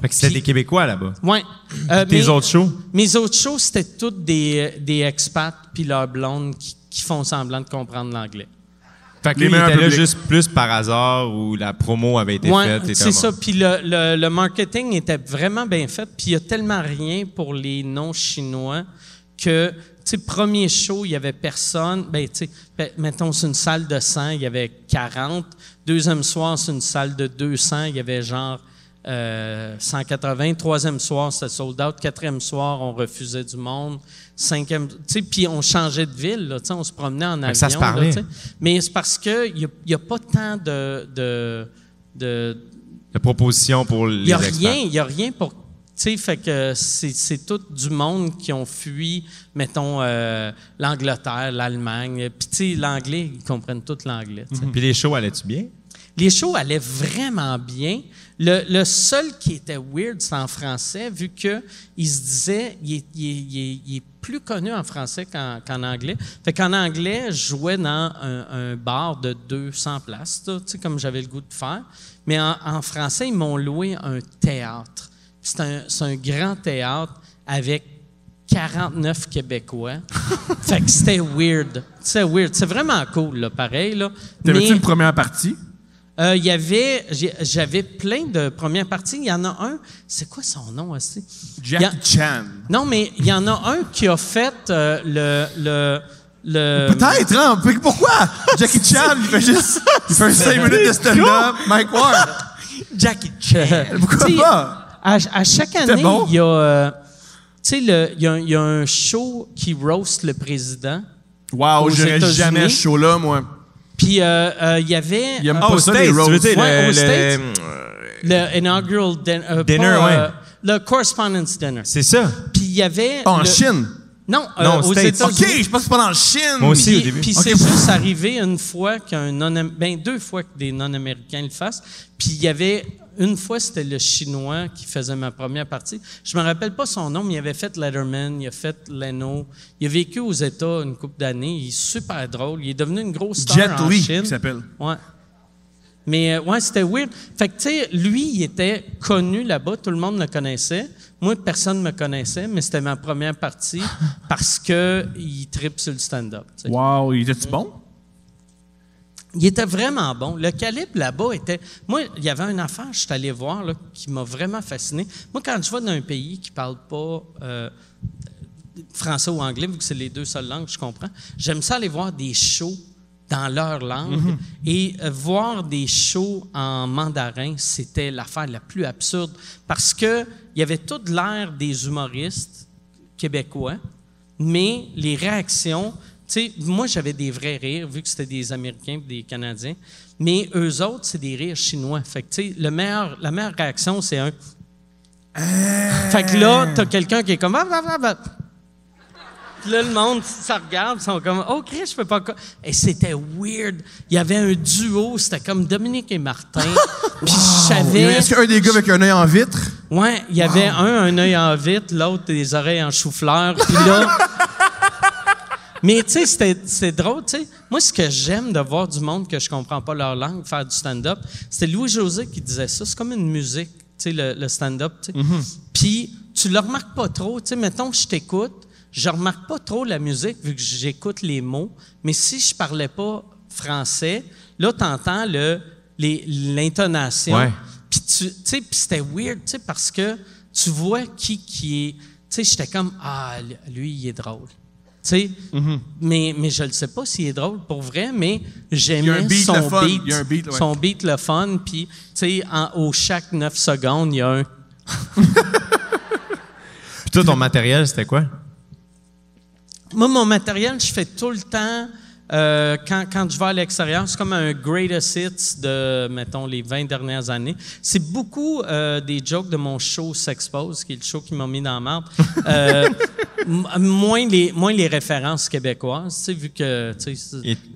Fait que c'était des Québécois là-bas. Ouais. Euh, Tes mais- autres shows? mes autres shows, c'était toutes des, des expats puis leurs blondes qui, qui font semblant de comprendre l'anglais. Fait que Les lui, il meilleurs était là publics. juste plus par hasard ou la promo avait été Ouais, faite. et c'est ça. Puis le, le, le marketing était vraiment bien fait. Puis il y a tellement rien pour les non-chinois que, sais, premier show, il y avait personne. Ben, tu sais, mettons, c'est une salle de 100, il y avait 40. Deuxième soir, c'est une salle de 200, il y avait genre euh, 180. Troisième soir, c'était sold out. Quatrième soir, on refusait du monde. Cinquième, tu sais, puis on changeait de ville, là, tu sais, on se promenait en avion. ça se parlait. Mais c'est parce qu'il n'y a, y a pas tant de, de, de, La proposition pour les il n'y a experts. rien, il y a rien pour. Sais, fait que c'est, tout du monde qui ont fui, mettons, euh, l'Angleterre, l'Allemagne. Puis, tu sais, l'anglais, ils comprennent tout l'anglais. sais. Puis les shows allaient-tu bien? Les shows allaient vraiment bien. Le, le seul qui était weird, c'est en français, vu que il se disait, il est, il est- il est- il est plus connu en français qu'en, anglais. Fait qu'en anglais, je jouais dans un, un bar de 200 places, tu sais, comme j'avais le goût de faire. Mais en, en français, ils m'ont loué un théâtre. C'est un, c'est un grand théâtre avec 49 Québécois. fait que c'était weird. C'était weird. C'est vraiment cool, là, pareil. Là. T'avais-tu une première partie? euh, Il y avait, j'avais plein de premières parties. Il y en a un, c'est quoi son nom aussi? Jackie a- Chan. Non, mais il y en a un qui a fait euh, le, le, le. Peut-être, hein? Pourquoi? Jackie Chan, il fait juste. Il fait 5 minutes de stand-up. Mike Ward. Jackie Chan. Pourquoi pas? À, à chaque année, bon? il y a, euh, tu sais, le- il y, a un- il y a un show qui roast le président. Wow, États-Unis. jamais à ce show-là, moi. Puis euh, euh, il y avait Il aime euh, pas Ah, ça, tu veux roasts. dire Ouais, le- le- le inaugural din- euh, Dinner, pas, ouais. euh, le correspondence dinner. C'est ça. Puis il y avait. Pas en le- Chine. Non, euh, Non, aux. États-Unis. OK, je pense que c'est pas dans le Chine. Moi aussi, Puis, au début. puis c'est juste arrivé une fois qu'un non ben deux fois que des non-américains le fassent. Puis il y avait une fois c'était le chinois qui faisait ma première partie. Je me rappelle pas son nom, mais il avait fait Letterman, il a fait Leno. Il a vécu aux États une couple d'années. Il est super drôle. Il est devenu une grosse star Jet en Chine. qui s'appelle. Ouais. Mais euh, ouais, c'était weird. Fait que, tu sais, lui, il était connu là-bas, tout le monde le connaissait. Moi, personne ne me connaissait, mais c'était ma première partie parce que il tripe sur le stand-up. tu sais. Wow, il était-tu bon? Il était vraiment bon. Le calibre là-bas était. Moi, il y avait une affaire, je suis allé voir, là, qui m'a vraiment fasciné. Moi, quand je vais dans un pays qui parle pas euh, français ou anglais, vu que c'est les deux seules langues que je comprends, j'aime ça aller voir des shows dans leur langue. Et euh, voir des shows en mandarin, c'était l'affaire la plus absurde parce que il y avait toute l'air des humoristes québécois, mais les réactions, tu sais, moi j'avais des vrais rires vu que c'était des Américains et des Canadiens, mais eux autres c'est des rires chinois. Fait que tu sais, le meilleur, la meilleure réaction c'est un. Fait que là, t'as quelqu'un qui est comme. Ah, ah, ah, ah. Puis Là, le monde, ça regarde, ils sont comme, oh, Chris, je peux pas. Et c'était weird. Il y avait un duo, c'était comme Dominique et Martin. Puis je savais. Est-ce qu'un des gars avec un œil en vitre? Ouais, il y avait un, un œil en vitre, l'autre, des oreilles en chou-fleur. Puis là. Mais tu sais, c'était- c'est drôle, tu sais. Moi, ce que j'aime de voir du monde que je comprends pas leur langue faire du stand-up, c'était Louis-José qui disait ça. C'est comme une musique, tu sais, le, le stand-up, tu sais. Puis tu le remarques pas trop, tu sais. Mettons, je t'écoute, je remarque pas trop la musique vu que j'écoute les mots. Mais si je parlais pas français, là, t'entends le les- l'intonation. Puis tu tu sais, puis c'était weird, tu sais, parce que tu vois qui qui est. Tu sais, j'étais comme ah lui il est drôle. Tu sais, mais, mais je ne sais pas s'il est drôle pour vrai, mais j'aimais son beat. Son beat le fun, puis tu sais, en- au chaque 9 secondes, il y a un. Puis toi, ton matériel, c'était quoi? Moi, mon matériel, je fais tout le temps, euh, quand, quand je vais à l'extérieur, c'est comme un greatest hits de, mettons, les 20 dernières années. C'est beaucoup euh, des jokes de mon show S'Expose, qui est le show qui m'a mis dans la marde. Euh, moins, les, moins les références québécoises, tu sais, vu que...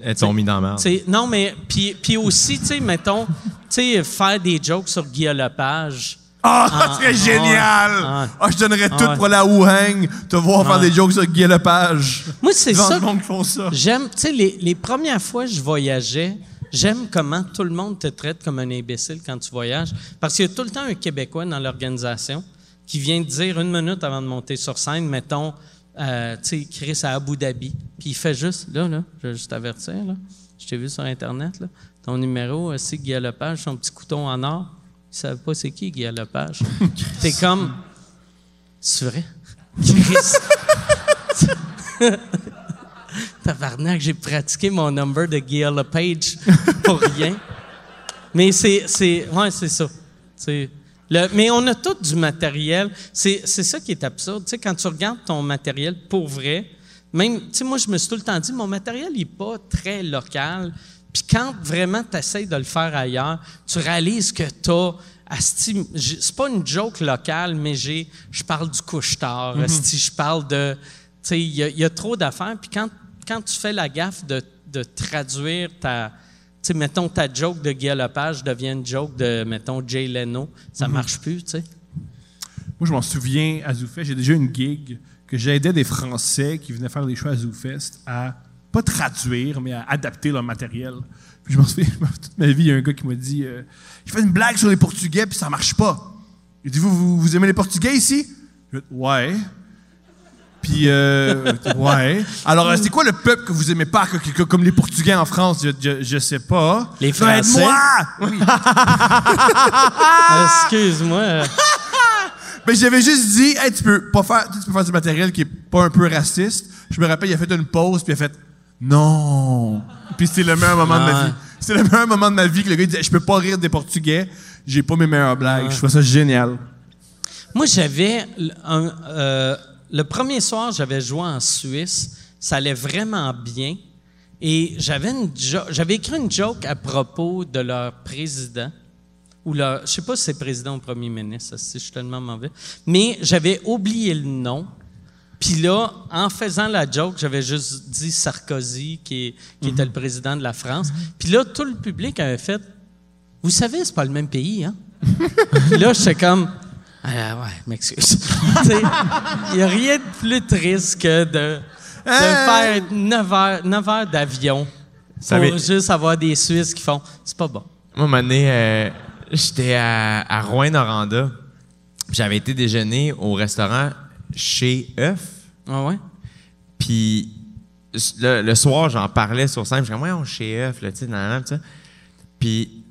elles t'ont mis dans la. T'sais, non, mais puis, puis aussi, tu sais, mettons, tu sais, faire des jokes sur Guillaume Lepage. Ah, Ah, ça serait ah, génial! ah. Ah, je donnerais tout pour la Wuhang, te voir faire des jokes sur Guy Lepage. Moi, c'est ça. du monde qui font ça. J'aime, tu sais, les, les premières fois que je voyageais, j'aime comment tout le monde te traite comme un imbécile quand tu voyages. Parce qu'il y a tout le temps un Québécois dans l'organisation qui vient te dire une minute avant de monter sur scène, mettons, euh, tu sais, Chris à Abu Dhabi. Puis il fait juste, là, là, je vais juste t'avertir, là. Je t'ai vu sur Internet, là. Ton numéro, euh, c'est Guy Lepage, son petit couteau en or. Ils ne savent pas c'est qui, Guy Lepage. T'es comme, c'est vrai? Tabarnak, j'ai pratiqué mon number de Guy Page pour rien. Mais c'est, c'est, ouais, c'est ça. C'est le, mais on a tout du matériel. C'est, c'est ça qui est absurde. Tu sais, quand tu regardes ton matériel pour vrai, même, tu sais, moi, je me suis tout le temps dit, mon matériel n'est pas très local. Puis quand vraiment tu essaies de le faire ailleurs, tu réalises que tu as c'est pas une joke locale, mais j'ai, je parle du couche-tard. Si je parle de, tu sais, il y, a trop d'affaires. Puis quand, quand tu fais la gaffe de, de traduire ta, tu sais, mettons ta joke de Guy Lepage devient une joke de, mettons, Jay Leno, ça marche plus, tu sais? Moi, je m'en souviens à ZooFest, j'ai déjà une gig que j'aidais des Français qui venaient faire des choix à ZooFest à pas traduire, mais à adapter leur matériel. Puis je m'en souviens, toute ma vie, il y a un gars qui m'a dit euh, Il fait une blague sur les Portugais, puis ça marche pas. Il dit Vous, vous, aimez les Portugais ici Je dis Ouais. Puis, euh, ouais. Alors, euh, c'est quoi le peuple que vous aimez pas, comme les Portugais en France? Je, je, sais pas. Les Français. moi oui. Excuse-moi. Mais j'avais juste dit, hey, tu peux pas faire, tu peux faire du matériel qui est pas un peu raciste. Je me rappelle, il a fait une pause, puis il a fait, non. Puis c'était le meilleur moment de ma vie. C'était le meilleur moment de ma vie que le gars disait Je peux pas rire des Portugais, j'ai pas mes meilleures blagues. Je trouve ça génial. Moi, j'avais. Euh, le premier soir, j'avais joué en Suisse. Ça allait vraiment bien. Et j'avais, j'avais écrit une joke à propos de leur président. Ou leur, je sais pas si c'est président ou premier ministre, si je suis tellement mauvais. Mais j'avais oublié le nom. Puis là, en faisant la joke, j'avais juste dit Sarkozy, qui, était le président de la France. Puis là, tout le public avait fait Vous savez, c'est pas le même pays, hein? Puis là, j'étais comme ah, Ouais, m'excuse. Il n'y a rien de plus triste que de, faire 9 heures, d'avion pour juste avoir des Suisses qui font C'est pas bon. Moi, un moment euh, j'étais à, à Rouen-Noranda. J'avais été déjeuner au restaurant chez Euf. Ah ouais? Puis le, soir, j'en parlais sur scène. Je disais, ouais, chez Euf, là, tu sais, ça. Puis,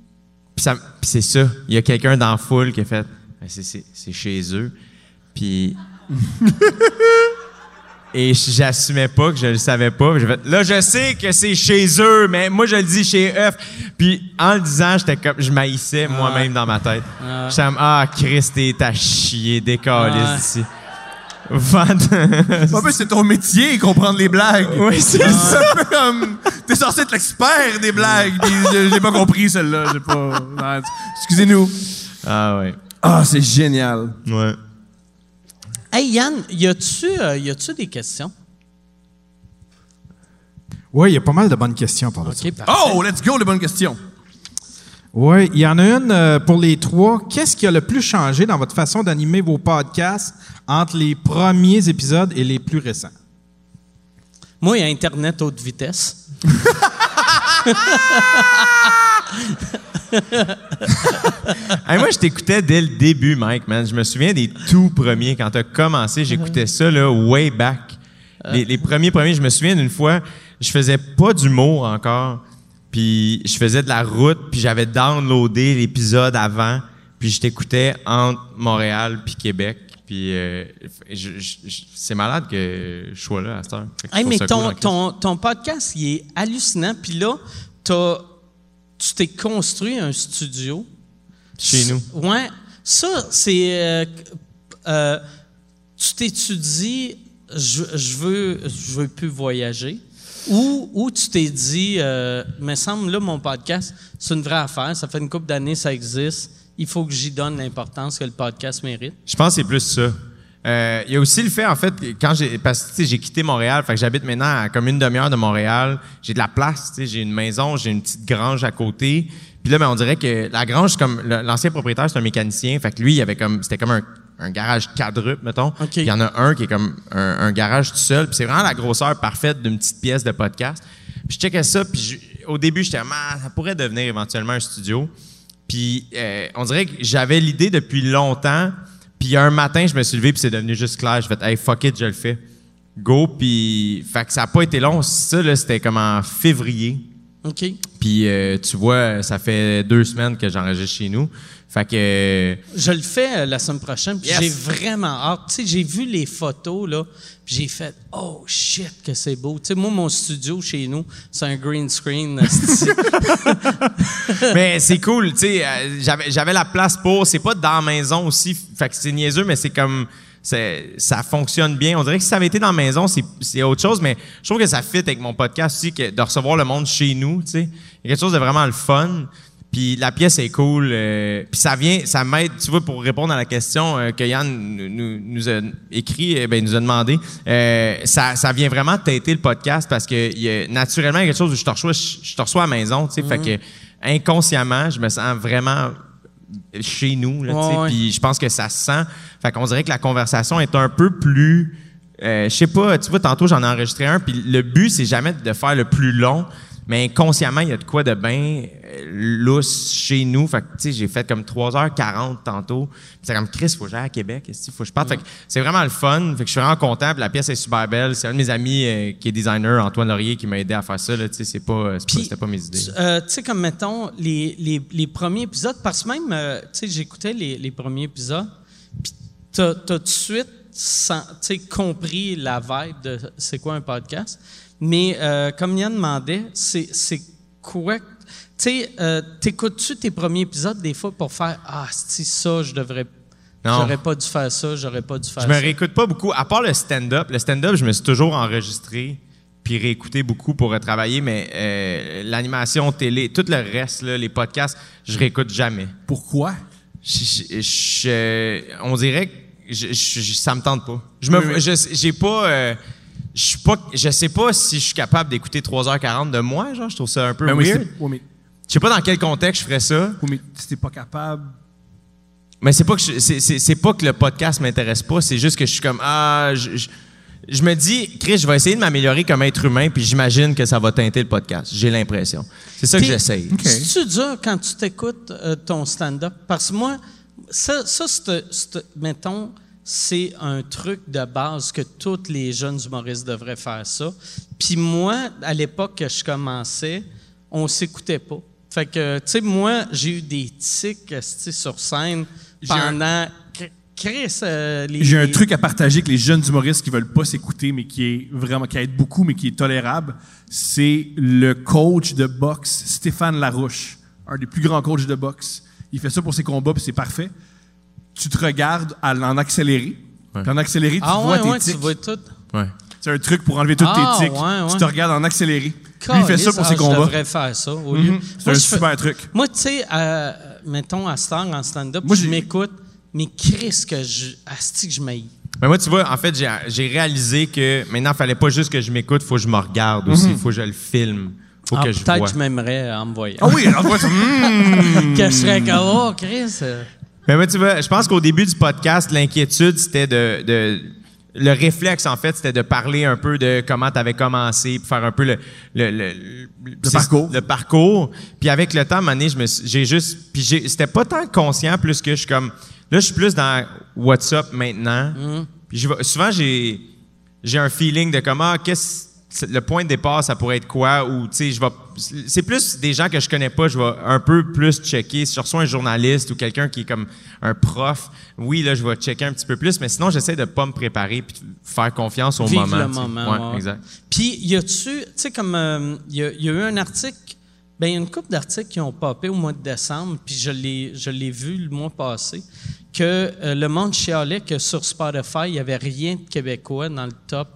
c'est ça. Il y a quelqu'un dans la foule qui a fait, ben, c'est chez eux. Puis. Et j'assumais pas que je le savais pas. Fait, là, je sais que c'est chez eux, mais moi, je le dis chez Euf. Puis en le disant, j'étais comme, je maïssais moi-même dans ma tête. Ah, J'étais ah, Christ, t'es chier, décaliste ici. En plus, c'est ton métier, comprendre les blagues. Oui, c'est ça. T'es censé être l'expert des blagues. J'ai pas compris celle-là. J'ai pas. Excusez-nous. Ah ouais. Ah, c'est génial. Ouais. Hey Yann, y a-tu euh, y a-tu des questions? Oui, il y a pas mal de bonnes questions par okay, Oh, let's go, les bonnes questions. Oui, il y en a une euh, pour les trois. Qu'est-ce qui a le plus changé dans votre façon d'animer vos podcasts entre les premiers épisodes et les plus récents? Moi, il y a Internet haute vitesse. moi, je t'écoutais dès le début, Mike, man. Je me souviens des tout premiers. Quand tu as commencé, j'écoutais ça, là, way back. Les, les, premiers premiers, je me souviens d'une fois, je faisais pas d'humour encore. Puis je faisais de la route, puis j'avais downloadé l'épisode avant, puis je t'écoutais entre Montréal puis Québec. Puis euh, c'est malade que je sois là à cette heure. mais ton, ton, ton, podcast, il est hallucinant. Puis là, tu t'es construit un studio. Chez nous. Ouais. Ça, c'est... Euh, euh, tu t'étudies, je, je, veux, je veux plus voyager. Ou, tu t'es dit, euh, me semble, là, mon podcast, c'est une vraie affaire. Ça fait une couple d'années ça existe. Il faut que j'y donne l'importance que le podcast mérite. Je pense que c'est plus ça. Euh, il y a aussi le fait, en fait, quand j'ai, parce que j'ai quitté Montréal, fait que j'habite maintenant à comme une demi-heure de Montréal. J'ai de la place, j'ai une maison, j'ai une petite grange à côté. Puis là, ben, on dirait que la grange, comme l'ancien propriétaire, c'est un mécanicien, fait que lui, il avait comme, c'était comme un un garage quadruple, mettons. Il y en a un qui est comme un, garage tout seul. Puis c'est vraiment la grosseur parfaite d'une petite pièce de podcast. Puis je checkais ça, puis au début, j'étais ah, ça pourrait devenir éventuellement un studio. Puis euh, on dirait que j'avais l'idée depuis longtemps. Puis un matin, je me suis levé, puis c'est devenu juste clair. Je fait hey, fuck it, je le fais. Go, puis fait que ça n'a pas été long. Ça, là, c'était comme en février. OK. Puis euh, tu vois, ça fait deux semaines que j'enregistre chez nous. Fait que euh, Je le fais euh, la semaine prochaine, puis Yes. j'ai vraiment hâte. Tu sais, j'ai vu les photos, là, puis j'ai fait « Oh, shit, que c'est beau! » Tu sais, moi, mon studio chez nous, c'est un green screen. mais c'est cool, tu sais, euh, j'avais la place pour, c'est pas dans la maison aussi, fait que c'est niaiseux mais c'est comme ça fonctionne bien. On dirait que si ça avait été dans la maison, c'est c'est autre chose mais je trouve que ça fit avec mon podcast aussi que de recevoir le monde chez nous, tu sais. Il y a quelque chose de vraiment le fun. Puis la pièce est cool. euh, puis ça vient, ça m'aide, tu vois, pour répondre à la question euh, que Yann nous, nous- a écrit, euh, ben, nous a demandé. euh, ça, ça vient vraiment têter le podcast parce que y a, naturellement, il y a quelque chose où je te reçois, je, je te reçois à la maison, tu sais. Fait que inconsciemment, je me sens vraiment chez nous, là. Ouais. Puis je pense que ça se sent. Fait qu'on dirait que la conversation est un peu plus. euh, je sais pas, tu vois, tantôt j'en ai enregistré un, puis le but, c'est jamais de faire le plus long, mais inconsciemment, il y a de quoi de bien euh, lousse chez nous. Fait que, tu sais, j'ai fait comme 3h40 tantôt. C'est comme, Chris, faut que j'aille à Québec, il faut que je parte? Fait que c'est vraiment le fun. Fait que je suis vraiment content, puis la pièce est super belle. C'est un de mes amis euh, qui est designer, Antoine Laurier, qui m'a aidé à faire ça, tu sais, c'est pas, pas- mes idées. euh, tu sais, comme mettons, les, les, les premiers épisodes, parce que même, euh, tu sais, j'écoutais les, les premiers épisodes, puis t'as tout de suite compris la vibe de c'est quoi un podcast? Mais euh, comme Yann demandait, c'est quoi? Tu sais, euh, t'écoutes-tu tes premiers épisodes des fois pour faire Ah, si ça, je devrais. Non. J'aurais pas dû faire ça, j'aurais pas dû faire Je me ça. réécoute pas beaucoup, à part le stand-up. Le stand-up, je me suis toujours enregistré puis réécouté beaucoup pour retravailler, mais euh, l'animation télé, tout le reste, là, les podcasts, je réécoute jamais. Pourquoi? Je- je- je- on dirait que je, je- je- ça me tente pas. Je me, je- j'ai pas, euh, je suis pas, je sais pas si je suis capable d'écouter 3h40 de moi, genre, je trouve ça un peu Ben oui, weird. c'est- oui, mais, Je sais pas dans quel contexte je ferais ça. oui, mais si t'es pas capable. Mais c'est pas que je- c'est, c'est- c'est pas que le podcast m'intéresse pas, c'est juste que je suis comme ah je, je- je me dis Chris, je vais essayer de m'améliorer comme être humain puis j'imagine que ça va teinter le podcast. J'ai l'impression. C'est ça que j'essaye. C'est-tu dur quand tu t'écoutes euh, ton stand-up? Parce que moi, ça, ça c'est- c'est- mettons, c'est un truc de base que tous les jeunes humoristes devraient faire ça. Puis moi, à l'époque que je commençais, on s'écoutait pas. Fait que, tu sais, moi, j'ai eu des tics sur scène pendant... Euh, les- J'ai un truc à partager avec les jeunes humoristes qui veulent pas s'écouter, mais qui est vraiment, qui aide beaucoup, mais qui est tolérable. C'est le coach de boxe, Stéphane Larouche, un des plus grands coachs de boxe. Il fait ça pour ses combats, puis c'est parfait. Tu te regardes à- en accéléré. Puis en accéléré, tu Ah vois ouais, tes ouais, tu tics. vois tout. Ouais. C'est un truc pour enlever tous Ah, tes tics. ouais, ouais. Tu te regardes en accéléré. Lui, il fait ça pour ah, ses Je combats. devrais faire ça au lieu. Mhm. C'est un je fais- super truc. Moi, tu sais, euh, mettons, à Star en stand-up, Moi, je m'écoute, mais Chris, que je. Asti, que je m'aille. Mais moi, tu vois, en fait, j'ai, réalisé que maintenant, il fallait pas juste que je m'écoute, faut que je me regarde aussi, il faut que je le filme, faut Ah, que je Peut-être vois. que je m'aimerais en me voyant. Ah oui, alors, ça, hmm. Que je serais comme, oh, Chris. Mais moi, tu vois, je pense qu'au début du podcast, l'inquiétude, c'était de, de- Le réflexe, en fait, c'était de parler un peu de comment tu avais commencé, puis faire un peu le... Le, le, c'est- parcours. Le parcours. Puis avec le temps, donné, je me suis- j'ai juste... Puis j'ai- c'était pas tant conscient, plus que je suis comme... Là, je suis plus dans WhatsApp maintenant. Puis je vais- souvent, j'ai j'ai un feeling de comment... qu'est-ce c'est- le point de départ, ça pourrait être quoi? Ou, tu sais, je vais. C'est plus des gens que je connais pas, je vais un peu plus checker. Si je reçois un journaliste ou quelqu'un qui est comme un prof, oui, là, je vais checker un petit peu plus, mais sinon, j'essaie de pas me préparer puis de faire confiance au moment. le moment. Ouais, ouais. exact. Puis, y a-tu, tu sais, comme, euh, y, a, y a eu un article, ben, il y a une couple d'articles qui ont popé au mois de décembre, puis je l'ai, je l'ai vu le mois passé, que euh, le monde chialait que sur Spotify, il n'y avait rien de québécois dans le top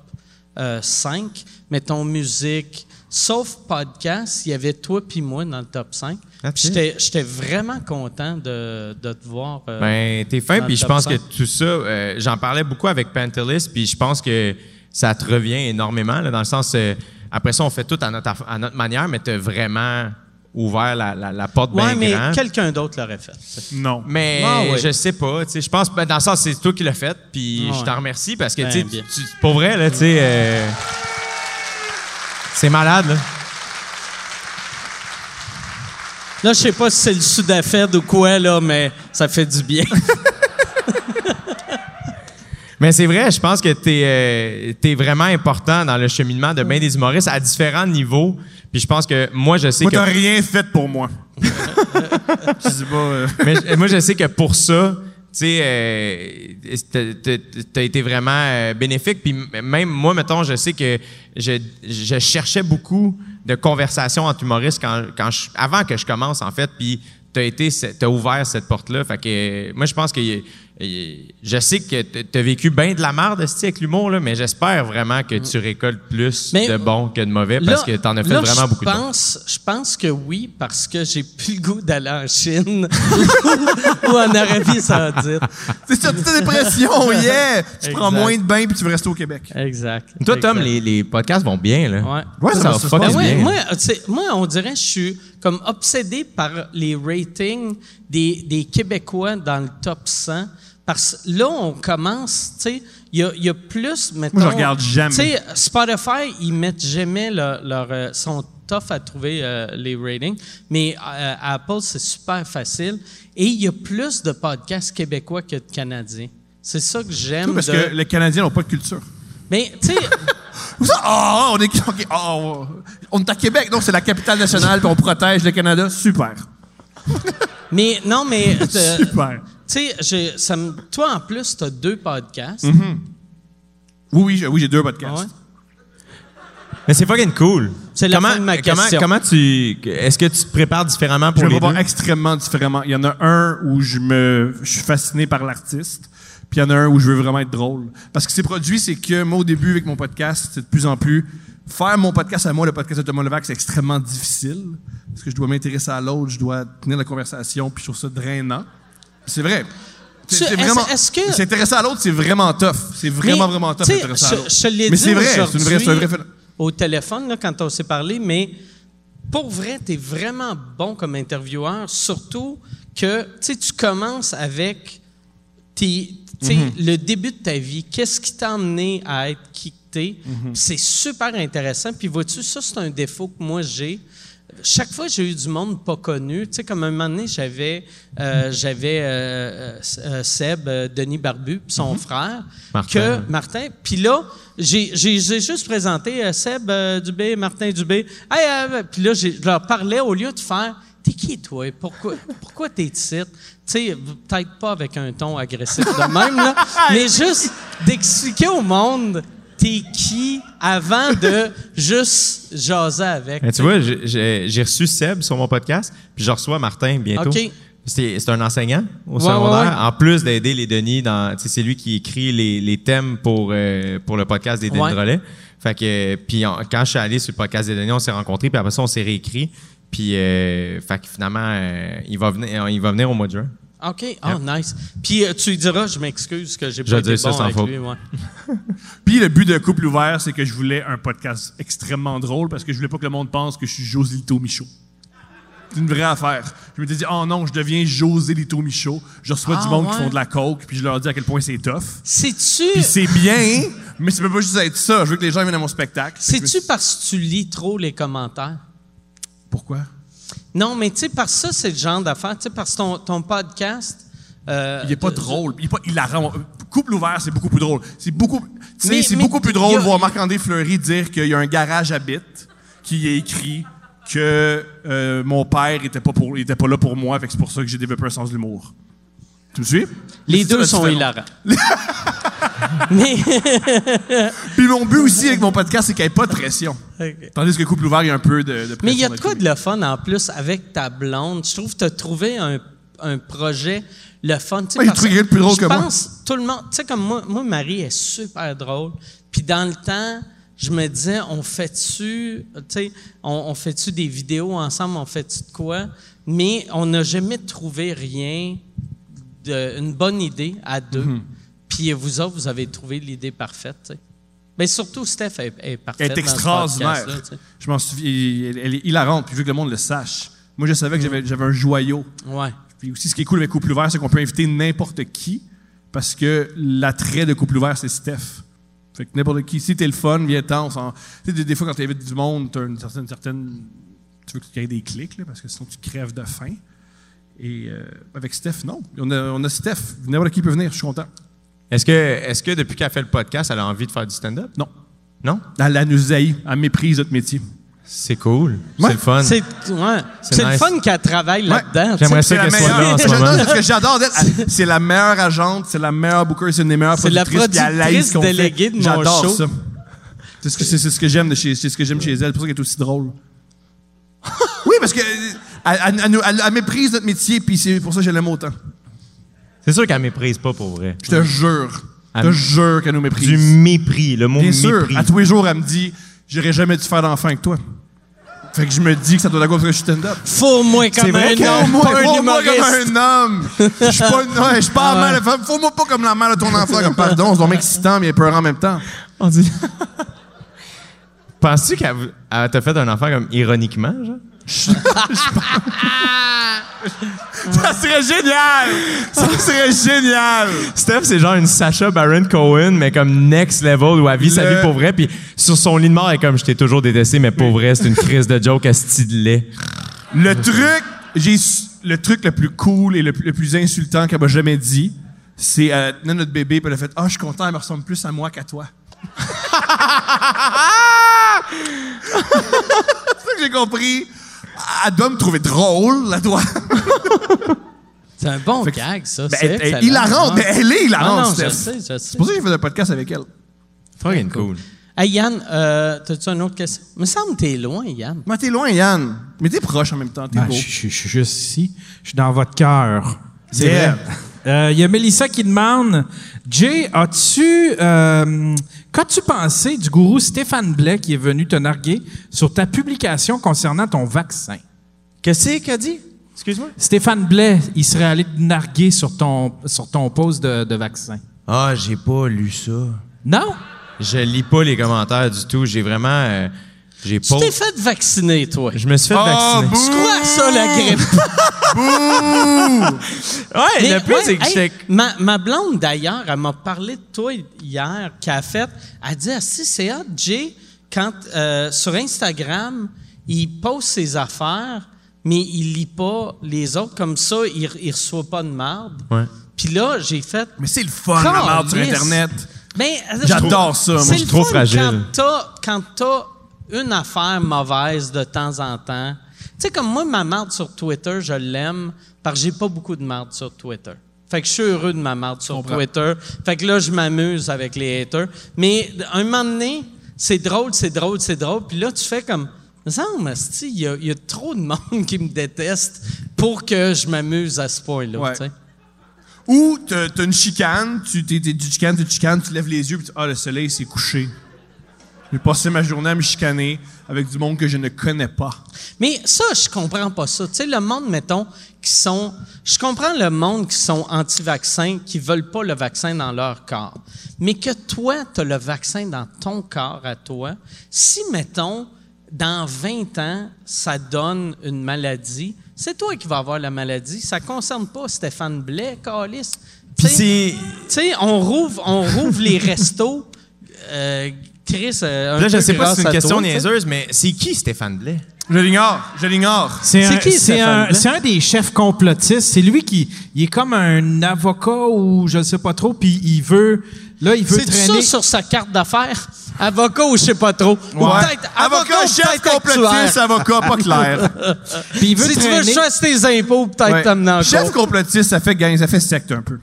euh, 5, mettons musique, sauf podcast, il y avait toi puis moi dans le top 5. That's Puis j'étais, vraiment content de, de te voir. euh, Ben, t'es fin, puis je pense cinq. que tout ça, euh, j'en parlais beaucoup avec Pantelis, puis je pense que ça te revient énormément, là, dans le sens, euh, après ça, on fait tout à notre, à notre manière, mais t'as vraiment ouvert la, la, la porte ouais, bien mais grand. quelqu'un d'autre l'aurait fait. Non. Mais Ah ouais. je sais pas, tu sais, je pense, ben, dans le sens, c'est toi qui l'as fait, puis Ah je t'en remercie parce que, Ben, tu tu- tu- pour vrai, là, tu sais, euh, c'est malade, là. Là, je sais pas si c'est le Sudafed ou quoi, là, mais ça fait du bien. Mais c'est vrai, je pense que tu es, vraiment important dans le cheminement de bien des humoristes à différents niveaux. Puis je pense que moi, je sais Moi, que. t'as rien fait pour moi. je sais pas. euh, Mais je- moi, je sais que pour ça, tu sais, euh, t'as- été vraiment euh, bénéfique. Puis même moi, mettons, je sais que je, je cherchais beaucoup de conversations entre humoristes quand, quand je- avant que je commence, en fait. Puis t'as été, t'as ouvert cette porte-là. Fait que euh, moi, je pense que je sais que t- t'as vécu bien de la merde esti, avec l'humour, là, mais j'espère vraiment que tu récoltes plus Mais- de bons que de mauvais parce que t'en as fait là, vraiment beaucoup de bons. pense, Je pense que oui, parce que j'ai plus le goût d'aller en Chine ou en Arabie Saoudite. C'est ça, toute dépression, yeah! Tu prends moins de bain puis tu veux rester au Québec. Exact. Toi, Tom, exact. les, les podcasts vont bien, là. Ouais. Ouais, ça, ça va va se fucking Ben ouais, bien. moi, tu moi, on dirait que je suis comme obsédé par les ratings des, des Québécois dans le top 100. Parce que là, on commence, tu sais, il y a, il y a plus, mettons... Moi, je regarde jamais. Tu sais, Spotify, ils mettent jamais leur... leur sont tough à trouver euh, les ratings, mais euh, Apple, c'est super facile. Et il y a plus de podcasts québécois que de Canadiens. C'est ça que j'aime. Parce de- que les Canadiens n'ont pas de culture. Mais, tu sais... Ah, on est, ok, ah, on- est à Québec, donc c'est la capitale nationale, puis on protège le Canada. Super. mais non, mais... euh, Super. Tu sais, toi, en plus, tu as deux podcasts. Oui, oui, j'ai- oui, j'ai deux podcasts. Ouais? Mais c'est fucking cool. C'est la comment, fin de ma comment- question. Comment, tu. Est-ce que tu te prépares différemment Je pour vais les me deux? extrêmement différemment. Il y en a un où je me, je suis fasciné par l'artiste, puis il y en a un où je veux vraiment être drôle. Parce que c'est produit, c'est que moi, au début, avec mon podcast, c'est de plus en plus. Faire mon podcast à moi, le podcast de Thomas Levac, c'est extrêmement difficile. Parce que je dois m'intéresser à l'autre, je dois tenir la conversation, puis je trouve ça drainant. C'est vrai. C'est vraiment. est-ce que- S'intéresser à l'autre, c'est vraiment tough. C'est vraiment, Mais, vraiment tough s'intéresser à l'autre. Mais c'est vrai, c'est une vraie, c'est un vrai phénomène. au téléphone là, quand on s'est parlé, mais pour vrai, tu es vraiment bon comme intervieweur, surtout que tu sais, tu commences avec tes- Mm-hmm. le début de ta vie. Qu'est-ce qui t'a amené à être qui t'es? Mm-hmm. C'est super intéressant. Puis vois-tu, ça, c'est un défaut que moi j'ai. Chaque fois, j'ai eu du monde pas connu. Tu sais, comme un moment donné, j'avais, euh, j'avais euh, euh, Seb, Denis Barbu, puis son frère, Martin, que. Martin. Puis là, j'ai, j'ai, j'ai juste présenté Seb Dubé, Martin Dubé. Hey, puis là, j'ai- je leur parlais au lieu de faire T'es qui, toi? Pourquoi, pourquoi t'es ici? Tu sais, peut-être pas avec un ton agressif de même, là, mais juste d'expliquer au monde t'es qui avant de juste jaser avec. Mais tu vois, j'ai- reçu Seb sur mon podcast, puis je reçois Martin bientôt. OK. C'est un enseignant au Ouais, secondaire. ouais, ouais. En plus d'aider les Denis, dans, c'est lui qui écrit les, les thèmes pour, euh, pour le podcast des Denis Ouais. de relais. Fait que, puis on- quand je suis allé sur le podcast des Denis, on s'est rencontrés, puis après ça, on s'est réécrit. Puis, euh, fait que finalement, euh, il, va venir, il va venir au mois de juin. OK, oh, nice. Puis euh, tu lui diras, je m'excuse que j'ai pas été ça bon sans avec faute. lui. ouais. Puis le but de Couple Ouvert, c'est que je voulais un podcast extrêmement drôle parce que je voulais pas que le monde pense que je suis José Lito Michaud. C'est une vraie affaire. Je m'étais dit, oh non, je deviens José Lito Michaud. Je reçois Ah, du monde qui font de la coke, puis je leur dis à quel point c'est tough. C'est-tu Puis c'est bien, mais ça peut pas juste être ça. Je veux que les gens viennent à mon spectacle. C'est-tu me- parce que tu lis trop les commentaires? Pourquoi? Non, mais tu sais, parce que ça, c'est le genre d'affaire. Tu sais, parce que ton, ton podcast. euh, Il est pas de- drôle. Il est pas hilarant. Couple ouvert, c'est beaucoup plus drôle. C'est beaucoup, tu sais, Mais- c'est beaucoup plus drôle a- de voir Marc-André Fleury dire qu'il y a un garage à bite qui est écrit que euh, mon père était pas pour, était pas là pour moi, fait que c'est pour ça que j'ai développé un sens de l'humour. Tu me suis? Les deux sont hilarants. mais. Puis mon but aussi avec mon podcast, c'est qu'il n'y ait pas de pression. Tandis que couple ouvert, il y a un peu de, de pression. Mais il y a de quoi de le fun en plus avec ta blonde? Je trouve que tu as trouvé un, un projet le fun. Tu sais, Ouais, il a parce trouvé quelqu'un de plus drôle je que moi. pense, tout le monde, tu sais, comme moi, moi, Marie est super drôle. Puis dans le temps, je me disais, on fait-tu, tu sais, on, on fait-tu des vidéos ensemble, on fait-tu de quoi? Mais on n'a jamais trouvé rien, de, une bonne idée à deux. Mm-hmm. Puis vous autres, vous avez trouvé l'idée parfaite, tu. Mais surtout, Steph est, est parfaite. Elle est dans ce extraordinaire. tu. Je m'en souviens, elle, elle est hilarante, puis je veux que le monde le sache. Moi, je savais que j'avais j'avais un joyau. Ouais. Puis aussi, ce qui est cool avec Couple Ouvert, c'est qu'on peut inviter n'importe qui, parce que l'attrait de Couple Ouvert, c'est Steph. Fait que n'importe qui, si t'es le fun, viens-t'en. Tu sais, des, des fois, quand t'invites du monde, t'as une certaine, certaine. Tu veux qu'il y ait des clics, là, parce que sinon, tu crèves de faim. Et euh, avec Steph, non. On a, on a Steph. N'importe qui peut venir, je suis content. Est-ce que, est-ce que depuis qu'elle fait le podcast, elle a envie de faire du stand-up? Non. Non? Elle, elle nous haït. Elle méprise notre métier. C'est cool. Ouais. C'est le fun. C'est ouais. C'est le fun qu'elle travaille là-dedans. J'aimerais ça C'est la qu'elle soit là en ce meilleure. moment. Ce que j'adore c'est la meilleure agente, c'est la meilleure booker, c'est une des meilleures C'est la productrices, elle haït productrice déléguée de mon J'adore show. ça. C'est ce que, c'est, c'est ce que j'aime de chez, c'est ce que j'aime chez elle. C'est pour ça qu'elle est aussi drôle. oui, parce que elle, elle- elle nous- elle- elle méprise notre métier, puis c'est pour ça que je l'aime autant. C'est sûr qu'elle méprise pas pour vrai. Je te jure. Je te jure qu'elle nous méprise. Du mépris, le mot Bien sûr. mépris. À tous les jours, elle me dit J'aurais jamais dû faire d'enfant avec toi. Fait que je me dis que ça doit être à cause que je suis stand-up. Faut-moi comme vrai un que homme, pas un faut-moi humoriste. comme un homme. Je suis pas, ouais, je suis pas la mère. Faut-moi pas comme la mère de ton enfant. Comme pardon, c'est donc excitant, mais peurant en même temps. On dit. Penses-tu qu'elle elle t'a fait un enfant comme ironiquement, genre? Ça serait génial! Ça serait génial! Steph, c'est genre une Sacha Baron Cohen, mais comme next level, où elle vit sa vie pour vrai. Puis sur son lit de mort, elle est comme je t'ai toujours détesté, mais pour vrai, c'est une crise de joke à style de lait. Le truc, j'ai le truc le plus cool et le, plus- le plus insultant qu'elle m'a jamais dit, c'est euh, notre bébé, puis elle a fait Ah, je suis content, elle me ressemble plus à moi qu'à toi. c'est ça que j'ai compris. Elle doit me trouver drôle, la doigt. C'est un bon gag, ça. Ben, elle, elle- hilarante, mais elle est hilarante, non, je sais, je sais. C'est pour ça que j'ai fait un podcast avec elle. Fucking cool. Hey, Yann, euh, t'as-tu une autre question? Il me semble que t'es loin, Yann. Moi, t'es loin, Yann. Mais t'es proche en même temps, t'es Ah, beau. je suis juste ici. Je suis dans votre cœur. C'est vrai. Euh, Il y a Mélissa qui demande Jay, as-tu. Euh, Qu'as-tu pensé du gourou Stéphane Blais qui est venu te narguer sur ta publication concernant ton vaccin? Qu'est-ce qu'elle dit? Excuse-moi? Stéphane Blais, il serait allé te narguer sur ton, sur ton poste de, de vaccin. Ah, j'ai pas lu ça. Non? Je lis pas les commentaires du tout. J'ai vraiment. euh, j'ai Tu pas. t'es fait vacciner, toi. Je me suis fait Ah, vacciner. bouh! C'est quoi ça, la grippe? Ouais, Mais, le plus, ouais, c'est que hey, j'étais. ma, ma blonde, d'ailleurs, elle m'a parlé de toi hier, qu'elle a fait. Elle dit, ah, si, c'est hot, Jay, quand, euh, sur Instagram, il poste ses affaires, mais il lit pas les autres. Comme ça, il, il reçoit pas de marde. Ouais. Puis là, j'ai fait... Mais c'est le fun, la merde sur. Internet. Ben, J'adore ça, moi, C'est je suis trop fun fragile. Quand t'as une affaire mauvaise de temps en temps. Tu sais, comme moi, ma marde sur Twitter, je l'aime parce que j'ai pas beaucoup de marde sur Twitter. Fait que je suis heureux de ma marde sur Twitter. Fait que là, je m'amuse avec les haters. Mais un moment donné, c'est drôle, c'est drôle, c'est drôle. Puis là, tu fais comme... Me semble, asti, il y, a- il y a trop de monde qui me déteste pour que je m'amuse à ce point-là. Ouais. tu sais. Ou t'as une chicane, tu t'es, tu chicanes, tu chicanes, tu lèves les yeux, puis tu ah, le soleil s'est couché. J'ai passé ma journée à me chicaner avec du monde que je ne connais pas. Mais ça, je comprends pas ça. Tu sais, le monde, mettons, qui sont. Je comprends le monde qui sont anti-vaccins, qui veulent pas le vaccin dans leur corps. Mais que toi, tu as le vaccin dans ton corps à toi, si, mettons, dans 20 ans, ça donne une maladie, c'est toi qui vas avoir la maladie. Ça concerne pas Stéphane Blais, Calis. Tu sais, on rouvre, on rouvre les restos. Euh, Chris, euh, un Là, je sais pas si c'est une question toi, niaiseuse, mais c'est qui Stéphane Blais? Je l'ignore, je l'ignore. C'est C'est un, qui, c'est Stéphane un, Blais? c'est un des chefs complotistes. C'est lui qui il est comme un avocat ou je sais pas trop, puis il veut là il veut C'est traîner. ça sur sa carte d'affaires? Avocat ou je sais pas trop? Ou Ouais. peut-être avocat, avocat, ou chef peut-être complotiste, actuaire. avocat, pas clair. Puis il veut Si tu veux fasse tes impôts, peut-être Ouais. t'amener en Chef complotiste, ça fait gang, ça fait secte un peu.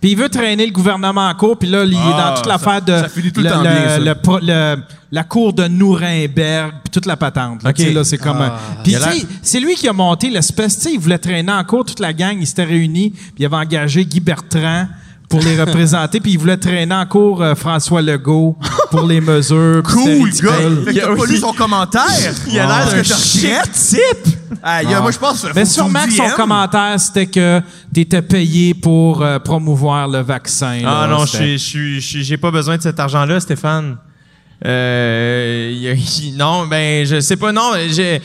Puis il veut traîner le gouvernement en cours, puis là, il est Ah, dans toute ça- l'affaire de ça finit tout le temps bien, ça. le pro- le- la cour de Nuremberg, puis toute la patente. là. Ok. Tu sais, là, c'est comme. un- Puis c'est lui qui a monté l'espèce. Tu sais, il voulait traîner en cours toute la gang. Il s'était réuni, puis il avait engagé Guy Bertrand pour les représenter, puis il voulait traîner en cours euh, François Legault pour les mesures. puis c'était Cool, ridicule. gars. Fait que Il a t'as pas lu son commentaire. Il a l'air d'un chic type! Ah, il y a- moi, je pense. faut Mais que tu sûrement me que son DM. commentaire, c'était que tu étais payé pour euh, promouvoir le vaccin. Ah là. non, je C'était- suis- je suis- je suis- j'ai pas besoin de cet argent-là, Stéphane. Euh, non, ben je sais pas. Non, je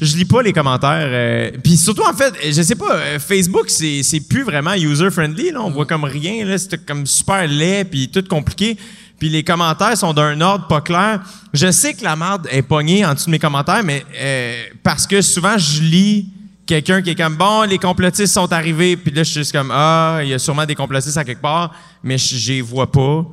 je lis pas les commentaires. euh, Puis surtout en fait, je sais pas. euh, Facebook c'est c'est plus vraiment user friendly. Là, on voit comme rien. C'est comme super laid puis tout compliqué. Puis les commentaires sont d'un ordre pas clair. Je sais que la merde est pognée en dessous de mes commentaires, mais euh, parce que souvent je lis quelqu'un qui est comme bon, les complotistes sont arrivés, puis là je suis juste comme ah, il y a sûrement des complotistes à quelque part, mais je les vois pas.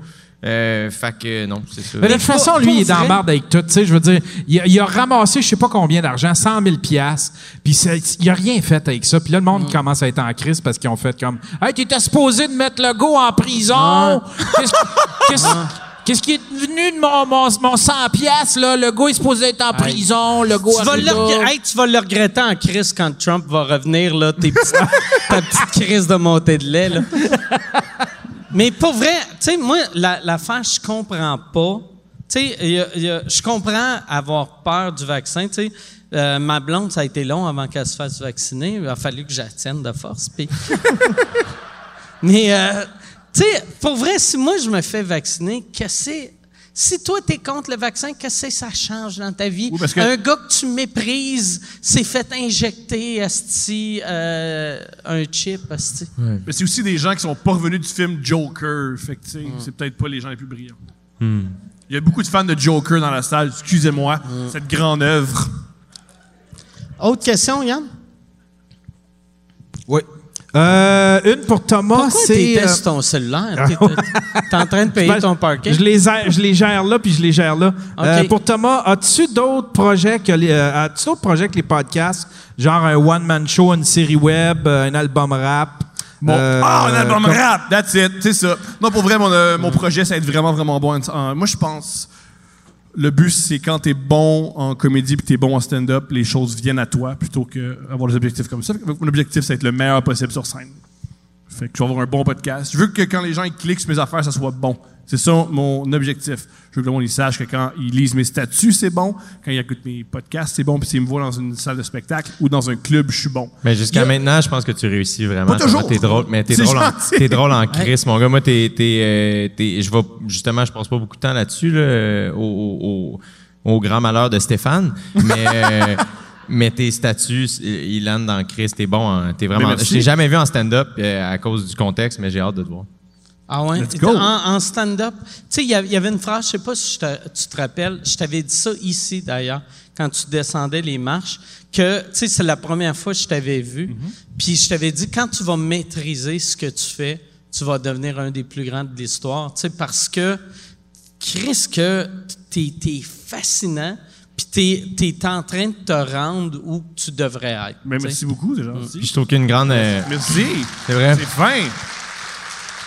Euh, fait que non, c'est ça. Mais de toute façon, lui, il est dans la marde avec tout. Tu sais, je veux dire, il a, il a ramassé, je sais pas combien d'argent, 100 000 piastres, puis il a rien fait avec ça. Puis là, le monde commence à être en crise parce qu'ils ont fait comme, hey, t'étais supposé de mettre le go en prison. Qu'est-ce qui est devenu de mon, mon, mon 100 piastres, là? Le gars est supposé être en prison, le gars Tu vas, le hey, tu vas le regretter en crise quand Trump va revenir, là, tes petits- ta petite crise de montée de lait. Là. Mais pour vrai, tu sais, moi, la- l'affaire, je comprends pas. Tu sais, je comprends avoir peur du vaccin. Tu sais, Euh, ma blonde, ça a été long avant qu'elle se fasse vacciner. Il a fallu que j'attienne de force. Mais, euh, tu sais, pour vrai, si moi, je me fais vacciner, qu'est-ce que c'est- Si toi, tu es contre le vaccin, qu'est-ce que ça change dans ta vie? Oui, parce que- Un gars que tu méprises s'est fait injecter asti, euh, un chip. Asti. Mais c'est aussi des gens qui sont pas revenus du film Joker. Fait que, sais, c'est peut-être pas les gens les plus brillants. Il y a beaucoup de fans de Joker dans la salle. Excusez-moi, cette grande œuvre. Autre question, Yann? Oui. Euh, une pour Thomas, Pourquoi c'est. t'étais euh, sur ton cellulaire? T'es t'es en train de payer ton parking? Je les, je les gère là, puis je les gère là. Euh, OK. pour Thomas, as-tu d'autres projets que les, euh, as-tu d'autres projets que les podcasts, genre un one-man show, une série web, euh, un album rap? Bon, Euh, ah, un album comme- rap, that's it, c'est ça. Non, pour vrai, mon, euh, mon projet, ça va être vraiment, vraiment bon. Moi, je pense, le but, c'est quand t'es bon en comédie puis t'es bon en stand-up, les choses viennent à toi plutôt que avoir des objectifs comme ça. Mon objectif, c'est être le meilleur possible sur scène. Fait que je vais avoir un bon podcast. Je veux que quand les gens ils cliquent sur mes affaires, ça soit bon. C'est ça mon objectif. Je veux que le monde il sache que quand ils lisent mes statuts, c'est bon. Quand ils écoutent mes podcasts, c'est bon. Puis s'ils me voient dans une salle de spectacle ou dans un club, je suis bon. Mais jusqu'à maintenant, je pense que tu réussis vraiment. Pas toujours. T'es drôle, mais t'es drôle, en, t'es drôle en crise, mon gars. Moi, t'es, t'es, euh, je vais justement, je passe pas beaucoup de temps là-dessus, là, au, au- au- au grand malheur de Stéphane. Mais, euh, mais tes statuts, landent dans Chris. T'es bon, en- t'es vraiment. Je t'ai jamais vu en stand-up euh, à cause du contexte, mais j'ai hâte de te voir. Ah ouais? Let's go. En, en stand-up. Tu sais, il y avait une phrase, je sais pas si je te- tu te rappelles, je t'avais dit ça ici d'ailleurs, quand tu descendais les marches, que, tu sais, c'est la première fois que je t'avais vu. Mm-hmm. Puis je t'avais dit, quand tu vas maîtriser ce que tu fais, tu vas devenir un des plus grands de l'histoire. Tu sais, parce que, Chris, que t'es es fascinant, puis t'es es en train de te rendre où tu devrais être. Mais tu merci beaucoup, c'est gentil. Puis je trouve qu'une grande. euh, Merci. c'est vrai. C'est fin.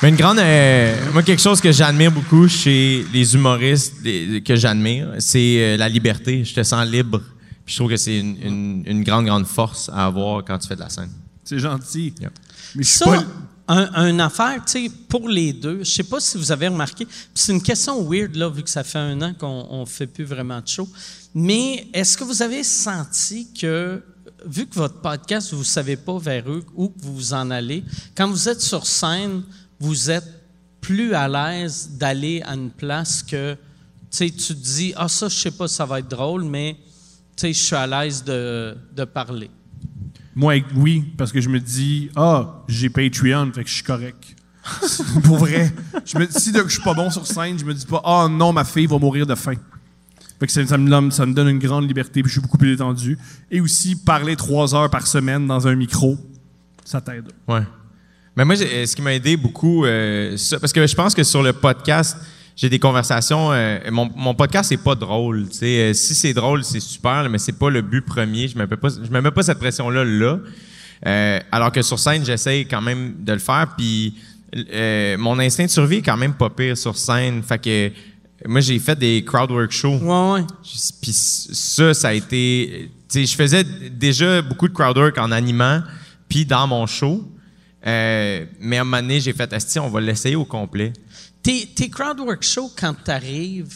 Mais une grande. euh, moi, quelque chose que j'admire beaucoup chez les humoristes les- que j'admire, c'est euh, la liberté. Je te sens libre. Puis je trouve que c'est une, une- une grande, grande force à avoir quand tu fais de la scène. C'est gentil. Yep. Mais je suis Ça, pas. Un, affaire, tu sais, pour les deux, je sais pas si vous avez remarqué, c'est une question weird, là, vu que ça fait un an qu'on on fait plus vraiment de show, mais est-ce que vous avez senti que, vu que votre podcast, vous savez pas vers eux où vous vous en allez, quand vous êtes sur scène, vous êtes plus à l'aise d'aller à une place que, tu sais, tu te dis, ah, ça, je sais pas ça va être drôle, mais, tu sais, je suis à l'aise de parler. Moi, oui, parce que je me dis, ah, j'ai Patreon, fait que je suis correct. Pour vrai. Je me, si de- je suis pas bon sur scène, je me dis pas, ah non, ma fille va mourir de faim. Fait que ça, ça me, donne- ça me donne une grande liberté, puis je suis beaucoup plus détendu. Et aussi, parler trois heures par semaine dans un micro, ça t'aide. Ouais. Mais moi, j'ai- ce qui m'a aidé beaucoup, euh, ça- parce que je pense que sur le podcast, j'ai des conversations. euh, mon, mon podcast, c'est pas drôle. Euh, si c'est drôle, c'est super, là, mais c'est pas le but premier. Je ne me, pas- je me mets pas cette pression-là là. Euh, alors que sur scène, j'essaye quand même de le faire. Puis mon instinct de survie est quand même pas pire sur scène. Fait que moi, j'ai fait des crowdwork shows. Ouais, ouais. Puis ça, ça a été. Tu sais, je faisais déjà beaucoup de crowdwork en animant, puis dans mon show. Mais à un moment donné, j'ai fait, Asti, on va l'essayer au complet. Tes, tes crowdwork shows, quand tu arrives,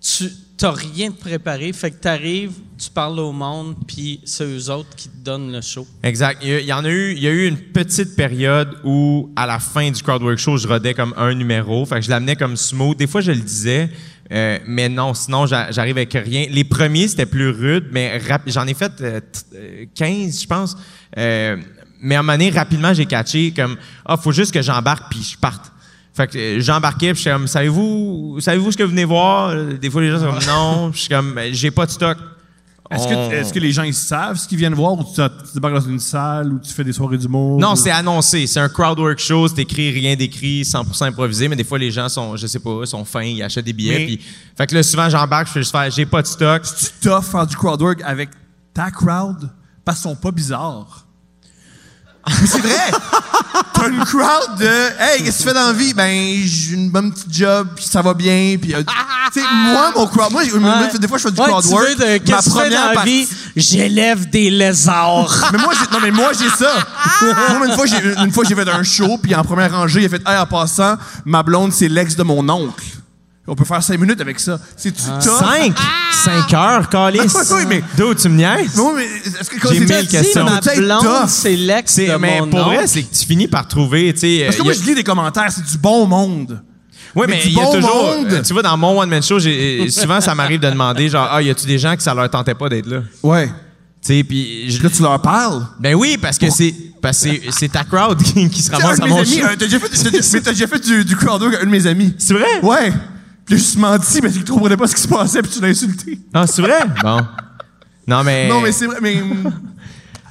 tu n'as rien préparé. Fait que tu arrives, tu parles au monde, puis c'est eux autres qui te donnent le show. Exact. Il y, en a eu, il y a eu une petite période où, à la fin du crowdwork show, je rodais comme un numéro. Fait que je l'amenais comme smooth. Des fois, je le disais, euh, mais non, sinon, j'a- j'arrive avec rien. Les premiers, c'était plus rude, mais j'en ai fait euh, t- euh, 15, je pense. Euh, mais à un moment donné, rapidement, j'ai catché comme, ah, faut juste que j'embarque puis je parte. Fait que euh, j'embarquais, puis je suis comme, savez-vous, savez-vous ce que vous venez voir? Des fois, les gens sont comme, non. Puis je suis comme, Ben, j'ai pas de stock. Est-ce on- que, est-ce que les gens ils savent ce qu'ils viennent voir ou tu, tu débarques dans une salle ou tu fais des soirées d'humour? Non, ou- c'est annoncé. C'est un crowdwork show. C'est écrit, rien d'écrit, 100% improvisé. Mais des fois, les gens sont, je sais pas, sont fins, ils achètent des billets. Mais- puis- fait que là, souvent, j'embarque, je fais juste faire, j'ai pas de stock. tu tough faire du crowdwork avec ta crowd parce qu'ils sont pas bizarres. Mais c'est vrai! T'as une crowd de Hey, qu'est-ce que tu fais dans la vie? Ben, j'ai une bonne petite job, puis ça va bien, puis. euh, tu sais, moi, mon crowd. Moi, des fois, je fais du Ouais, tu crowdwork. veux de- qu'est-ce que tu fais dans la partie- vie? J'élève des lézards. Mais moi, j'ai, non, mais moi, j'ai ça. moi, une fois, j'ai, une fois, j'ai fait un show, puis en première rangée, il a fait, hey, en passant, ma blonde, c'est l'ex de mon oncle. On peut faire cinq minutes avec ça. C'est-tu tough? Cinq? Cinq heures, Calis? Oui, oui, mais- D'où tu me niaises? Mais est-ce que quand J'ai c'est- mille questions. ma blonde, c'est l'ex C'est- de mais mon pour vrai, c'est que tu finis par trouver, tu sais. Parce que moi, a- je lis des commentaires, c'est du bon monde. Oui, Mais mais du il y a bon toujours. monde. euh, Tu vois, dans mon one-man show, euh, souvent, ça m'arrive de demander, genre, ah, y a-tu des gens que ça leur tentait pas d'être là? Ouais. Tu sais, puis. je- Là, tu leur parles? Ben oui, parce que c'est. Parce que c'est- ta crowd qui, qui se ramasse à mon amis, show. euh, t'as déjà fait, t'as déjà- mais t'as déjà fait du, du crowdwork avec un de mes amis. C'est vrai? Ouais. Puis j'ai juste menti parce qu'il comprenait pas ce qui se passait, puis tu l'as insulté. Non, c'est vrai? Bon. Non, mais. Non, mais c'est vrai, mais.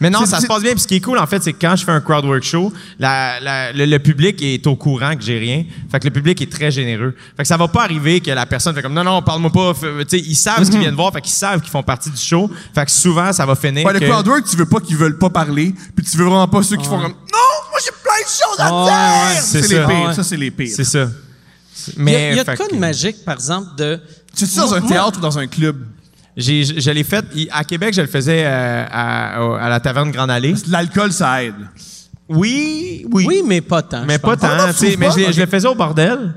Mais non, ça se passe bien. Puis ce qui est cool, en fait, c'est que quand je fais un crowdwork show, la- la- le, le public est au courant que j'ai rien. Fait que le public est très généreux. Fait que ça va pas arriver que la personne fait comme non, non, parle-moi pas. Fait- Tu sais, ils savent ce qu'ils viennent voir. Fait qu'ils savent qu'ils font partie du show. Fait que souvent, ça va finir. Ouais, le que- crowdwork, tu veux pas qu'ils veulent pas parler, puis tu veux vraiment pas ceux qui font comme Non, moi j'ai plein de choses à Ouais, dire! ouais, c'est les pires. Ouais. Ça, c'est les pires. C'est ça. Il y a, Mais. il y a de quoi de que- magique, par exemple, de. Tu sais, dans un Moi- théâtre ou dans un club? J'ai, je l'ai fait. À Québec, je le faisais euh, à, la taverne Grande Allée. L'alcool, ça aide. Oui, oui. Oui, mais pas tant. Mais je pas tant. Ah mais pas? je, le faisais au bordel.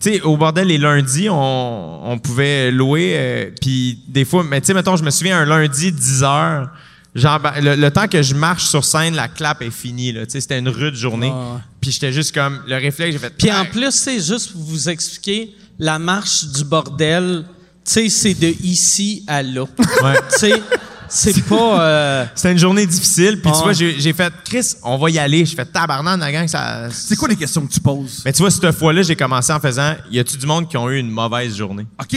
Tu sais, au bordel, les lundis, on, on pouvait louer. euh, Puis des fois, mais tu sais, mettons, je me souviens, un lundi, 10 heures, genre, ben, le, le temps que je marche sur scène, la clap est finie. c'était une rude journée. Puis j'étais juste comme, le réflexe, j'ai fait. Puis en plus, c'est juste pour vous expliquer, la marche du bordel, tu sais, c'est de ici à là. Ouais. tu sais, c'est pas. euh, C'était une journée difficile. Puis tu vois, j'ai j'ai fait, Chris, on va y aller. Je fais tabarnak, la gang, ça. C'est quoi les questions que tu poses? Mais tu vois, cette fois-là, j'ai commencé en faisant, y a-tu du monde qui ont eu une mauvaise journée? OK.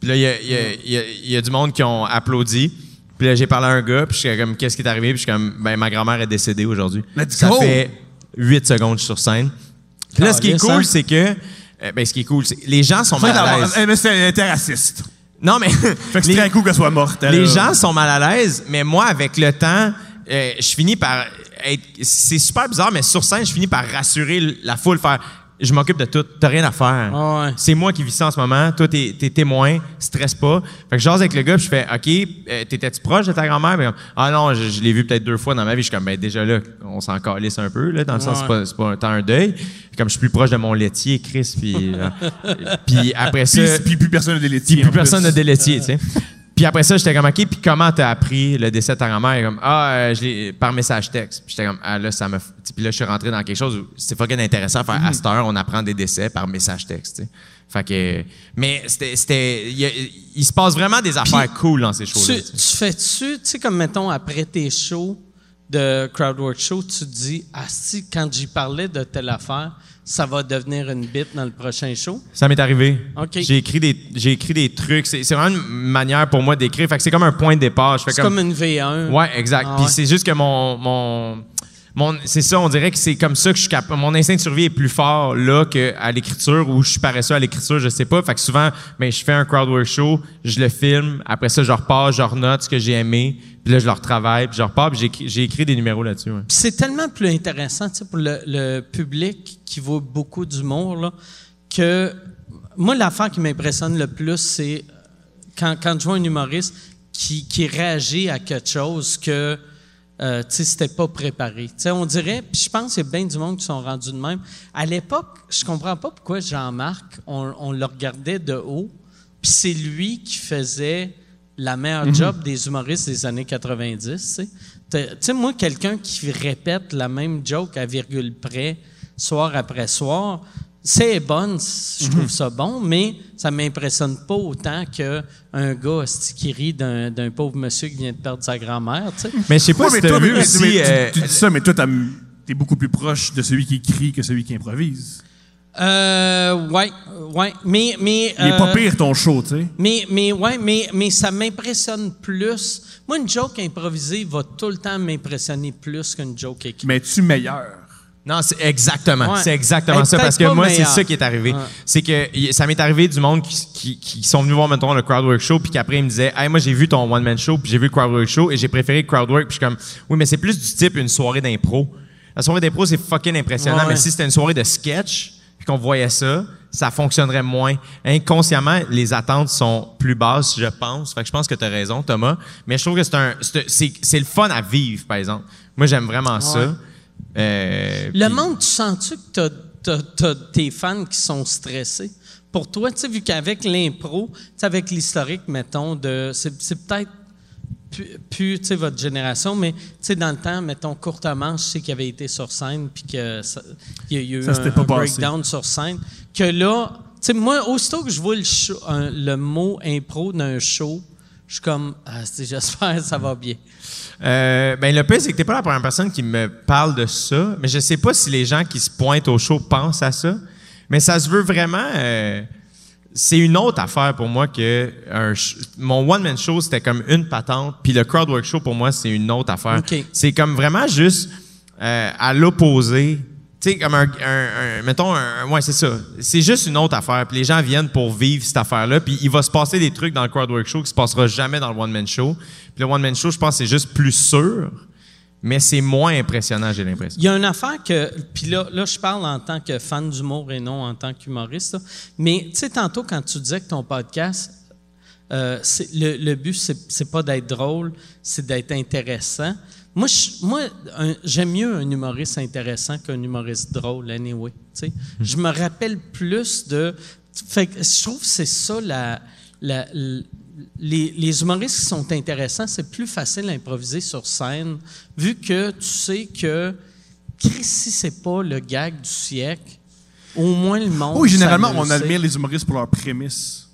Puis là, il y a, il y a- il y a- il y a du monde qui ont applaudi. Puis là, j'ai parlé à un gars, puis je suis comme, qu'est-ce qui est arrivé? Puis je suis comme, ben, ma grand-mère est décédée aujourd'hui. Ça go! fait 8 secondes sur scène. Puis là, ce qui est cool, hein? c'est que, euh, ben, ce qui est cool, c'est les gens sont mal à l'aise. Eh, mais c'est elle était raciste. Non, mais Fait que c'est les, très cool qu'elle soit morte. elle, les là. gens sont mal à l'aise, mais moi, avec le temps, euh, je finis par être. C'est super bizarre, mais sur scène, je finis par rassurer la foule, faire. Je m'occupe de tout, t'as rien à faire. Ah ouais. C'est moi qui vis ça en ce moment. Toi, t'es, t'es témoin, stresse pas. Fait que je jase avec le gars, puis je fais, OK, euh, t'étais-tu proche de ta grand-mère? Comme, ah non, je, je l'ai vu peut-être deux fois dans ma vie. Je suis comme, ben déjà là, on s'en calisse un peu, là, dans le sens, c'est pas, c'est pas un temps un deuil. Puis comme je suis plus proche de mon laitier, Chris, puis, euh, puis après ça. Puis, puis plus personne n'a des laitiers. Puis plus personne n'a plus. de laitier, tu sais. Puis après ça, j'étais comme, OK, puis comment t'as appris le décès de ta grand-mère? Comme, ah, euh, je par message texte. Puis j'étais comme, ah, là, ça me. Puis là, je suis rentré dans quelque chose où c'est fucking intéressant à faire à cette heure, on apprend des décès par message texte, tu sais. Fait que. Mais c'était. il, se passe vraiment des affaires cool dans ces shows-là. tu fais-tu, tu sais, comme mettons, après tes shows de Crowdwork Show, tu te dis, ah si, quand j'y parlais de telle affaire, ça va devenir une bite dans le prochain show? Ça m'est arrivé. OK. J'ai écrit des, j'ai écrit des trucs. C'est, vraiment une manière pour moi d'écrire. Fait que c'est comme un point de départ. C'est comme une V1. Ouais, exact. Ah Puis ouais. c'est juste que mon, mon, mon c'est ça, on dirait que c'est comme ça que je suis capable. Mon instinct de survie est plus fort là qu'à l'écriture ou je suis paresseux à l'écriture, je sais pas. Fait que souvent, ben, je fais un crowdwork show, je le filme, après ça, je repars, je renote ce que j'ai aimé, puis là, je le retravaille, puis je repars, puis j'ai, écrit- des numéros là-dessus. ouais. C'est tellement plus intéressant, pour le, public qui vaut beaucoup d'humour, que moi, l'affaire qui m'impressionne le plus, c'est quand, quand je vois un humoriste qui, qui réagit à quelque chose que, euh, tu sais, c'était pas préparé. Tu sais, on dirait, puis je pense qu'il y a bien du monde qui sont rendus de même. À l'époque, je comprends pas pourquoi Jean-Marc, on, on le regardait de haut, puis c'est lui qui faisait la meilleure job des humoristes des années 90. tu sais. Moi, quelqu'un qui répète la même joke à virgule près, soir après soir, c'est bonne, je trouve ça bon, mais ça m'impressionne pas autant qu'un gars qui rit d'un pauvre monsieur qui vient de perdre sa grand-mère. Mais je sais pas Ouais, si mais toi, vu mais- aussi. mais tu- euh, tu, dis ça, mais toi, t'es beaucoup plus proche de celui qui écrit que celui qui improvise. Euh, ouais, ouais. Mais, mais. Il est pas euh, pire ton show, tu sais. Mais, mais, ouais, mais, mais ça m'impressionne plus. Moi, une joke improvisée va tout le temps m'impressionner plus qu'une joke écrite. Mais tu meilleur? Non, c'est exactement. Ouais. C'est exactement Hey, ça. Parce que moi, c'est ça qui est arrivé. Ouais. C'est que ça m'est arrivé du monde qui, qui, qui sont venus voir, mettons, le Crowdwork Show, puis qu'après, ils me disaient, hey, moi, j'ai vu ton one-man show, puis j'ai vu le Crowdwork Show, et j'ai préféré le Crowdwork, puis je suis comme, oui, mais c'est plus du type une soirée d'impro. La soirée d'impro, c'est fucking impressionnant, Ouais, mais si c'était une soirée de sketch, puis qu'on voyait ça, ça fonctionnerait moins. Inconsciemment, les attentes sont plus basses, je pense. Fait que je pense que tu as raison, Thomas. Mais je trouve que c'est un, c'est, c'est- c'est le fun à vivre, par exemple. Moi, j'aime vraiment ça. Euh, Le monde, tu sens-tu que t'as, t'as, t'as tes fans qui sont stressés? Pour toi, tu sais, vu qu'avec l'impro, tu sais, avec l'historique, mettons, de. C'est, c'est peut-être plus, plus, tu sais, votre génération, mais, tu sais, dans le temps, mettons, courtement, je sais qu'il avait été sur scène, puis que ça- il y y a eu Ça un, breakdown sur scène, que là, tu sais, moi, aussitôt que je vois le, show- un- le mot impro d'un show, je suis comme, ah, j'espère que ça va bien. Euh, ben le pire, c'est que t'es pas la première personne qui me parle de ça, mais je sais pas si les gens qui se pointent au show pensent à ça. Mais ça se veut vraiment. euh, c'est une autre affaire pour moi que un mon one man show c'était comme une patente, puis le crowdwork show pour moi c'est une autre affaire. OK. C'est comme vraiment juste euh, à l'opposé. Tu sais, comme un, un- un- mettons, un, ouais, c'est ça. C'est juste une autre affaire. Puis les gens viennent pour vivre cette affaire-là. Puis il va se passer des trucs dans le crowdwork show qui se passera jamais dans le one man show. Puis le one man show, je pense, c'est juste plus sûr, mais c'est moins impressionnant, j'ai l'impression. Il y a une affaire que, puis là, là, je parle en tant que fan d'humour et non en tant qu'humoriste. Mais tu sais, tantôt, quand tu disais que ton podcast, euh, le, but, c'est, c'est pas d'être drôle, c'est d'être intéressant. Moi, je- moi un- j'aime mieux un humoriste intéressant qu'un humoriste drôle, anyway. sais. Je me rappelle plus de. Fait je trouve que c'est ça la. Les, les humoristes qui sont intéressants, c'est plus facile à improviser sur scène, vu que tu sais que si c'est pas le gag du siècle, au moins le monde. Oui, généralement, on admire les humoristes pour leurs prémices.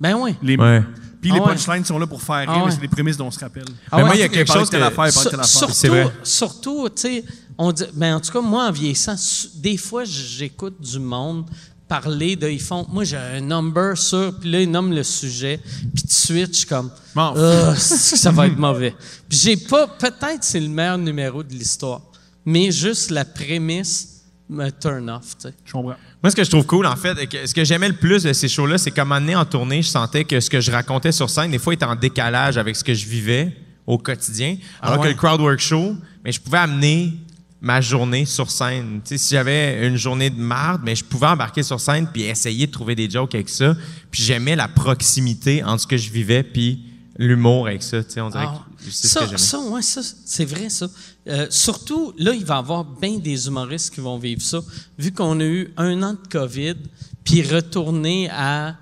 Ben oui. Les, Ouais. Puis les Ah ouais. punchlines sont là pour faire rire, Ah ouais. mais c'est les prémices dont on se rappelle. Ah Mais ouais. moi, il y a quelque chose de telle que. affaire, il parlait de Sur- telle affaire. surtout, C'est vrai. surtout, tu sais, on dit, ben en tout cas, moi, en vieillissant, su- des fois, j'écoute du monde parler de, ils font, moi, j'ai un number sur, puis là, ils nomment le sujet, puis tout de suite, je suis comme. Ah, ça va être mauvais. Puis j'ai pas, peut-être c'est le meilleur numéro de l'histoire, mais juste la prémisse me turn off, tu sais. Je comprends. Moi, ce que je trouve cool, en fait, ce que j'aimais le plus de ces shows-là, c'est moment donné, en tournée, je sentais que ce que je racontais sur scène, des fois, était en décalage avec ce que je vivais au quotidien. Alors Ah ouais. que le crowdwork show, mais je pouvais amener ma journée sur scène. Si j'avais une journée de marde, mais je pouvais embarquer sur scène puis essayer de trouver des jokes avec ça. Puis j'aimais la proximité entre ce que je vivais puis l'humour avec ça. On dirait Ah, que c'est ce ça, que j'aimais. ça, ouais, ça, c'est vrai, ça. Euh, surtout, là, il va y avoir bien des humoristes qui vont vivre ça. Vu qu'on a eu un an de COVID, puis retourner à.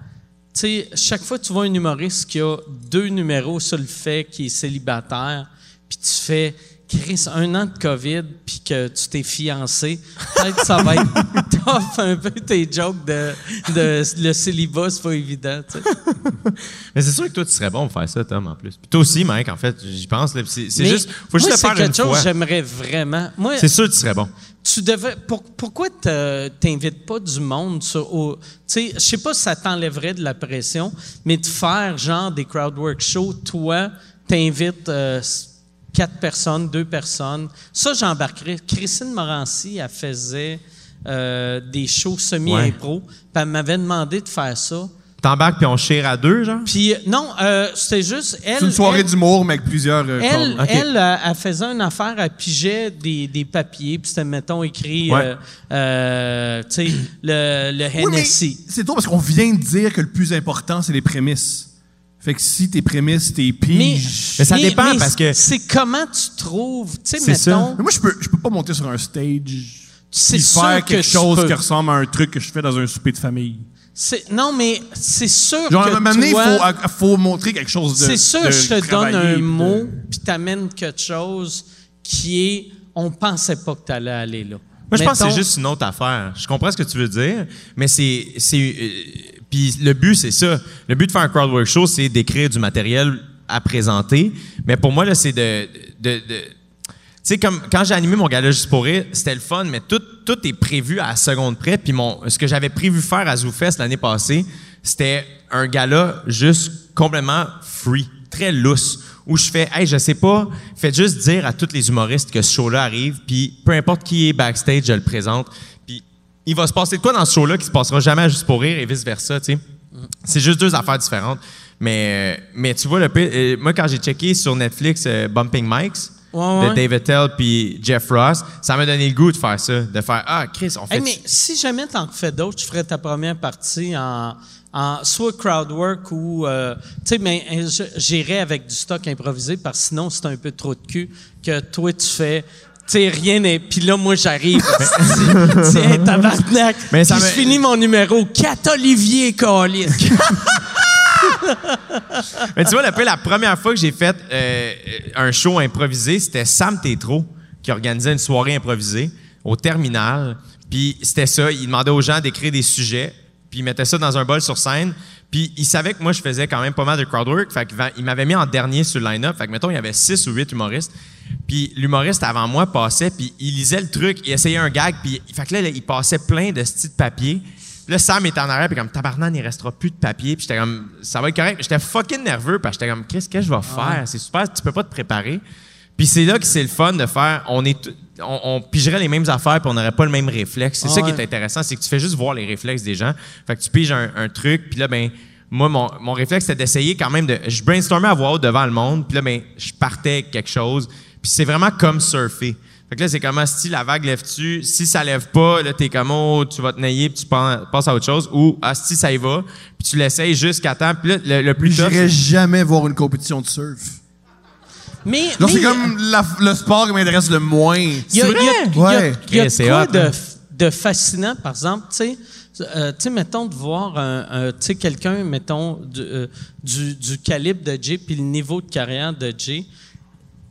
Tu sais, chaque fois que tu vois un humoriste qui a deux numéros sur le fait qu'il est célibataire, puis tu fais. Chris, un an de COVID, puis que tu t'es fiancé, peut-être que ça va être tough un peu tes jokes de, de le célibat, c'est pas évident, tu sais. Mais c'est sûr que toi, tu serais bon pour faire ça, Tom, en plus. Puis toi aussi, Mike, en fait, j'y pense. C'est juste, faut juste moi, le faire c'est quelque une chose fois. que j'aimerais vraiment. C'est sûr que tu serais bon. tu devais. pour- pourquoi te- t'invites pas du monde sur. au- Tu sais, je sais pas si ça t'enlèverait de la pression, mais de faire genre des crowdwork shows, toi, t'invites euh, quatre personnes, deux personnes. Ça, j'embarquerais. Christine Morancy, elle faisait euh, des shows semi-impro, puis elle m'avait demandé de faire ça. T'embarques puis on chire à deux, genre? Puis non, euh, c'était juste elle. C'est une soirée elle- d'humour, mais avec plusieurs. euh, elle, elle, euh, elle faisait une affaire, elle pigeait des, des papiers, puis c'était, mettons, écrit, Ouais. euh, euh, tu sais, le, le Oui, mais Hennessy. c'est drôle parce qu'on vient de dire que le plus important, c'est les prémices. Fait que si tes prémices, tes mais, piges. Mais ça dépend, parce que- C'est comment tu trouves, tu sais, ça. mettons, Mais moi, je peux, je peux pas monter sur un stage c'est et sûr faire que quelque chose peux. qui ressemble à un truc que je fais dans un souper de famille. Non, mais c'est sûr Genre, à que un moment donné, il faut, faut montrer quelque chose de. c'est sûr de je te donne un de- mot, puis t'amènes quelque chose qui est, on pensait pas que t'allais aller là. Moi, je pense que c'est juste une autre affaire. Je comprends ce que tu veux dire, mais c'est. Puis le but, c'est ça. Le but de faire un crowdwork show, c'est d'écrire du matériel à présenter. Mais pour moi, là, c'est de. de, de- sais, comme quand j'ai animé mon gala juste pour rire, c'était le fun, mais tout, tout est prévu à la seconde près. Puis mon, ce que j'avais prévu faire à ZooFest l'année passée, c'était un gala juste complètement free, très lousse, où je fais, hey, je sais pas, faites juste dire à tous les humoristes que ce show-là arrive, puis peu importe qui est backstage, je le présente. Il va se passer de quoi dans ce show-là qui se passera jamais à juste pour rire et vice-versa, tu sais? C'est juste deux affaires différentes. Mais, mais tu vois, le, euh, moi, quand j'ai checké sur Netflix euh, Bumping Mics, Ouais, de. David Tell puis Jeff Ross, ça m'a donné le goût de faire ça, de faire ah Chris, on fait Hey, mais si jamais t'en fais d'autres, tu ferais ta première partie en, en soit crowdwork ou euh, tu sais, mais euh, j'irais avec du stock improvisé parce que sinon c'est un peu trop de cul que toi tu fais. Tu sais, rien n'est. Puis là, moi, j'arrive. Tiens, tabarnak. Mais ça Puis je finis mon numéro. 4 Olivier Calis. Mais tu vois, le pire, la première fois que j'ai fait euh, un show improvisé, c'était Sam Tétro qui organisait une soirée improvisée au terminal. Puis c'était ça, il demandait aux gens d'écrire des sujets, puis il mettait ça dans un bol sur scène. Puis il savait que moi, je faisais quand même pas mal de crowdwork. Fait qu'il va- il m'avait mis en dernier sur le line-up. Fait que, mettons, il y avait six ou huit humoristes. Puis l'humoriste avant moi passait, puis il lisait le truc, il essayait un gag, puis fait que là, il passait plein de styles de papier. Puis là, Sam était en arrière, puis comme tabarnan, il restera plus de papier. Puis j'étais comme, ça va être correct. J'étais fucking nerveux, parce que j'étais comme, qu'est-ce que je vais faire? C'est super, tu peux pas te préparer. Puis c'est là que c'est le fun de faire, on est, on, on pigerait les mêmes affaires, puis on n'aurait pas le même réflexe. C'est ça qui Ouais. est intéressant, c'est que tu fais juste voir les réflexes des gens. Fait que tu piges un, un truc, puis là, ben, moi, mon, mon réflexe, c'était d'essayer quand même de. Je brainstormais à voix haute devant le monde, puis là, ben, je partais avec quelque chose. Puis c'est vraiment comme surfer. Fait que là, c'est comme ah, si la vague lève-tu, si ça lève pas, là, t'es comme oh, tu vas te nailler, puis tu passes à autre chose, ou ah, si ça y va, puis tu l'essayes jusqu'à temps, puis là, le, le plus tough, J'irais jamais voir une compétition de surf. Mais. Genre, mais- c'est comme la- le sport qui m'intéresse le moins. Il y a, C'est il y a- vrai? il y a- Ouais. il y a Chris, c'est quoi hot, de, hein? de fascinant, par exemple, tu sais, euh, tu sais, mettons, de voir un, un- tu sais, quelqu'un, mettons, du, euh, du, du calibre de Jay puis le niveau de carrière de Jay,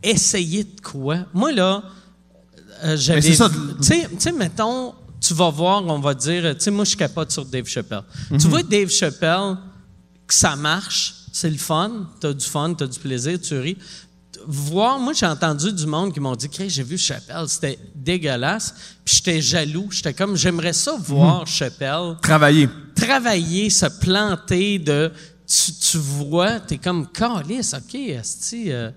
essayer de quoi? Moi, là, euh, j'avais... Tu sais, tu sais, mettons, tu vas voir, on va dire, tu sais, moi, je capote sur Dave Chappelle. Mhm. Tu vois Dave Chappelle, que ça marche, c'est le fun, t'as du fun, t'as du plaisir, tu ris. Voir, moi, j'ai entendu du monde qui m'ont dit, Chris, j'ai vu Chappelle, c'était dégueulasse, puis j'étais jaloux, j'étais comme, j'aimerais ça voir Mhm. Chappelle Travailler. travailler, se planter de tu, tu vois, t'es comme calice, ok, esti, euh,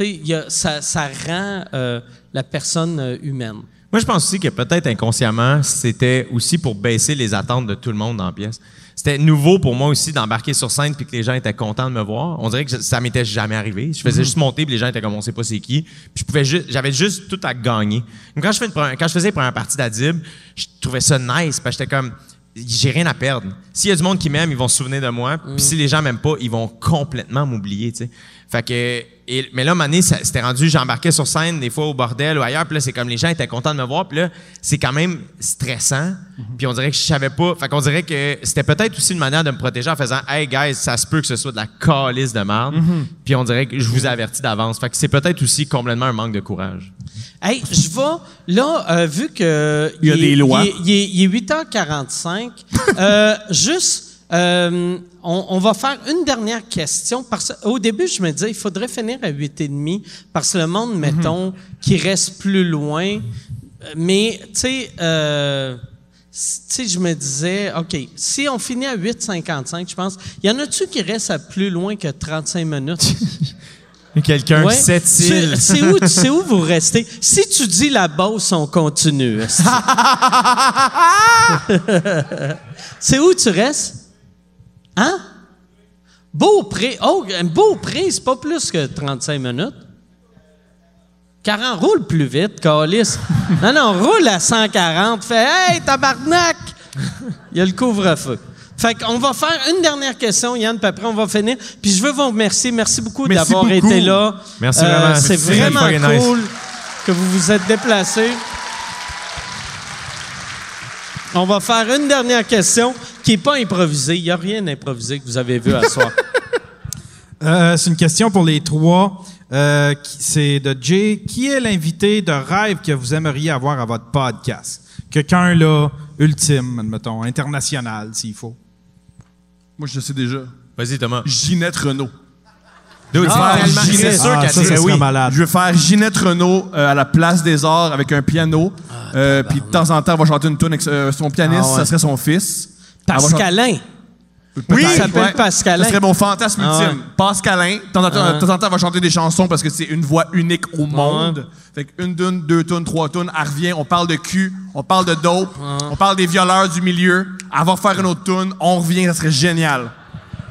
y a- ça, ça rend euh, la personne euh, humaine. Moi, je pense aussi que peut-être inconsciemment, c'était aussi pour baisser les attentes de tout le monde la pièce. C'était nouveau pour moi aussi d'embarquer sur scène puis que les gens étaient contents de me voir. On dirait que ça m'était jamais arrivé. Je faisais juste monter puis les gens étaient comme on sait pas c'est qui. Puis je pouvais juste, j'avais juste tout à gagner. Donc, quand je fais une première- quand je faisais la première partie d'Adib, je trouvais ça nice parce que j'étais comme j'ai rien à perdre. S'il y a du monde qui m'aime, ils vont se souvenir de moi. Puis si les gens m'aiment pas, ils vont complètement m'oublier, tu sais. Fait que, et- mais là, à un moment donné, ça- c'était rendu, j'embarquais sur scène des fois au bordel ou ailleurs. Puis là, c'est comme les gens étaient contents de me voir. Puis là, c'est quand même stressant. Puis on dirait que je savais pas. Fait qu'on dirait que c'était peut-être aussi une manière de me protéger en faisant, hey guys, ça se peut que ce soit de la calice de merde. Puis on dirait que je vous avertis d'avance. Fait que c'est peut-être aussi complètement un manque de courage. Hey, je vais, là, euh, vu que. Il y a est- des lois. Il est, il est- il est 8h45, euh, juste, euh, on, on va faire une dernière question. Parce au début, je me disais, il faudrait finir à 8h30, parce que le monde, mettons, qui reste plus loin. Mais, tu sais, euh, tu sais, je me disais, OK, si on finit à 8h55, je pense, y en a-tu qui restent à plus loin que 35 minutes? Quelqu'un Ouais. qui s'étile. C'est où, vous restez? Si tu dis la bosse, on continue. c'est où tu restes? Hein? Beaupré. Oh, Beaupré, c'est pas plus que 35 minutes. 40, roule plus vite, Calis. Non, non, roule à 140. Fais, hey, tabarnak! Il y a le couvre-feu. Fait qu'on va faire une dernière question, Yann, puis après on va finir. Puis je veux vous remercier. Merci beaucoup d'avoir été là. Merci Euh, vraiment. C'est C'est vraiment nice. cool que vous vous êtes déplacés. On va faire une dernière question qui n'est pas improvisée. Il n'y a rien d'improvisé que vous avez vu à soir. Euh, c'est une question pour les trois. Euh, c'est de Jay. Qui est l'invité de rêve que vous aimeriez avoir à votre podcast? Quelqu'un, là, ultime, admettons, international, s'il faut. Moi, je le sais déjà. Vas-y, Thomas. Ginette Renault. Dude, Ah, Ginette- sûr Ah, qu'elle ça, ça dirait serait oui. malade. Je veux faire Ginette Renault euh, à la place des arts avec un piano. Euh, Puis de temps en temps, elle va chanter une tune avec euh, son pianiste, Ah ouais. ça serait son fils. Pascalin. Oui, Il s'appelle Pascalin. Ça serait mon fantasme Ah ultime. Pascalin, de temps en temps, de temps en temps, elle va chanter des chansons parce que c'est une voix unique au monde. Fait qu'une tune, deux tunes, trois tunes, elle revient, on parle de cul, on parle de dope, on parle des violeurs du milieu, elle va faire une autre tune, on revient, ça serait génial.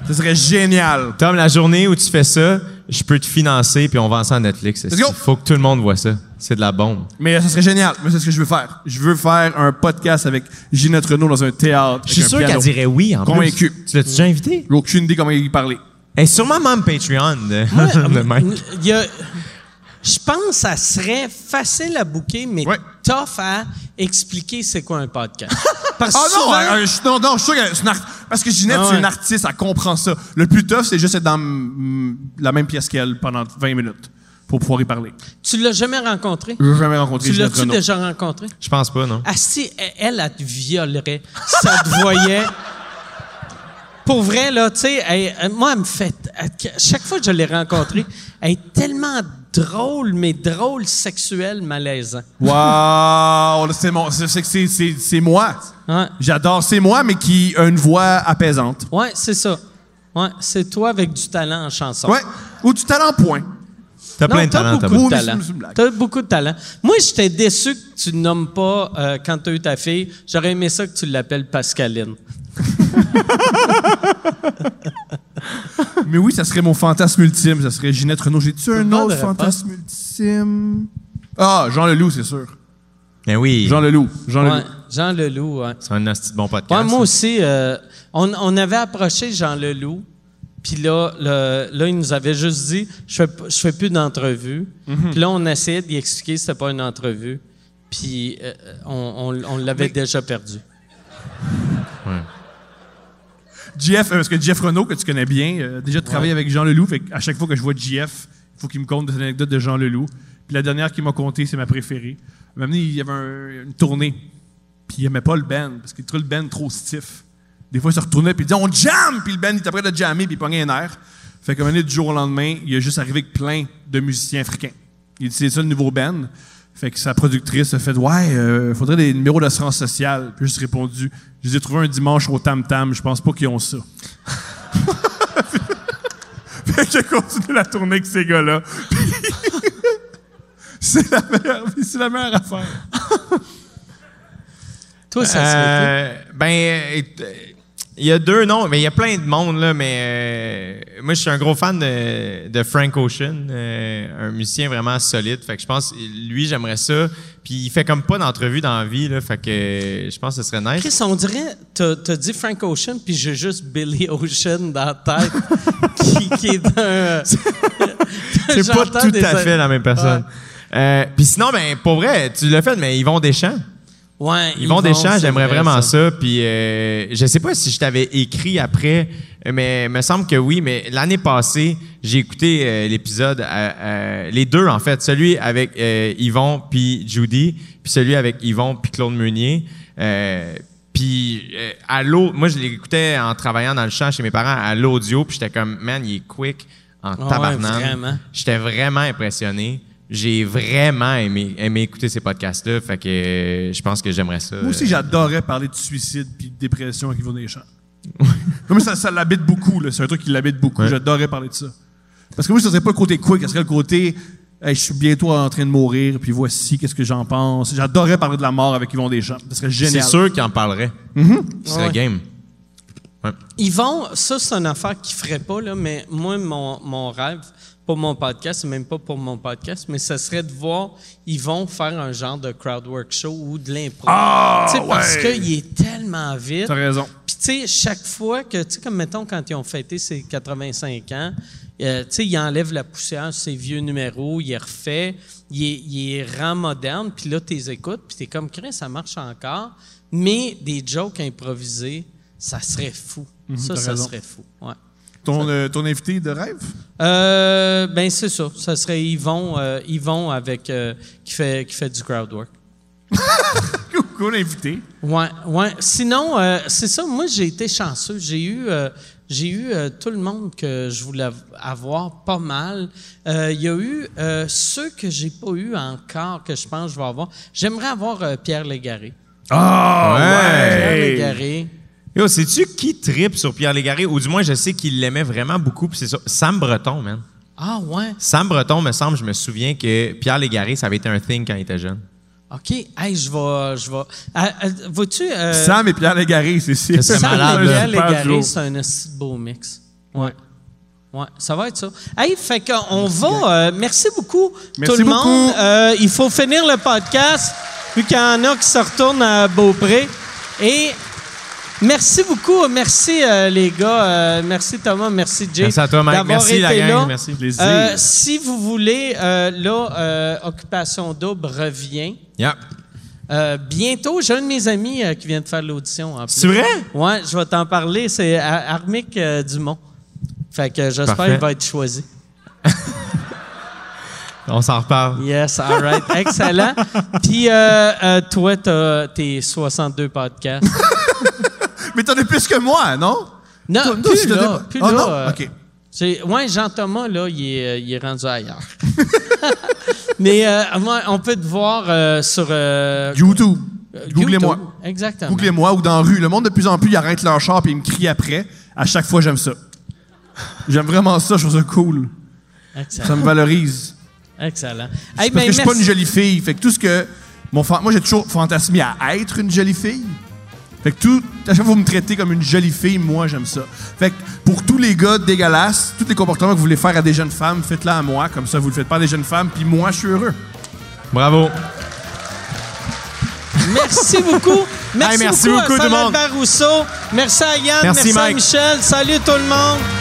Ça serait génial. Tom, la journée où tu fais ça, je peux te financer puis on vend ça à Netflix. Il faut que tout le monde voit ça. C'est de la bombe. Mais ça serait génial. Mais c'est ce que je veux faire. Je veux faire un podcast avec Ginette Renault dans un théâtre. Je suis sûr qu'elle dirait oui en Convaincu. plus. Tu l'as déjà invité? J'ai aucune idée comment y parler. Elle est sûrement membre Patreon de, de Mike. Il y a- je pense que ça serait facile à booker, mais Ouais. tough à expliquer c'est quoi un podcast. Parce que Ah non, souvent- euh, je, non, non, je suis sûr que une Parce que Ginette, Ah c'est une artiste, elle comprend ça. Le plus tough, c'est juste être dans la même pièce qu'elle pendant 20 minutes pour pouvoir y parler. tu l'as jamais rencontré? Je veux jamais rencontrer Tu l'as-tu déjà rencontré? Je pense pas, non? Ah si, elle, elle, elle te violerait. Ça te voyait. Pour vrai, là, tu sais, moi, elle me fait. elle- chaque fois que je l'ai rencontrée, elle est tellement drôle, mais drôle, sexuelle, malaisant. Wow, c'est mon, c'est, c'est, c'est, c'est- c'est moi. Ouais, J'adore, c'est moi, mais qui a une voix apaisante. ouais c'est ça. Ouais, c'est toi avec du talent en chanson. Ouais. Ou du talent point. T'as plein de t'as talent, beaucoup Tom. de talent. T'as beaucoup de talent. Moi, j'étais déçu que tu ne nommes pas euh, quand tu as eu ta fille. J'aurais aimé ça que tu l'appelles Pascaline. Mais oui, ça serait mon fantasme ultime. Ça serait Ginette Renault. J'ai-tu un autre de fantasme ultime? Ah, Jean Leloup, c'est sûr. Ben oui. Jean Leloup. Jean Ouais, Leloup. Jean Leloup, ouais. C'est un bon podcast. Ouais, moi aussi, euh, on, on avait approché Jean Leloup, puis là, le- là, il nous avait juste dit je fais, je fais plus d'entrevues. Puis là, on essayait d'y expliquer que c'était pas une entrevue, puis euh, on, on- on l'avait déjà perdu. Jeff, euh, parce que Jeff Renault, que tu connais bien, euh, déjà travaillé avec Jean Leloup. Fait à chaque fois que je vois Jeff, il faut qu'il me conte des anecdotes de Jean Leloup. Puis la dernière qu'il m'a contée, c'est ma préférée. Donné, il y avait un- une tournée. Puis il aimait pas le band, parce qu'il trouvait le band trop stiff. Des fois, il se retournait, puis il disait On jam Puis le band, il était prêt de jammer, puis il pognait un air. Fait qu'à un moment donné, du jour au lendemain, il est juste arrivé avec plein de musiciens africains. Il dit C'est ça le nouveau band. Fait que sa productrice a fait Ouais, euh, faudrait des numéros d'assurance sociale. Puis j'ai juste répondu Je les ai trouvés un dimanche au Tam Tam, je pense pas qu'ils ont ça. fait que j'ai continué la tournée avec ces gars-là. c'est la meilleure, c'est la meilleure affaire. Toi, ça serait Euh, ben, euh, il y a deux noms, mais il y a plein de monde, là, mais euh, moi, je suis un gros fan de, de Frank Ocean, euh, un musicien vraiment solide. Fait que je pense, lui, j'aimerais ça. Puis il fait comme pas d'entrevue dans la vie, là, fait que euh, je pense que ce serait nice. Chris, on dirait, t'as t'as dit Frank Ocean, puis j'ai juste Billy Ocean dans la tête, qui, qui est un. C'est pas tout des- à fait la même personne. Euh, Puis sinon, ben, pour vrai, tu l'as fait, mais Yvon Deschamps. Ouais, Yvon Deschamps, c'est j'aimerais vrai, vraiment ça. Puis euh, je sais pas si je t'avais écrit après, mais il me semble que oui. Mais l'année passée, j'ai écouté euh, l'épisode, euh, euh, les deux en fait, celui avec euh, Yvon puis Judy, puis celui avec Yvon puis Claude Meunier. Euh, puis euh, à l'eau, moi je l'écoutais en travaillant dans le champ chez mes parents à l'audio, puis j'étais comme man, il est quick en ouais, tabarnak. vraiment. J'étais vraiment impressionné. J'ai vraiment aimé, aimé écouter ces podcasts-là. Fait que euh, je pense que j'aimerais ça. Moi aussi, euh, j'adorais parler de suicide puis de dépression avec Yvon Deschamps. Comme ça, ça l'habite beaucoup, là. C'est un truc qui l'habite beaucoup. Ouais. J'adorais parler de ça. Parce que moi, ce serait pas le côté quick, ce serait le côté Hey, je suis bientôt en train de mourir, puis voici qu'est-ce que j'en pense. J'adorerais parler de la mort avec Yvon Deschamps. Ça serait C'est génial. sûr qu'il en parlerait. Mm-hmm. Il serait Ouais. game. Yvon, ça, c'est une affaire qu'il ferait pas, là, mais moi, mon, mon rêve, pour mon podcast, même pas pour mon podcast, mais ce serait de voir Yvon faire un genre de crowdwork show ou de l'impro. Ah, Tu sais, Parce qu'il est tellement vite. T'as raison. Puis, tu sais, chaque fois que, tu sais, comme mettons, quand ils ont fêté ses 85 ans, euh, tu sais, il enlève la poussière sur ses vieux numéros, il les refait, il est, il rend moderne, puis là, tu les écoutes, puis t'es comme, Chris, ça marche encore, mais des jokes improvisés, ça serait fou. ça, Mhm, ça raison. serait fou. Ouais. Ton, euh, ton invité de rêve? Euh, ben, c'est ça. Ça serait Yvon, euh, Yvon avec, euh, qui, fait, qui fait du crowd work. cool, invité. Ouais, ouais. Sinon, euh, c'est ça. Moi, j'ai été chanceux. J'ai eu, euh, j'ai eu euh, tout le monde que je voulais av- avoir, pas mal. Euh, Il y a eu euh, ceux que j'ai pas eu encore, que je pense que je vais avoir. J'aimerais avoir euh, Pierre Légaré. Ah, Pierre ouais! Légaré. Yo, sais-tu qui tripe sur Pierre Légaré? Ou du moins, je sais qu'il l'aimait vraiment beaucoup, puis c'est ça. Sam Breton, man. Ah ouais. Sam Breton, me semble, je me souviens que Pierre Légaré, ça avait été un thing quand il était jeune. OK. Hey, je vais, je vais. Ah, ah, Vois-tu? euh, Sam et Pierre Légaré, c'est c'est Sam malade, et là. Pierre Super Légaré, c'est un de beau mix. Ouais. Ouais, ça va être ça. Hey, fait qu'on va. euh, merci beaucoup, Merci tout le beaucoup. monde. Euh, il faut finir le podcast, vu qu'il y en a qui se retournent à Beaupré. Et merci beaucoup. Merci, euh, les gars. Euh, merci, Thomas. Merci, Jay. Merci à toi, Mike. d'avoir Merci, la été gang. là. Merci. Plaisir. Euh, si vous voulez, euh, là, euh, Occupation Double revient. Euh, bientôt, j'ai un de mes amis euh, qui vient de faire l'audition. C'est vrai? Ouais, je vais t'en parler. C'est Ar- Armic euh, Dumont. Fait que j'espère qu'il va être choisi. On s'en reparle. Yes, all right. Excellent. Puis euh, euh, toi, t'as tes 62 podcasts. Mais t'en as plus que moi, non? Non, Toi- plus tu t'as là. Plus Ah, là, non? euh, OK. c'est- ouais, Jean-Thomas, là, il est, euh, il est rendu ailleurs. Mais euh, on peut te voir euh, sur... YouTube. Googlez-moi. Exactement. Googlez-moi ou dans la rue. Le monde, de plus en plus, il arrête leur char et il me crie après. À chaque fois, j'aime ça. J'aime vraiment ça. Je trouve ça cool. Ça Excellent. me valorise. Excellent. Hey, parce ben, que je suis pas une jolie fille. Fait que tout ce que. Mon fan- Moi, j'ai toujours fantasmé à être une jolie fille. Fait que tout. À chaque fois que vous me traitez comme une jolie fille, moi, j'aime ça. Fait que pour tous les gars dégueulasses, tous les comportements que vous voulez faire à des jeunes femmes, faites-le à moi. Comme ça, vous le faites pas à des jeunes femmes. Puis moi, je suis heureux. Bravo. Merci beaucoup. Merci, Hey, merci beaucoup, beaucoup, à tout le monde. Merci à Yann. Merci, Merci, à Mike. Michel. Salut tout le monde.